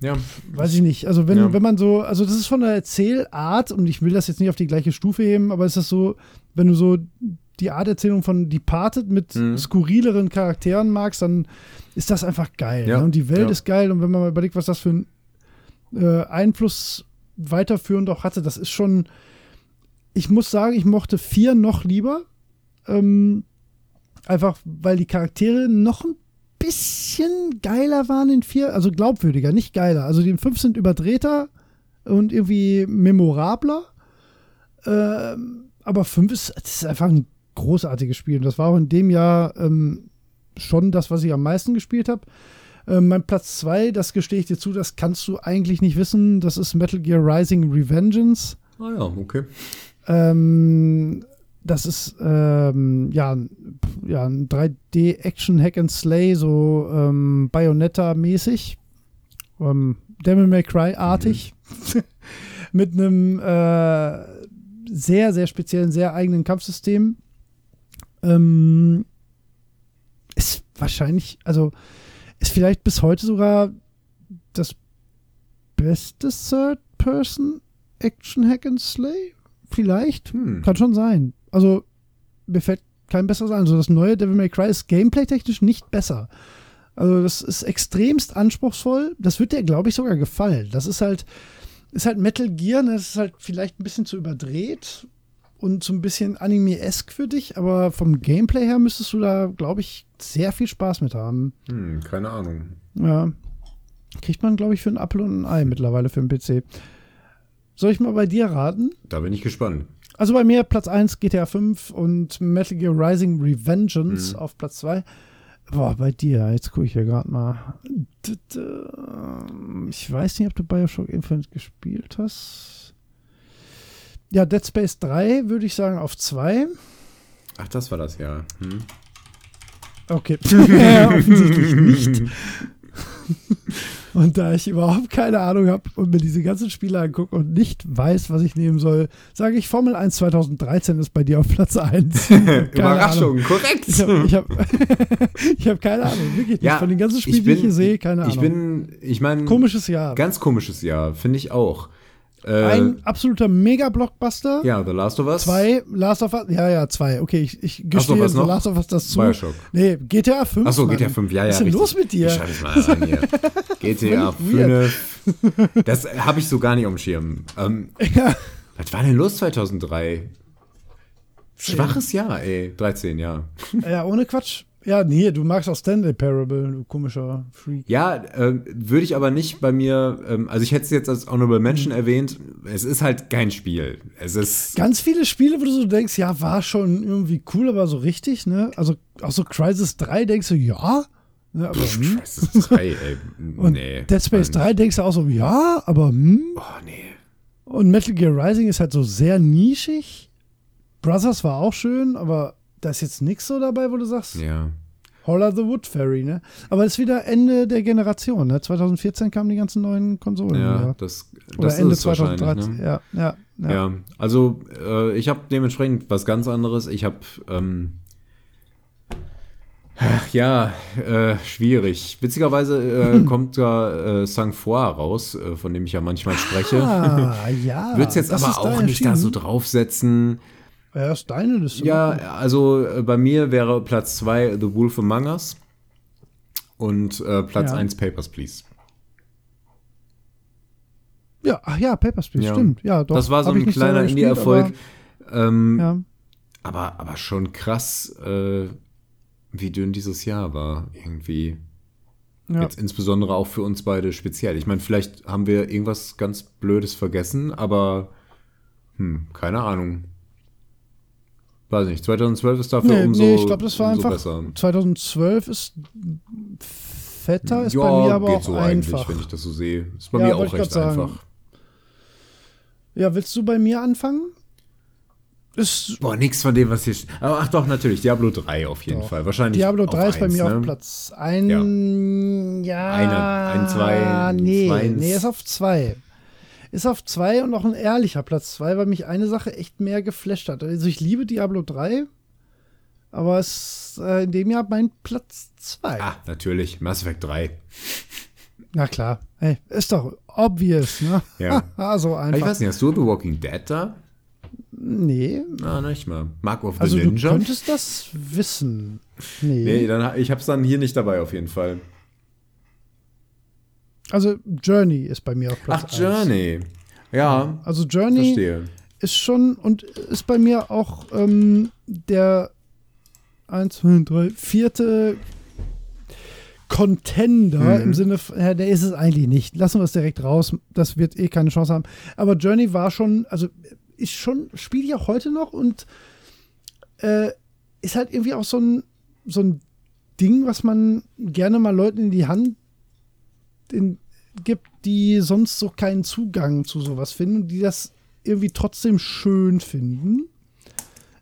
ja, weiß ich nicht, also wenn, Ja. wenn man so, also das ist von der Erzählart, und ich will das jetzt nicht auf die gleiche Stufe heben, aber es ist so, wenn du so die Art Erzählung von Departed mit Mhm. skurrileren Charakteren magst, dann ist das einfach geil. Ja, Ne? Und die Welt ja. ist geil, und wenn man mal überlegt, was das für einen äh, Einfluss weiterführend auch hatte, das ist schon, ich muss sagen, ich mochte vier noch lieber. Ähm, einfach, weil die Charaktere noch ein bisschen geiler waren in vier, also glaubwürdiger, nicht geiler. Also die in fünf sind überdrehter und irgendwie memorabler. Ähm, aber fünf ist, ist einfach ein großartiges Spiel. Und das war auch in dem Jahr ähm, schon das, was ich am meisten gespielt habe. Ähm, mein Platz zwei, das gestehe ich dir zu, das kannst du eigentlich nicht wissen. Das ist Metal Gear Rising Revengeance. Ah ja, okay. Ähm, das ist ähm, ja, ein- ja ein 3D-Action Hack and Slay, so ähm, Bayonetta-mäßig. Ähm, Devil May Cry-artig. Mit einem äh, sehr, sehr speziellen, sehr eigenen Kampfsystem. Ähm, ist wahrscheinlich, also ist vielleicht bis heute sogar das beste Third-Person Action Hack and Slay? Vielleicht? Hm. Kann schon sein. Also, mir fällt kein besseres ein. Also, das neue Devil May Cry ist gameplay-technisch nicht besser. Also, das ist extremst anspruchsvoll. Das wird dir, glaube ich, sogar gefallen. Das ist halt, ist halt Metal Gear, ne? das ist halt vielleicht ein bisschen zu überdreht und so ein bisschen anime-esk für dich, aber vom Gameplay her müsstest du da, glaube ich, sehr viel Spaß mit haben. Hm, keine Ahnung. Ja. Kriegt man, glaube ich, für einen Apfel und ein Ei mittlerweile für einen PC. Soll ich mal bei dir raten? Da bin ich gespannt. Also bei mir Platz 1 GTA 5 und Metal Gear Rising Revengeance Mhm. auf Platz 2. Boah, bei dir, jetzt gucke ich hier gerade mal. Ich weiß nicht, ob du Bioshock Infinite gespielt hast. Ja, Dead Space 3 würde ich sagen auf 2. Ach, das war das, ja. Hm. Okay. offensichtlich nicht. Und da ich überhaupt keine Ahnung habe und mir diese ganzen Spiele angucke und nicht weiß, was ich nehmen soll, sage ich, Formel 1 2013 ist bei dir auf Platz 1. Überraschung, korrekt. Ich habe ich hab, ich hab keine Ahnung, wirklich nicht. Ja, Von den ganzen Spielen, die ich hier sehe, keine Ahnung. Ich bin, ich meine, Komisches Jahr. ganz komisches Jahr, finde ich auch. Äh, Ein absoluter Mega-Blockbuster. ja, The Last of Us. Zwei, Last of Us, ja, ja, zwei. Okay, ich, ich so, gestehe was The? Last of Us das zu. Bioshock. Nee, GTA 5. Achso. GTA 5, ja, ja. Was ist denn richtig. los mit dir? Ich schreibe es mal an hier. GTA Völlig 5. Das habe ich so gar nicht auf dem Schirm. Ähm, Ja. was war denn los 2003? Schwaches Jahr, ey. 13, ja. ja, ohne Quatsch. Ja, nee, du magst auch Stanley Parable, du komischer Freak. Ja, äh, würde ich aber nicht bei mir, ähm, also ich hätte es jetzt als Honorable Mention erwähnt, es ist halt kein Spiel. Es ist, Ganz viele Spiele, wo du so denkst, ja, war schon irgendwie cool, aber so richtig, ne? Also auch so Crisis 3 denkst du, ja. Ne, aber, hm. das ist drei, ey. Und nee. Dead Space Mann. 3 denkst du auch so, ja, aber hm. Oh, nee. Und Metal Gear Rising ist halt so sehr nischig. Brothers war auch schön, aber da ist jetzt nichts so dabei, wo du sagst, Ja. Holler the Wood Fairy, ne? Aber es ist wieder Ende der Generation, ne? 2014 kamen die ganzen neuen Konsolen. Ja, wieder. das, Oder das Ende ist wahrscheinlich. 2013. Ne? Ja, ja, ja. Ja, also äh, ich habe dementsprechend was ganz anderes. Ich habe, ähm, ach, ja, äh, schwierig. Witzigerweise äh, kommt da äh, Sang-Four raus, äh, von dem ich ja manchmal spreche. Ah, ja. Würde es jetzt aber auch nicht da so draufsetzen. Ja, ist deine Liste. Ja, also äh, bei mir wäre Platz 2 The Wolf Among Us und äh, Platz Ja. 1 Papers, Please. Ja, ach ja, Papers, Please, Ja. stimmt. Ja, doch. das war so Hab ein kleiner Indie-Erfolg. Ähm, aber- Ja. aber, aber schon krass. Äh, wie dünn dieses Jahr war, irgendwie. Ja. Jetzt insbesondere auch für uns beide speziell. Ich meine, vielleicht haben wir irgendwas ganz Blödes vergessen, aber hm, keine Ahnung. Weiß nicht, 2012 ist dafür Nee, umso, nee, ich glaube, das war einfach. besser. 2012 ist fetter, ist ja, bei mir aber geht auch so einfach. eigentlich, wenn ich das so sehe. Ist bei Ja, mir auch recht einfach. Ja, willst du bei mir anfangen? Ist Boah, nichts von dem, was hier steht. Aber ach doch, natürlich, Diablo 3 auf jeden Doch. Fall. Wahrscheinlich Diablo auf 3 ist bei eins, mir ne? auf Platz 1. Ja. Einer, ein, zwei, Nee, zwei, nee, ist auf 2. Ist auf 2 und auch ein ehrlicher Platz 2, weil mich eine Sache echt mehr geflasht hat. Also ich liebe Diablo 3, aber es ist äh, in dem Jahr mein Platz 2. Ah, natürlich, Mass Effect 3. Na klar. Hey, ist doch obvious, ne? Ja. so Aber ich einfach. weiß nicht, hast du The Walking Dead da? Nee. Ah, nicht mal. Mark of the Also du Ninja? könntest das wissen. Nee. Nee, dann, ich hab's dann hier nicht dabei auf jeden Fall. Also Journey ist bei mir auf Platz Ach, 1. Journey. Ja, Also Journey verstehe. ist schon und ist bei mir auch ähm, der 1, 2, 3, vierte Contender Mhm. im Sinne, von, ja, der ist es eigentlich nicht. Lassen wir es direkt raus. Das wird eh keine Chance haben. Aber Journey war schon, also ist schon, spiele ich auch heute noch und äh, ist halt irgendwie auch so ein, so ein Ding, was man gerne mal Leuten in die Hand in, gibt, die sonst so keinen Zugang zu sowas finden, die das irgendwie trotzdem schön finden.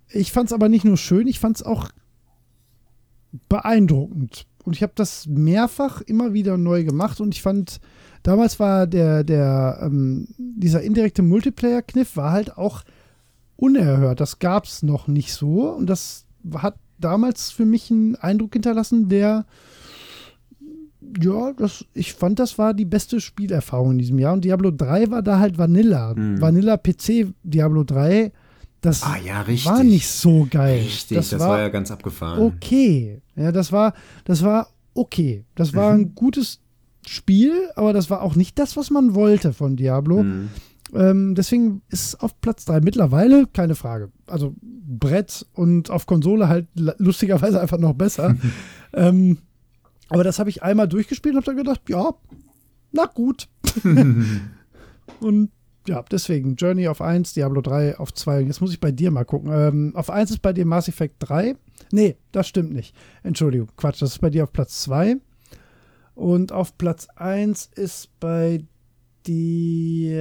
Ich fand es aber nicht nur schön, ich fand es auch beeindruckend. Und ich habe das mehrfach immer wieder neu gemacht und ich fand, damals war der, der, ähm, dieser indirekte Multiplayer-Kniff war halt auch unerhört. Das gab es noch nicht so und das hat damals für mich einen Eindruck hinterlassen, der ja, das, ich fand, das war die beste Spielerfahrung in diesem Jahr. Und Diablo 3 war da halt Vanilla. Mhm. Vanilla PC Diablo 3, das Ah, ja, war nicht so geil. Richtig, das, war, ja ganz abgefahren. okay. Ja, das war, das war okay. Das war Mhm. ein gutes Spiel, aber das war auch nicht das, was man wollte von Diablo. Mhm. Ähm, deswegen ist es auf Platz 3 mittlerweile keine Frage. Also Brett und auf Konsole halt lustigerweise einfach noch besser. ähm, aber das habe ich einmal durchgespielt und habe dann gedacht, ja, na gut. und ja, deswegen Journey auf 1, Diablo 3 auf 2. Jetzt muss ich bei dir mal gucken. Ähm, auf 1 ist bei dir Mass Effect 3. Nee, das stimmt nicht. Entschuldigung, Quatsch, das ist bei dir auf Platz 2. Und auf Platz 1 ist bei dir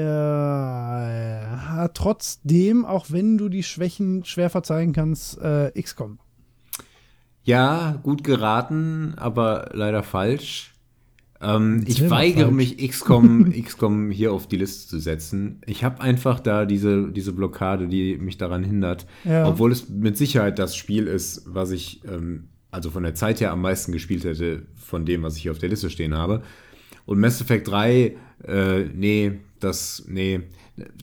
äh, trotzdem, auch wenn du die Schwächen schwer verzeihen kannst, äh, XCOM. Ja, gut geraten, aber leider falsch. Ähm, ich weigere falsch. mich, XCOM, XCOM hier auf die Liste zu setzen. Ich habe einfach da diese, diese Blockade, die mich daran hindert. Ja. Obwohl es mit Sicherheit das Spiel ist, was ich ähm, also von der Zeit her am meisten gespielt hätte, von dem, was ich hier auf der Liste stehen habe. Und Mass Effect 3, äh, nee, das, nee.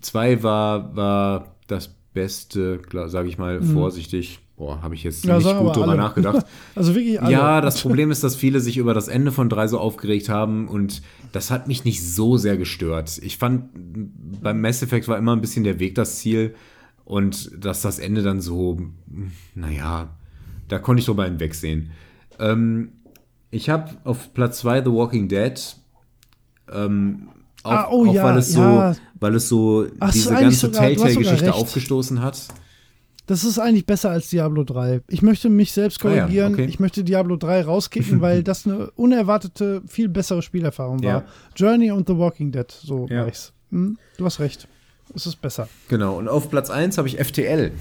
2 war, war das Beste, sage ich mal, vorsichtig. Boah, habe ich jetzt. Ja, nicht gut drüber alle. nachgedacht. Also wirklich alle. Ja, das Problem ist, dass viele sich über das Ende von 3 so aufgeregt haben und das hat mich nicht so sehr gestört. Ich fand, beim Mass Effect war immer ein bisschen der Weg das Ziel und dass das Ende dann so, naja, da konnte ich drüber hinwegsehen. Ähm, ich habe auf Platz 2 The Walking Dead. Ähm, auch, Ah, oh auch ja, weil es so, ja. weil es so Ach, diese ganze Telltale-Geschichte aufgestoßen hat. Das ist eigentlich besser als Diablo 3. Ich möchte mich selbst Ah ja, korrigieren. okay. Ich möchte Diablo 3 rauskicken, weil das eine unerwartete, viel bessere Spielerfahrung war. Ja. Journey und The Walking Dead, so Ja. ich's. Hm? Du hast recht. Es ist besser. Genau, und auf Platz 1 habe ich FTL.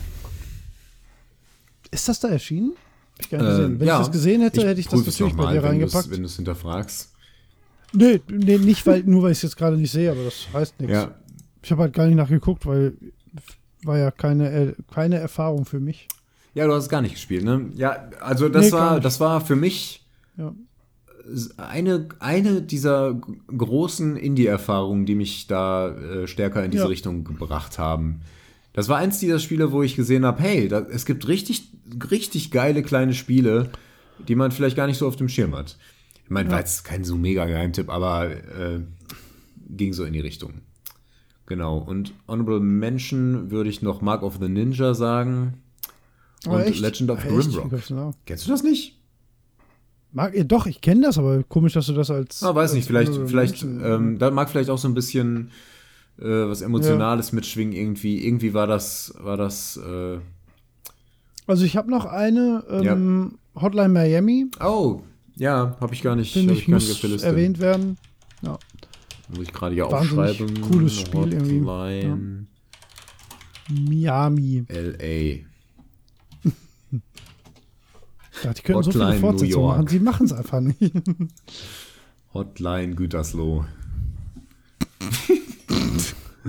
Ist das da erschienen? Hab ich gar nicht Äh, gesehen. Wenn ja. ich das gesehen hätte, Ich hätte ich das natürlich bei dir wenn reingepackt. Wenn du es hinterfragst. Nee, nee, nicht, weil, nur weil ich es jetzt gerade nicht sehe, aber das heißt nichts. Ja. Ich habe halt gar nicht nachgeguckt, weil war ja keine, keine Erfahrung für mich. Ja, du hast es gar nicht gespielt, ne? Ja, also das Nee, war, das war für mich Ja. eine, eine dieser großen Indie-Erfahrungen, die mich da äh, stärker in diese Ja. Richtung gebracht haben. Das war eins dieser Spiele, wo ich gesehen habe, hey, da, es gibt richtig, richtig geile kleine Spiele, die man vielleicht gar nicht so auf dem Schirm hat. Ich meine, war jetzt kein so mega Geheimtipp, aber äh, ging so in die Richtung. Genau. Und Honorable Mention würde ich noch Mark of the Ninja sagen. Aber Und echt? Legend of Echt? Grimrock. Genau. Kennst du das nicht? Mag, ja, doch, ich kenne das, aber komisch, dass du das als. Ah, weiß als nicht, vielleicht, vielleicht, ähm, da mag vielleicht auch so ein bisschen äh, was Emotionales mitschwingen irgendwie. Irgendwie war das, war das, äh, Also ich habe noch eine ähm, Hotline Miami, oh, ja, habe ich gar nicht, finde hab ich, ich gar nicht erwähnt werden. Muss ich gerade hier Wahnsinnig aufschreiben. cooles Spiel irgendwie. Hotline Miami. LA. Ich dachte, die können so viele Hotline Fortsetzungen machen. Sie machen es einfach nicht. Hotline Gütersloh.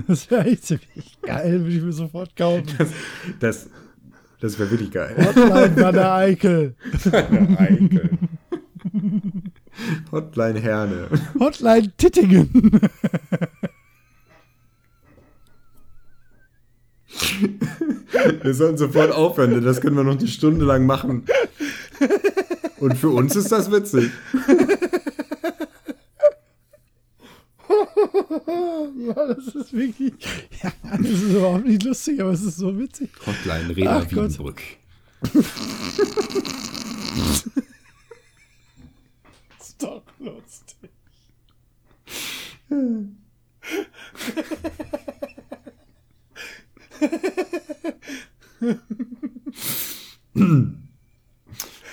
Das wäre echt ziemlich geil, würde ich mir sofort kaufen. Das, das wäre wirklich geil. Hotline war der Eikel. Eikel. Hotline Herne. Hotline Tittingen. Wir sollten sofort aufhören, das können wir noch eine Stunde lang machen. Und für uns ist das witzig. ja, das ist wirklich. Ja, das ist überhaupt nicht lustig, aber es ist so witzig. Hotline Reda. Wiedenbrück. Ist doch lustig.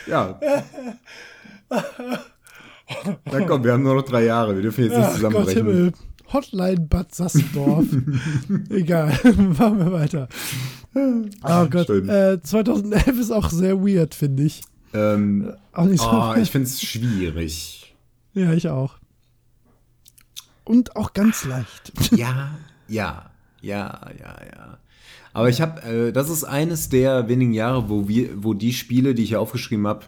Ja. Na komm, wir haben nur noch drei Jahre. Wir dürfen jetzt nicht zusammenbrechen. Hotline Bad Sassendorf. Egal, machen wir weiter. Oh Gott, äh, 2011 ist auch sehr weird, finde ich. Ähm, oh, ich finde es schwierig. ja, ich auch. Und auch ganz leicht. Ja, ja, ja, ja, ja. Aber ich habe, äh, das ist eines der wenigen Jahre, wo wir, wo die Spiele, die ich hier aufgeschrieben habe,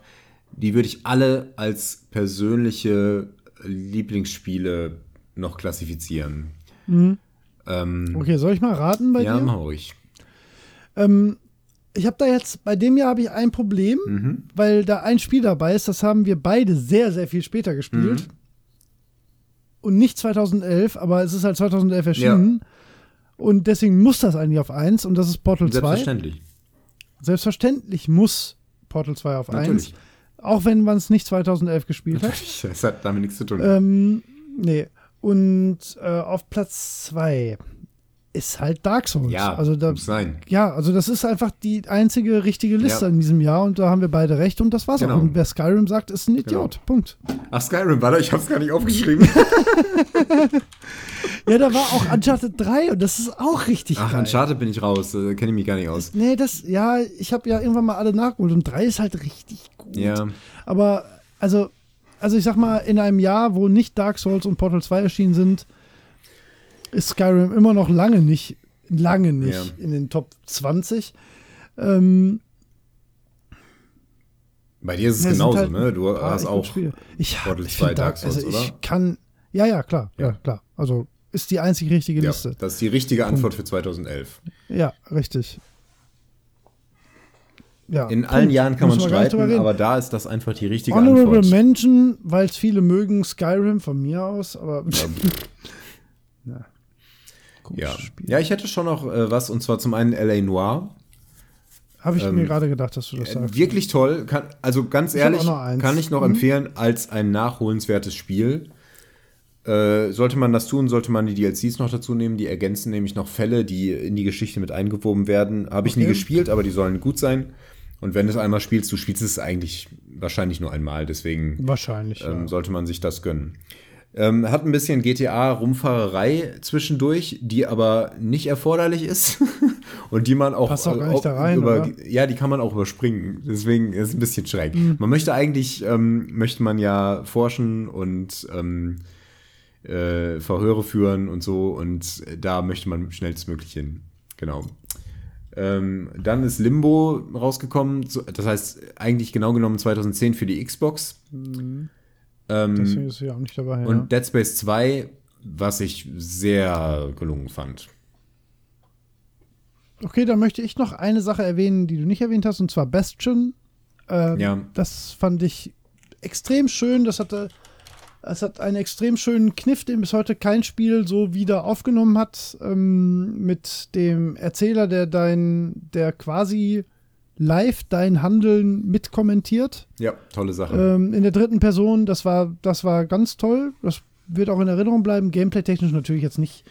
die würde ich alle als persönliche Lieblingsspiele noch klassifizieren. Ähm, Okay, soll ich mal raten bei ja, dir? mach ruhig. Ähm, ich habe da jetzt, bei dem Jahr habe ich ein Problem, Mhm. weil da ein Spiel dabei ist, das haben wir beide sehr, sehr viel später gespielt. Mhm. Und nicht 2011, aber es ist halt 2011 erschienen. Und deswegen muss das eigentlich auf 1 und das ist Portal 2. Selbstverständlich. Selbstverständlich muss Portal 2 auf 1. Natürlich. Auch wenn man es nicht 2011 gespielt hat. Das hat damit nichts zu tun. ähm, nee. Und äh, auf Platz 2 ist halt Dark Souls. ja, also da, muss sein. ja, also das ist einfach die einzige richtige Liste Ja. in diesem Jahr und da haben wir beide recht und das war's Genau. auch. Und wer Skyrim sagt, ist ein Idiot. Punkt. Ach, Skyrim war da, ich hab's gar nicht aufgeschrieben. Ja, da war auch Uncharted 3 und das ist auch richtig Ach, geil. Uncharted bin ich raus, da kenne ich mich gar nicht aus. Nee, das, ja, ich habe ja irgendwann mal alle nachgeholt und 3 ist halt richtig gut. Ja, Aber, also, also ich sag mal, in einem Jahr, wo nicht Dark Souls und Portal 2 erschienen sind, ist Skyrim immer noch lange nicht, lange nicht Ja. in den Top 20. Ähm, bei dir ist es ja, genauso, halt ne? Du hast auch Spiele. Ich ich 2 find Dark Souls, also ich oder? kann, ja, ja, klar, ja. Ja. klar. Also ist die einzig richtige ja, Liste. das ist die richtige Antwort für 2011. Ja, richtig. Ja, In Punkt. allen Jahren kann man nicht drüber streiten, aber da ist das einfach die richtige Honorable Antwort. Mention, weil es viele mögen, Skyrim von mir aus, aber ja. Komisches Ja. Spiel. ja, ich hätte schon noch äh, was, und zwar zum einen L.A. Noir. Habe ich Ähm, mir gerade gedacht, dass du das Äh, sagst. Wirklich toll. Kann, also ganz Ich ehrlich, kann ich noch Mhm. empfehlen als ein nachholenswertes Spiel. Äh, sollte man das tun, sollte man die DLCs noch dazu nehmen. Die ergänzen nämlich noch Fälle, die in die Geschichte mit eingewoben werden. Habe ich nie Okay. gespielt, aber die sollen gut sein. Und wenn du es einmal spielst, du spielst es eigentlich wahrscheinlich nur einmal. Deswegen Wahrscheinlich. ähm, ja. sollte man sich das gönnen. Ähm, hat ein bisschen GTA-Rumfahrerei zwischendurch, die aber nicht erforderlich ist und die man auch, Passt auch gar nicht auch da rein, über, oder? Mhm. ja, die kann man auch überspringen. Deswegen ist es ein bisschen schräg. Man möchte eigentlich, ähm, möchte man ja forschen und ähm, äh, Verhöre führen und so und da möchte man schnellstmöglich hin. Genau. Ähm, dann ist Limbo rausgekommen, das heißt eigentlich genau genommen 2010 für die Xbox. Ähm, Deswegen ist sie auch nicht dabei. und ja. Dead Space 2, was ich sehr gelungen fand. Okay, dann möchte ich noch eine Sache erwähnen, die du nicht erwähnt hast, und zwar Bastion. Ähm, Ja. Das fand ich extrem schön. Das hatte, es hat einen extrem schönen Kniff, den bis heute kein Spiel so wieder aufgenommen hat. Ähm, mit dem Erzähler, der dein, der quasi live dein Handeln mitkommentiert. Ja, tolle Sache. Ähm, in der dritten Person, das war, das war ganz toll. Das wird auch in Erinnerung bleiben. Gameplay-technisch natürlich jetzt nicht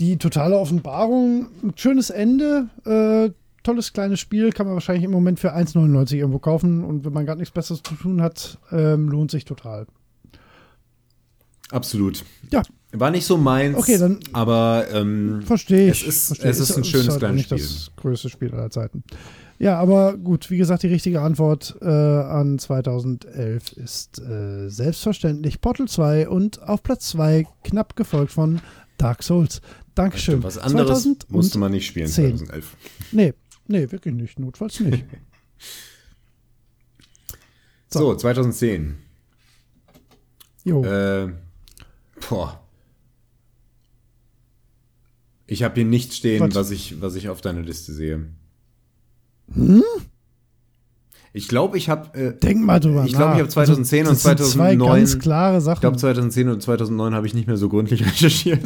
die totale Offenbarung. Ein schönes Ende. Äh, tolles kleines Spiel. Kann man wahrscheinlich im Moment für 1,99 irgendwo kaufen. Und wenn man gar nichts Besseres zu tun hat, ähm, lohnt sich total. Absolut. Ja. War nicht so meins, Okay, dann- aber ähm, Verstehe ich. Es ist- verstehe. es ist ein schönes halt kleines nicht das größte Spiel aller Zeiten. Ja, aber gut, wie gesagt, die richtige Antwort äh, an 2011 ist äh, selbstverständlich Portal 2 und auf Platz 2 knapp gefolgt von Dark Souls. Dankeschön. was anderes 2010. musste man nicht spielen 10. 2011. Nee, nee, wirklich nicht. Notfalls nicht. So. So, 2010. Jo. Äh, boah. Ich habe hier nichts stehen, Was? was ich, was ich auf deiner Liste sehe. Hm? Ich glaube, ich habe äh, Denk mal drüber ich glaube, ich habe 2010 also, und das sind Zwei 2009 ganz klare Ich Sachen. glaube, 2010 und 2009 habe ich nicht mehr so gründlich recherchiert.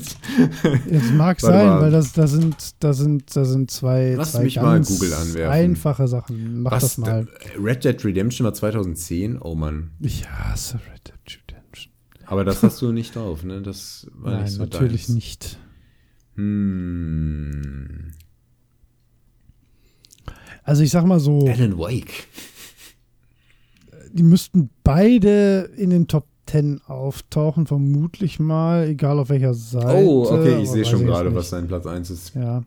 Es mag sein, mal. weil das, da sind, da sind, da sind zwei, Lass zwei mich mal Google anwerfen. einfache Sachen. Mach das mal. Red Dead Redemption war 2010? Oh Mann. Ich hasse Red Dead Redemption. Aber das hast du nicht drauf, ne? Das war Nein, nicht so natürlich deins. nicht. Hm. Also ich sag mal so, Alan Wake. die müssten beide in den Top 10 auftauchen, vermutlich mal, egal auf welcher Seite. Oh, okay, ich sehe schon gerade, was sein Platz 1 ist. Ja.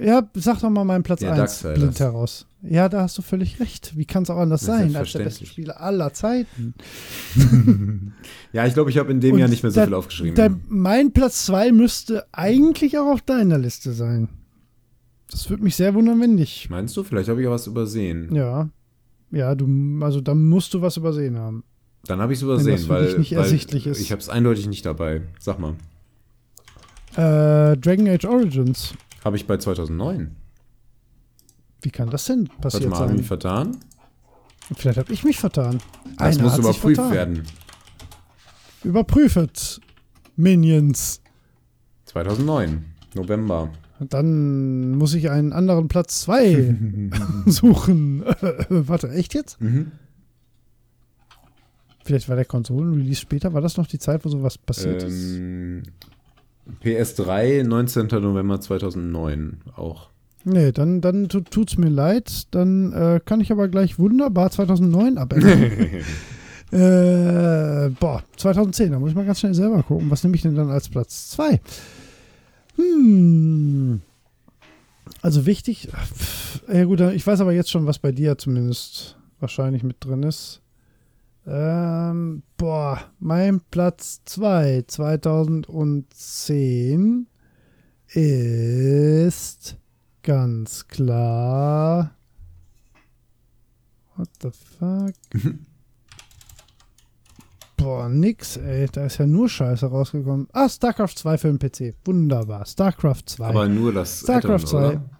Ja, sag doch mal meinen Platz Ja, 1 Darksiders. blind heraus. Ja, da hast du völlig recht. Wie kann es auch anders sein, als der beste. Spieler aller Zeiten? Ja, ich glaube, ich habe in dem Und Jahr nicht mehr so da- viel aufgeschrieben. Da, mein Platz 2 müsste eigentlich auch auf deiner Liste sein. Das würde mich sehr wundern, wenn nicht. Meinst du? Vielleicht habe ich ja was übersehen. Ja. Ja, du, also da musst du was übersehen haben. Dann habe ich es übersehen, weil, weil ersichtlich ist. ich habe es eindeutig nicht dabei. Sag mal. Äh, Dragon Age Origins. Habe ich bei 2009? Wie kann das denn Warte passiert mal, habe ich mich sein? vertan? Vielleicht habe ich mich vertan. Das Einer muss überprüft werden. Überprüfet. Minions. 2009, November. Dann muss ich einen anderen Platz 2 suchen. Warte, echt jetzt? Mhm. Vielleicht war der Konsolen-Release später. War das noch die Zeit, wo sowas passiert ist? Ähm, PS3, 19. November 2009 auch. Nee, dann, dann tut's mir leid. Dann äh, kann ich aber gleich wunderbar 2009 abändern. äh, boah, 2010, da muss ich mal ganz schnell selber gucken. Was nehme ich denn dann als Platz 2? Hm. Also wichtig. Ja gut, ich weiß aber jetzt schon, was bei dir zumindest wahrscheinlich mit drin ist. Ähm, boah, mein Platz 2 2010 ist ganz klar. What the fuck? Boah, nix, ey. Da ist ja nur Scheiße rausgekommen. Ah, StarCraft 2 für den PC. Wunderbar. StarCraft 2. Aber nur das StarCraft Add-on, 2. oder?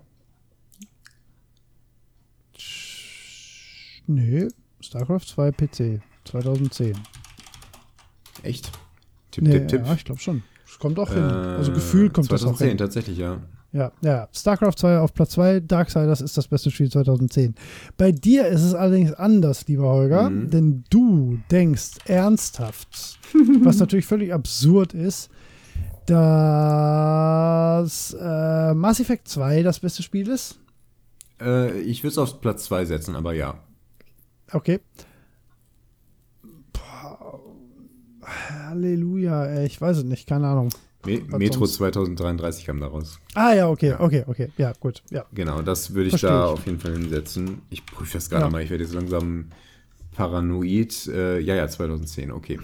Nee, StarCraft 2 PC. 2010. Echt? Tipp, Nee, tipp, tipp. Ja, ich glaube schon. Das kommt auch hin. Äh, Also gefühlt kommt das auch 2010, hin. tatsächlich, ja. Ja, ja. StarCraft 2 auf Platz 2, Darksiders ist das beste Spiel 2010. Bei dir ist es allerdings anders, lieber Holger, Mhm. denn du denkst ernsthaft, was natürlich völlig absurd ist, dass äh, Mass Effect 2 das beste Spiel ist. Äh, ich würde es auf Platz 2 setzen, aber ja. Okay. Boah. Halleluja, ey, ich weiß es nicht, keine Ahnung. Me Metro sonst? 2033 kam da raus. Ah ja, okay, okay, okay. Ja, gut. Ja. Genau, das würde ich Versteh da ich. auf jeden Fall hinsetzen. Ich prüfe das gerade Ja. mal, ich werde jetzt langsam paranoid. Äh, ja, ja, 2010, okay.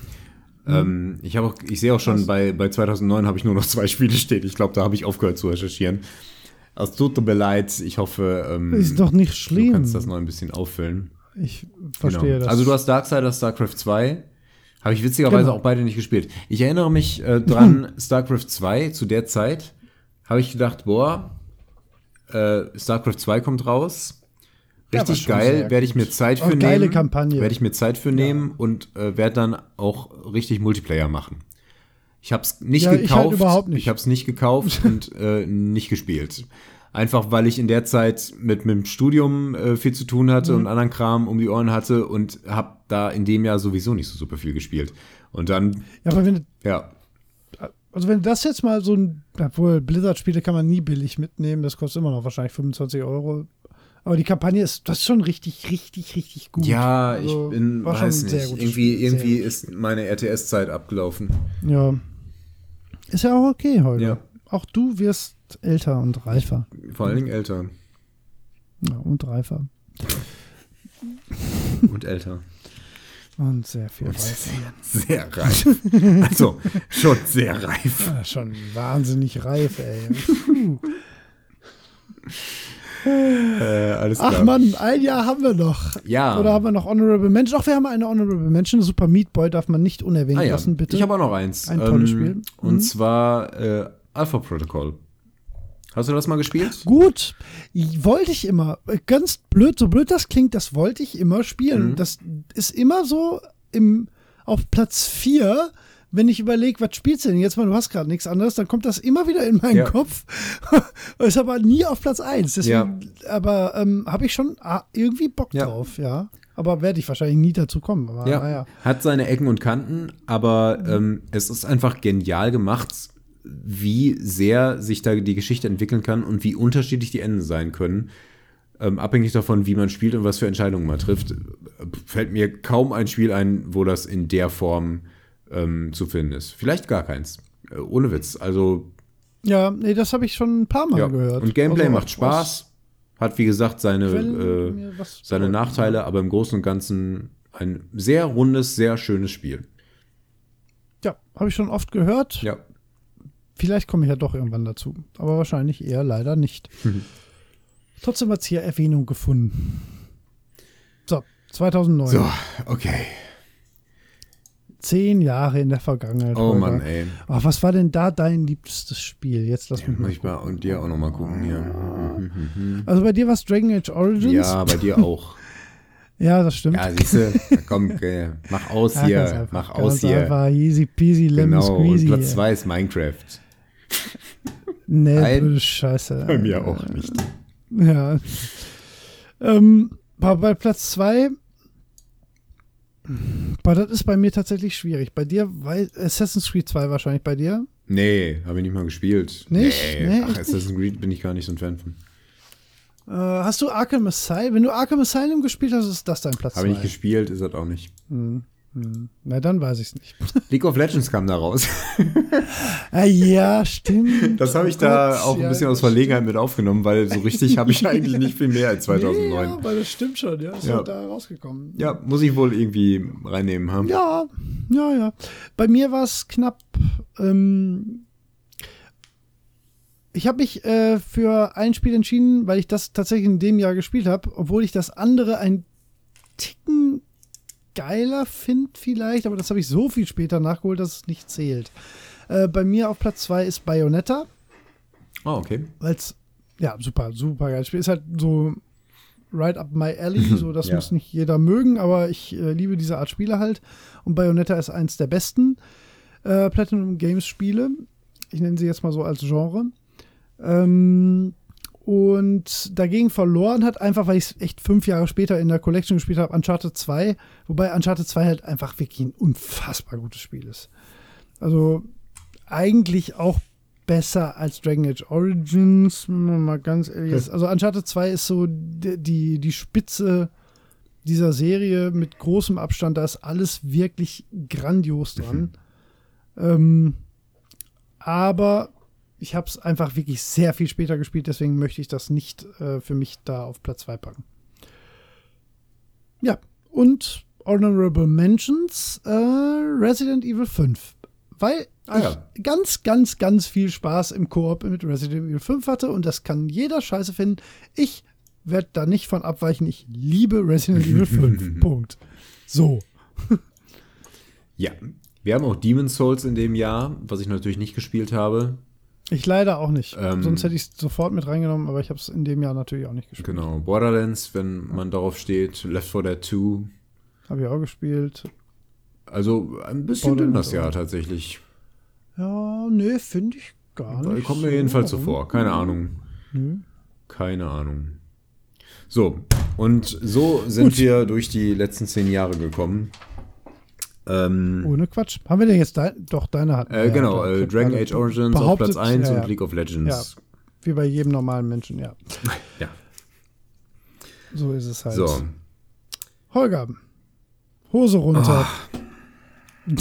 Mhm. Ähm, ich auch, ich sehe auch schon, bei, bei 2009 habe ich nur noch zwei Spiele stehen. Ich glaube, da habe ich aufgehört zu recherchieren. Es tut mir leid, ich hoffe, ähm, Ist doch nicht du schlimm. kannst das noch ein bisschen auffüllen. Ich verstehe Genau. das. Also du hast Darksiders, StarCraft 2. Habe ich witzigerweise Genau. auch beide nicht gespielt. Ich erinnere mich äh, dran, StarCraft 2, zu der Zeit, habe ich gedacht, boah, äh, StarCraft 2 kommt raus. Ja, Richtig schon geil, werde ich mir Zeit für Auch nehmen. geile Kampagne. Werde ich mir Zeit für nehmen und äh, werde dann auch richtig Multiplayer machen. Ich habe es nicht Ja, ich gekauft. halt überhaupt nicht. Ich habe es nicht gekauft und äh, nicht gespielt. Einfach weil ich in der Zeit mit, mit dem Studium äh, viel zu tun hatte Mhm. und anderen Kram um die Ohren hatte und habe da in dem Jahr sowieso nicht so super viel gespielt. Und dann, Ja, aber wenn ja, Also wenn das jetzt mal so ein, obwohl Blizzard-Spiele kann man nie billig mitnehmen, das kostet immer noch wahrscheinlich 25 Euro. Aber die Kampagne ist, das ist schon richtig, richtig, richtig gut. ja, Also, ich bin, war weiß nicht, irgendwie, Spiel, irgendwie ist meine RTS-Zeit abgelaufen. Ja. Ist ja auch okay heute. Ja. Auch du wirst älter und reifer. Vor allen Dingen älter Ja, und reifer. und älter. Und sehr viel reifer. Sehr reif. Also, schon sehr reif. Ja, schon wahnsinnig reif, ey. Äh, alles klar. Ach man, ein Jahr haben wir noch. Ja. Oder haben wir noch Honorable Mention? Ach, wir haben eine Honorable Mention. Super Meat Boy darf man nicht unerwähnt Ah, ja. lassen, bitte. Ich habe auch noch eins. Ein tolles Spiel. Und Mhm. zwar äh, Alpha Protocol. Hast du das mal gespielt? Gut, wollte ich immer. Ganz blöd, so blöd das klingt, das wollte ich immer spielen. Mhm. Das ist immer so im, auf Platz 4, wenn ich überlege, was spielst du denn jetzt mal, du hast gerade nichts anderes, dann kommt das immer wieder in meinen Ja. Kopf. ist aber nie auf Platz 1. Deswegen, aber ähm, habe ich schon ah, irgendwie Bock Ja. drauf, ja. Aber werde ich wahrscheinlich nie dazu kommen. Aber Ja. Hat seine Ecken und Kanten, aber ähm, es ist einfach genial gemacht, wie sehr sich da die Geschichte entwickeln kann und wie unterschiedlich die Enden sein können. Ähm, abhängig davon, wie man spielt und was für Entscheidungen man trifft, fällt mir kaum ein Spiel ein, wo das in der Form ähm, zu finden ist. Vielleicht gar keins. Äh, ohne Witz. Also Ja, nee, das habe ich schon ein paar Mal Ja. gehört. Und Gameplay Also macht Spaß. Hat, wie gesagt, seine, äh, seine. Nachteile, aber im Großen und Ganzen ein sehr rundes, sehr schönes Spiel. Ja, habe ich schon oft gehört. Ja. Vielleicht komme ich ja doch irgendwann dazu. Aber wahrscheinlich eher leider nicht. Mhm. Trotzdem hat es hier Erwähnung gefunden. So, 2009. So, okay. Zehn Jahre in der Vergangenheit. Oh Holger. Mann, ey. Ach, was war denn da dein liebstes Spiel? Jetzt lass mich Muss mal. ich mal und dir auch noch mal gucken hier. Also bei dir war es Dragon Age Origins? Ja, bei dir auch. Ja, das stimmt. Ja, siehst du, komm, äh, mach aus Ja, hier, einfach, mach aus hier. Einfach, easy peasy, lemon Genau, und squeezy. Platz 2 ist Minecraft. Nee, Ein- Scheiße. Bei mir auch nicht. Ja. Ähm, bei, Platz 2. Boah, das ist bei mir tatsächlich schwierig. Bei dir, weil Assassin's Creed 2 wahrscheinlich bei dir. Nee, habe ich nicht mal gespielt. Nicht? Nee, Ach, echt Assassin's Creed bin ich gar nicht so ein Fan von. Äh, hast du Arkham Asylum? Wenn du Arkham Asylum gespielt hast, ist das dein Platz 2. Habe ich nicht gespielt, ist das auch nicht. hm, hm. Na, dann weiß ich es nicht. League of Legends kam da raus. ah, ja, stimmt. Das habe ich Oh da Gott, auch ein ja, bisschen aus das Verlegenheit mit aufgenommen, weil so richtig habe ich eigentlich nicht viel mehr als Nee, 2009. ja, Ja, aber das stimmt schon. Ja, ist Ja. ja. da rausgekommen. muss ich wohl irgendwie reinnehmen haben. Ja, ja, ja. Bei mir war es knapp. Ähm, ich habe mich äh, für ein Spiel entschieden, weil ich das tatsächlich in dem Jahr gespielt habe, obwohl ich das andere ein Ticken geiler finde vielleicht, aber das habe ich so viel später nachgeholt, dass es nicht zählt. Äh, bei mir auf Platz 2 ist Bayonetta, Oh, okay. weil es, ja, super, super geiles Spiel. Ist halt so right up my alley, so das Ja. muss nicht jeder mögen, aber ich äh, liebe diese Art Spiele halt. Und Bayonetta ist eins der besten äh, Platinum Games Spiele. Ich nenne sie jetzt mal so als Genre. Ähm, und dagegen verloren hat, einfach weil ich es echt fünf Jahre später in der Collection gespielt habe, Uncharted 2. Wobei Uncharted 2 halt einfach wirklich ein unfassbar gutes Spiel ist. Also eigentlich auch besser als Dragon Age Origins, mal ganz ehrlich ist. Also Uncharted 2 ist so die, die, die Spitze dieser Serie mit großem Abstand. Da ist alles wirklich grandios dran. ähm, aber ich habe es einfach wirklich sehr viel später gespielt, deswegen möchte ich das nicht äh, für mich da auf Platz 2 packen. Ja, und Honorable Mentions äh, Resident Evil 5. Weil Ah, ich ja. ganz, ganz, ganz viel Spaß im Koop mit Resident Evil 5 hatte und das kann jeder scheiße finden. Ich werde da nicht von abweichen. Ich liebe Resident Evil 5. Punkt. So. Ja. Wir haben auch Demon's Souls in dem Jahr, was ich natürlich nicht gespielt habe. Ich leider auch nicht. Ähm, Sonst hätte ich es sofort mit reingenommen, aber ich habe es in dem Jahr natürlich auch nicht gespielt. Genau. Borderlands, wenn man darauf steht. Left 4 Dead 2. Habe ich auch gespielt. Also ein bisschen dünn das Jahr tatsächlich. Ja, nee, finde ich gar nicht. Kommt mir jedenfalls so vor. Keine Ahnung. Nö. Keine Ahnung. So, und so sind Gut. wir durch die letzten zehn Jahre gekommen. Ähm, Ohne Quatsch. Haben wir denn jetzt dein, doch deine hatten? äh, genau, ja, äh. Dragon Age Origins auf Platz 1 ja, und ja. League of Legends. Wie bei jedem normalen Menschen, ja. Ja. So ist es halt. So, Holger, Hose runter.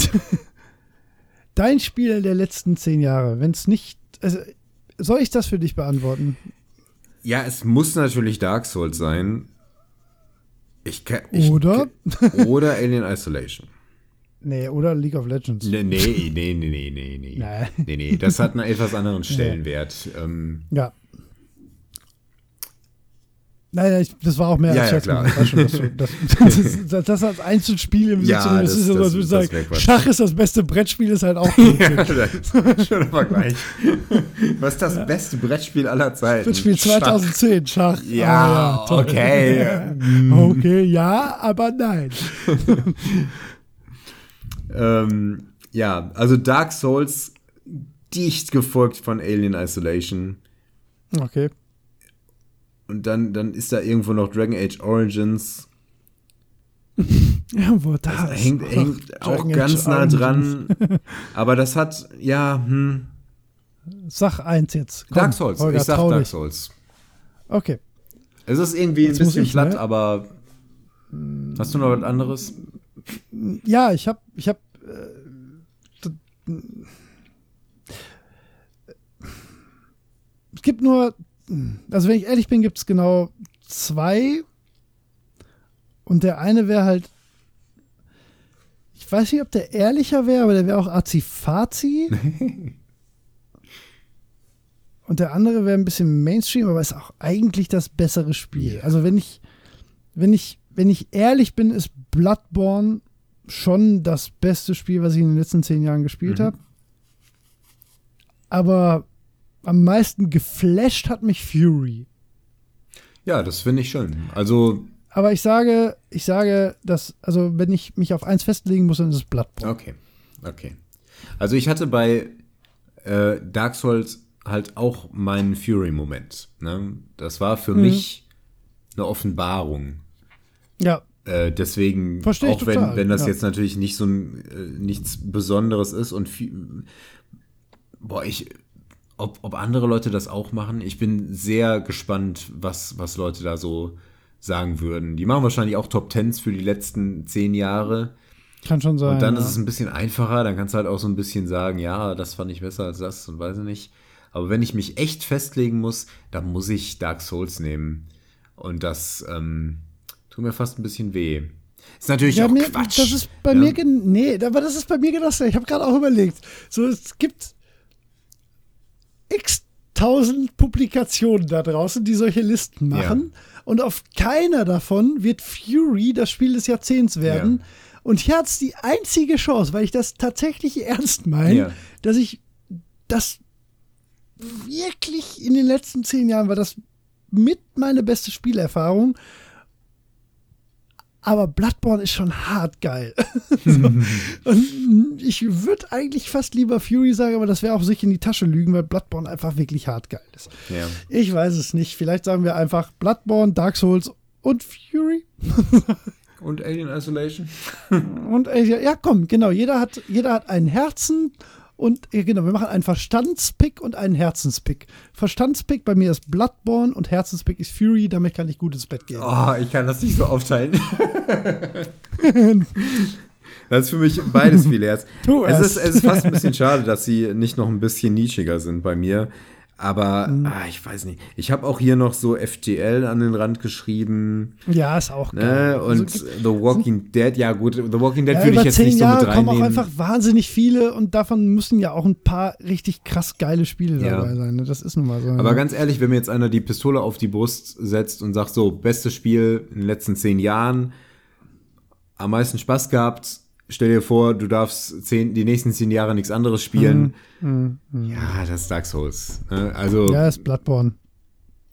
Dein Spiel der letzten zehn Jahre, wenn es nicht. Also, soll ich das für dich beantworten? ja, es muss natürlich Dark Souls sein. Ich, kann- ich, Oder? Oder Alien Isolation. Nee, oder League of Legends. Nee, nee, nee, nee, nee, nee, nee. Nee, nee, das hat einen etwas anderen Stellenwert. Ähm, Ja. Nein, nein, ich, das war auch mehr Ja, als ja, klar. schon, du- Das, das, das, das als Einzelspiel im Ja, Sinne, das, ist ja so, als würde ich sagen. Schach ist das beste Brettspiel, ist halt auch ja, Blödsinn. das ist schon aber gleich. Was ist das beste Brettspiel aller Zeiten? Brettspiel 2010, Schach. Ja, Ah, toll. okay. Okay, ja, aber nein. Ähm, ja, also Dark Souls dicht gefolgt von Alien Isolation. Okay. Und dann, dann ist da irgendwo noch Dragon Age Origins. Ja, wo da Das ist hängt, auch hängt auch Dragon ganz Age nah dran. Aber das hat, ja, hm. Sag eins jetzt. Komm, Dark Souls. Holger, ich sag Dark. Souls. Okay. Es ist irgendwie Jetzt ein bisschen platt, ne? aber hast du noch was anderes? Ja, ich habe, ich habe. Äh, es gibt nur, also wenn ich ehrlich bin, gibt es genau zwei. Und der eine wäre halt, ich weiß nicht, ob der ehrlicher wäre, aber der wäre auch Azifazi. Und der andere wäre ein bisschen Mainstream, aber ist auch eigentlich das bessere Spiel. Also wenn ich, wenn ich, wenn ich ehrlich bin, ist Bloodborne schon das beste Spiel, was ich in den letzten zehn Jahren gespielt Mhm. habe. Aber am meisten geflasht hat mich Fury. Ja, das finde ich schön. Also, Aber ich sage, ich sage, dass, also wenn ich mich auf eins festlegen muss, dann ist es Bloodborne. okay. Okay. Also ich hatte bei äh, Dark Souls halt auch meinen Fury-Moment. Ne? Das war für Mhm. mich eine Offenbarung. Ja, Äh, deswegen, Versteh ich auch wenn, total, wenn das ja. jetzt natürlich nicht so ein, äh, nichts Besonderes ist und viel, boah, ich, ob, ob andere Leute das auch machen, ich bin sehr gespannt, was, was Leute da so sagen würden. Die machen wahrscheinlich auch Top Tens für die letzten zehn Jahre. kann schon sein. Und dann ja. ist es ein bisschen einfacher, dann kannst du halt auch so ein bisschen sagen, ja, das fand ich besser als das und weiß ich nicht. Aber wenn ich mich echt festlegen muss, dann muss ich Dark Souls nehmen. Und das ähm, tut mir fast ein bisschen weh. Ist natürlich ja, auch mir, Quatsch. Das ist bei ja. mir, nee, aber das ist bei mir genau das. Ich habe gerade auch überlegt. So, es gibt x tausend Publikationen da draußen, die solche Listen machen. Und auf keiner davon wird Fury das Spiel des Jahrzehnts werden. Ja. Und hier hat es die einzige Chance, weil ich das tatsächlich ernst meine, Ja. dass ich das wirklich in den letzten zehn Jahren war das mit meine beste Spielerfahrung. Aber Bloodborne ist schon hart geil. so. Und ich würde eigentlich fast lieber Fury sagen, aber das wäre auch sich in die Tasche lügen, weil Bloodborne einfach wirklich hart geil ist. Ja. Ich weiß es nicht. Vielleicht sagen wir einfach Bloodborne, Dark Souls und Fury. Und Alien Isolation? Und äh, ja, komm, genau. Jeder hat, jeder hat einen Herzen und ja, genau, wir machen einen Verstandspick und einen Herzenspick. Verstandspick bei mir ist Bloodborne und Herzenspick ist Fury. Damit kann ich gut ins Bett gehen. Oh, ich kann das nicht so aufteilen. das ist für mich beides viel Herz. Es. ist, es ist fast ein bisschen schade, dass sie nicht noch ein bisschen nischiger sind bei mir. Aber Mhm. ah, ich weiß nicht. Ich habe auch hier noch so FGL an den Rand geschrieben. Ja, ist auch geil. Ne? Und Also, The Walking Dead, ja gut, The Walking Dead ja, würde ich jetzt nicht so Jahre mit kommen auch reinnehmen. einfach wahnsinnig viele und davon müssen ja auch ein paar richtig krass geile Spiele Ja. dabei sein. Ne? Das ist nun mal so. Aber ne? ganz ehrlich, wenn mir jetzt einer die Pistole auf die Brust setzt und sagt, so, bestes Spiel in den letzten zehn Jahren, am meisten Spaß gehabt, stell dir vor, du darfst zehn, die nächsten zehn Jahre nichts anderes spielen. Ja, das ist Dark Souls. ne? Also, ja, ja, ist Bloodborne.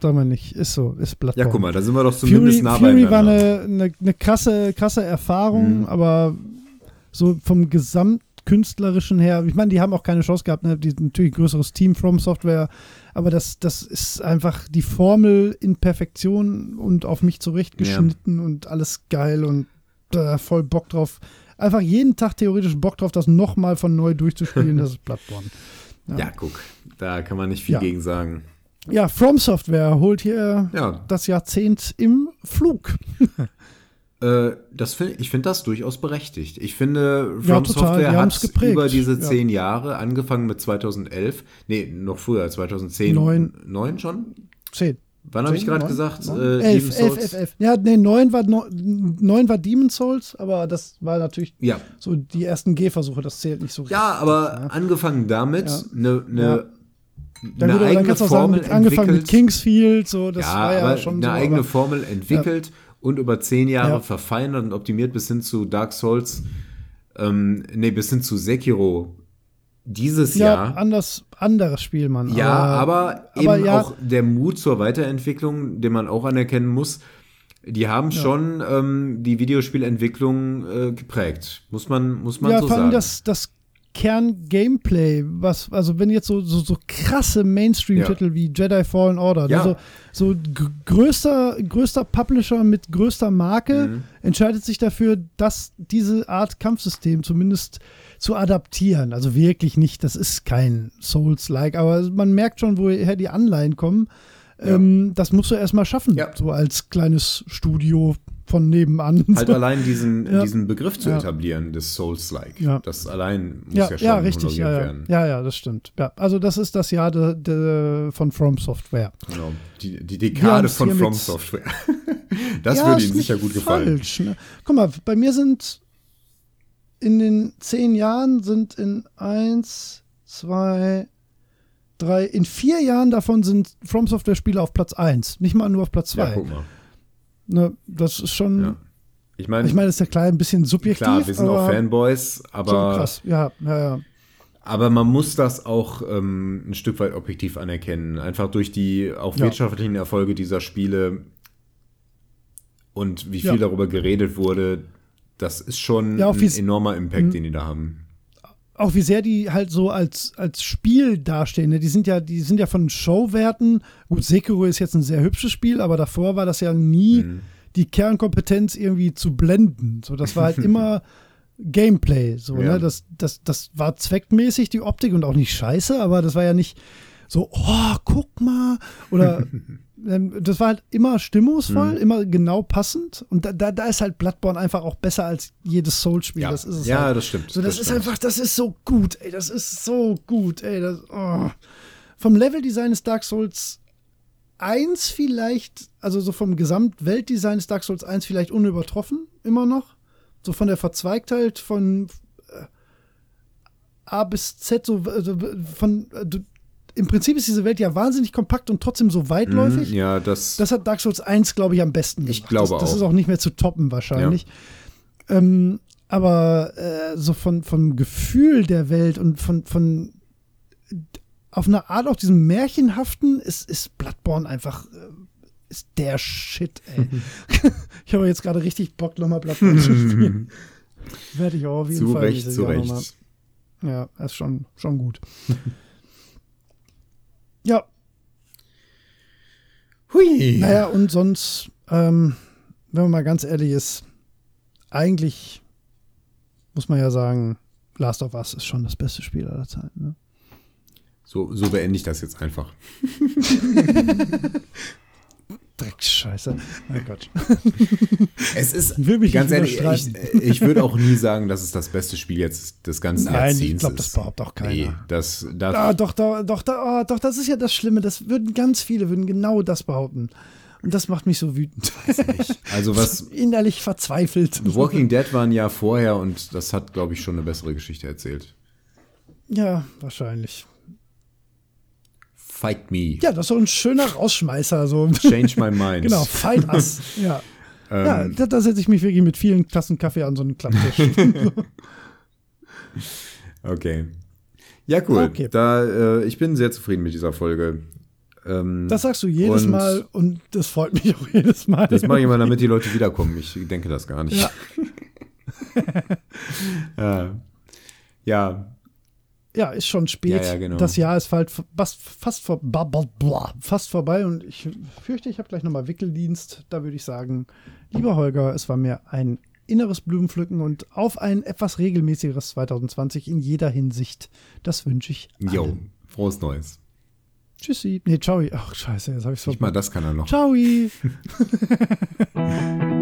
Sagen wir nicht. Ist so, ist Bloodborne. guck mal, da sind wir doch zumindest Fury, nah Fury war beieinander. eine, eine, eine krasse, krasse Erfahrung, Mhm. aber so vom künstlerischen her. Ich meine, die haben auch keine Chance gehabt, ne? die natürlich ein größeres Team From Software, aber das, das ist einfach die Formel in Perfektion und auf mich zurechtgeschnitten ja. und alles geil und äh, voll Bock drauf. Einfach jeden Tag theoretisch Bock drauf, das nochmal von neu durchzuspielen, das ist Bloodborne. Ja. ja, guck, da kann man nicht viel ja. gegen sagen. Ja, From Software holt hier ja. das Jahrzehnt im Flug. Äh, das find, ich finde das durchaus berechtigt. Ich finde, From ja, Software hat über diese zehn Jahre, angefangen mit 2011, nee, noch früher, 2010. Neun. Neun schon? Zehn. Wann habe ich gerade gesagt? Äh, elf, elf, elf, elf. Ja, nee, neun war, neun war Demon Souls, aber das war natürlich ja. so die ersten Gehversuche, das zählt nicht so Ja, aber ja. angefangen damit, eine ne, dann, eine eigene Formel sagen, angefangen mit Kingsfield, so, das war ja schon eine so, eigene Formel entwickelt und über zehn Jahre ja. verfeinert und optimiert bis hin zu Dark Souls, ähm, nee, bis hin zu Sekiro dieses ja, Jahr. Anders, anderes Spiel, Mann. Ja, aber, aber eben ja. auch der Mut zur Weiterentwicklung, den man auch anerkennen muss. Die haben ja. schon ähm, die Videospielentwicklung äh, geprägt, muss man, muss man ja, so sagen. Ja, das, das Kern-Gameplay, was, also wenn jetzt so, so, so krasse Mainstream-Titel ja. wie Jedi Fallen Order, ne, ja. also so größter, größter Publisher mit größter Marke mhm. entscheidet sich dafür, dass diese Art Kampfsystem zumindest zu adaptieren. Also wirklich nicht, das ist kein Souls-like, aber man merkt schon, woher die Anleihen kommen. Ja. Ähm, das musst du erstmal schaffen, so als kleines Studio von nebenan. Halt so. allein diesen, ja. diesen Begriff zu ja. etablieren, des Souls-like. Ja. Das allein muss ja, ja schon ja, richtig, ja, werden. Ja, ja, das stimmt. Ja, also das ist das Jahr de, de, von From Software. Genau, die, die Dekade von From Software. das würde Ihnen sicher gut gefallen. Falsch, ne? Guck mal, bei mir sind in den zehn Jahren sind in eins, zwei, drei, in vier Jahren davon sind From Software Spiele auf Platz eins, nicht mal nur auf Platz zwei. Ja, guck mal. Ne, das ist schon. Ja. Ich meine, ich meine, das ist ja klar ein bisschen subjektiv. Klar, wir sind auch Fanboys, aber. krass, ja, ja, ja. Aber man muss das auch ähm, ein Stück weit objektiv anerkennen. Einfach durch die auch wirtschaftlichen Erfolge dieser Spiele und wie viel ja. darüber geredet wurde, das ist schon ein enormer Impact, mhm. den die da haben auch wie sehr die halt so als, als Spiel dastehen. Ne? Die sind ja, die sind ja von Showwerten. Gut, Sekiro ist jetzt ein sehr hübsches Spiel, aber davor war das ja nie mhm. die Kernkompetenz irgendwie zu blenden. So, das war halt immer Gameplay. So, ne? ja. ne? das, das, das war zweckmäßig die Optik und auch nicht scheiße, aber das war ja nicht so, oh, guck mal. Oder das war halt immer stimmungsvoll, mhm. immer genau passend. Und da, da, da, ist halt Bloodborne einfach auch besser als jedes Soul-Spiel. Ja, das ist es ja halt. das stimmt. So, das, das ist einfach, das ist so gut, ey. Das ist so gut, ey. Das, oh. Vom Leveldesign ist Dark Souls 1 vielleicht, also so vom Gesamtweltdesign ist Dark Souls 1 vielleicht unübertroffen, immer noch. So von der Verzweigtheit von äh, A bis Z, so also von, äh, im Prinzip ist diese Welt ja wahnsinnig kompakt und trotzdem so weitläufig. Mm, ja, das. Das hat Dark Souls 1, glaube ich, am besten gemacht. Ich glaube das, das auch. ist auch nicht mehr zu toppen wahrscheinlich. Ja. Ähm, aber äh, so von, vom Gefühl der Welt und von, von auf eine Art auch diesem Märchenhaften ist, ist Bloodborne einfach äh, ist der Shit, ey. ich habe jetzt gerade richtig Bock, nochmal Bloodborne zu spielen. Werde ich auch auf jeden zu Fall. Recht, zu Recht. Ja, ist schon, schon gut. Ja. Hui. Naja, und sonst, ähm, wenn man mal ganz ehrlich ist, eigentlich muss man ja sagen, Last of Us ist schon das beste Spiel aller Zeiten. Ne? So, so beende ich das jetzt einfach. Dreckscheiße. Mein Gott. Es ist, ganz ehrlich, ich, ich würde auch nie sagen, dass es das beste Spiel jetzt des ganzen Nein, Jahrzehnts ich glaube, das behauptet auch keiner. Nee, das, das ah, doch, doch, doch, oh, doch, das ist ja das Schlimme. Das würden ganz viele, würden genau das behaupten. Und das macht mich so wütend. Also was innerlich verzweifelt. The Walking Dead war ein Jahr vorher und das hat, glaube ich, schon eine bessere Geschichte erzählt. Ja, wahrscheinlich. Fight me. Ja, das ist so ein schöner Rausschmeißer. So. Change my mind. genau, fight us. Ja. Ähm, ja, da, da setze ich mich wirklich mit vielen Tassen Kaffee an so einen Klapptisch. okay. Ja, cool. Okay. Da, äh, ich bin sehr zufrieden mit dieser Folge. Ähm, das sagst du jedes und Mal und das freut mich auch jedes Mal. Das mache ich immer, damit die Leute wiederkommen. Ich denke das gar nicht. Ja. ja. Ja, Ja, ist schon spät. Ja, ja, genau. Das Jahr ist bald fast, fast, vor, fast vorbei und ich fürchte, ich habe gleich nochmal Wickeldienst. Da würde ich sagen, lieber Holger, es war mir ein inneres Blumenpflücken und auf ein etwas regelmäßigeres 2020 in jeder Hinsicht. Das wünsche ich. jo, allen. frohes Neues. Tschüssi. Nee, ciao. Ach, scheiße, jetzt habe ich Nicht mal das kann er noch. Ciao.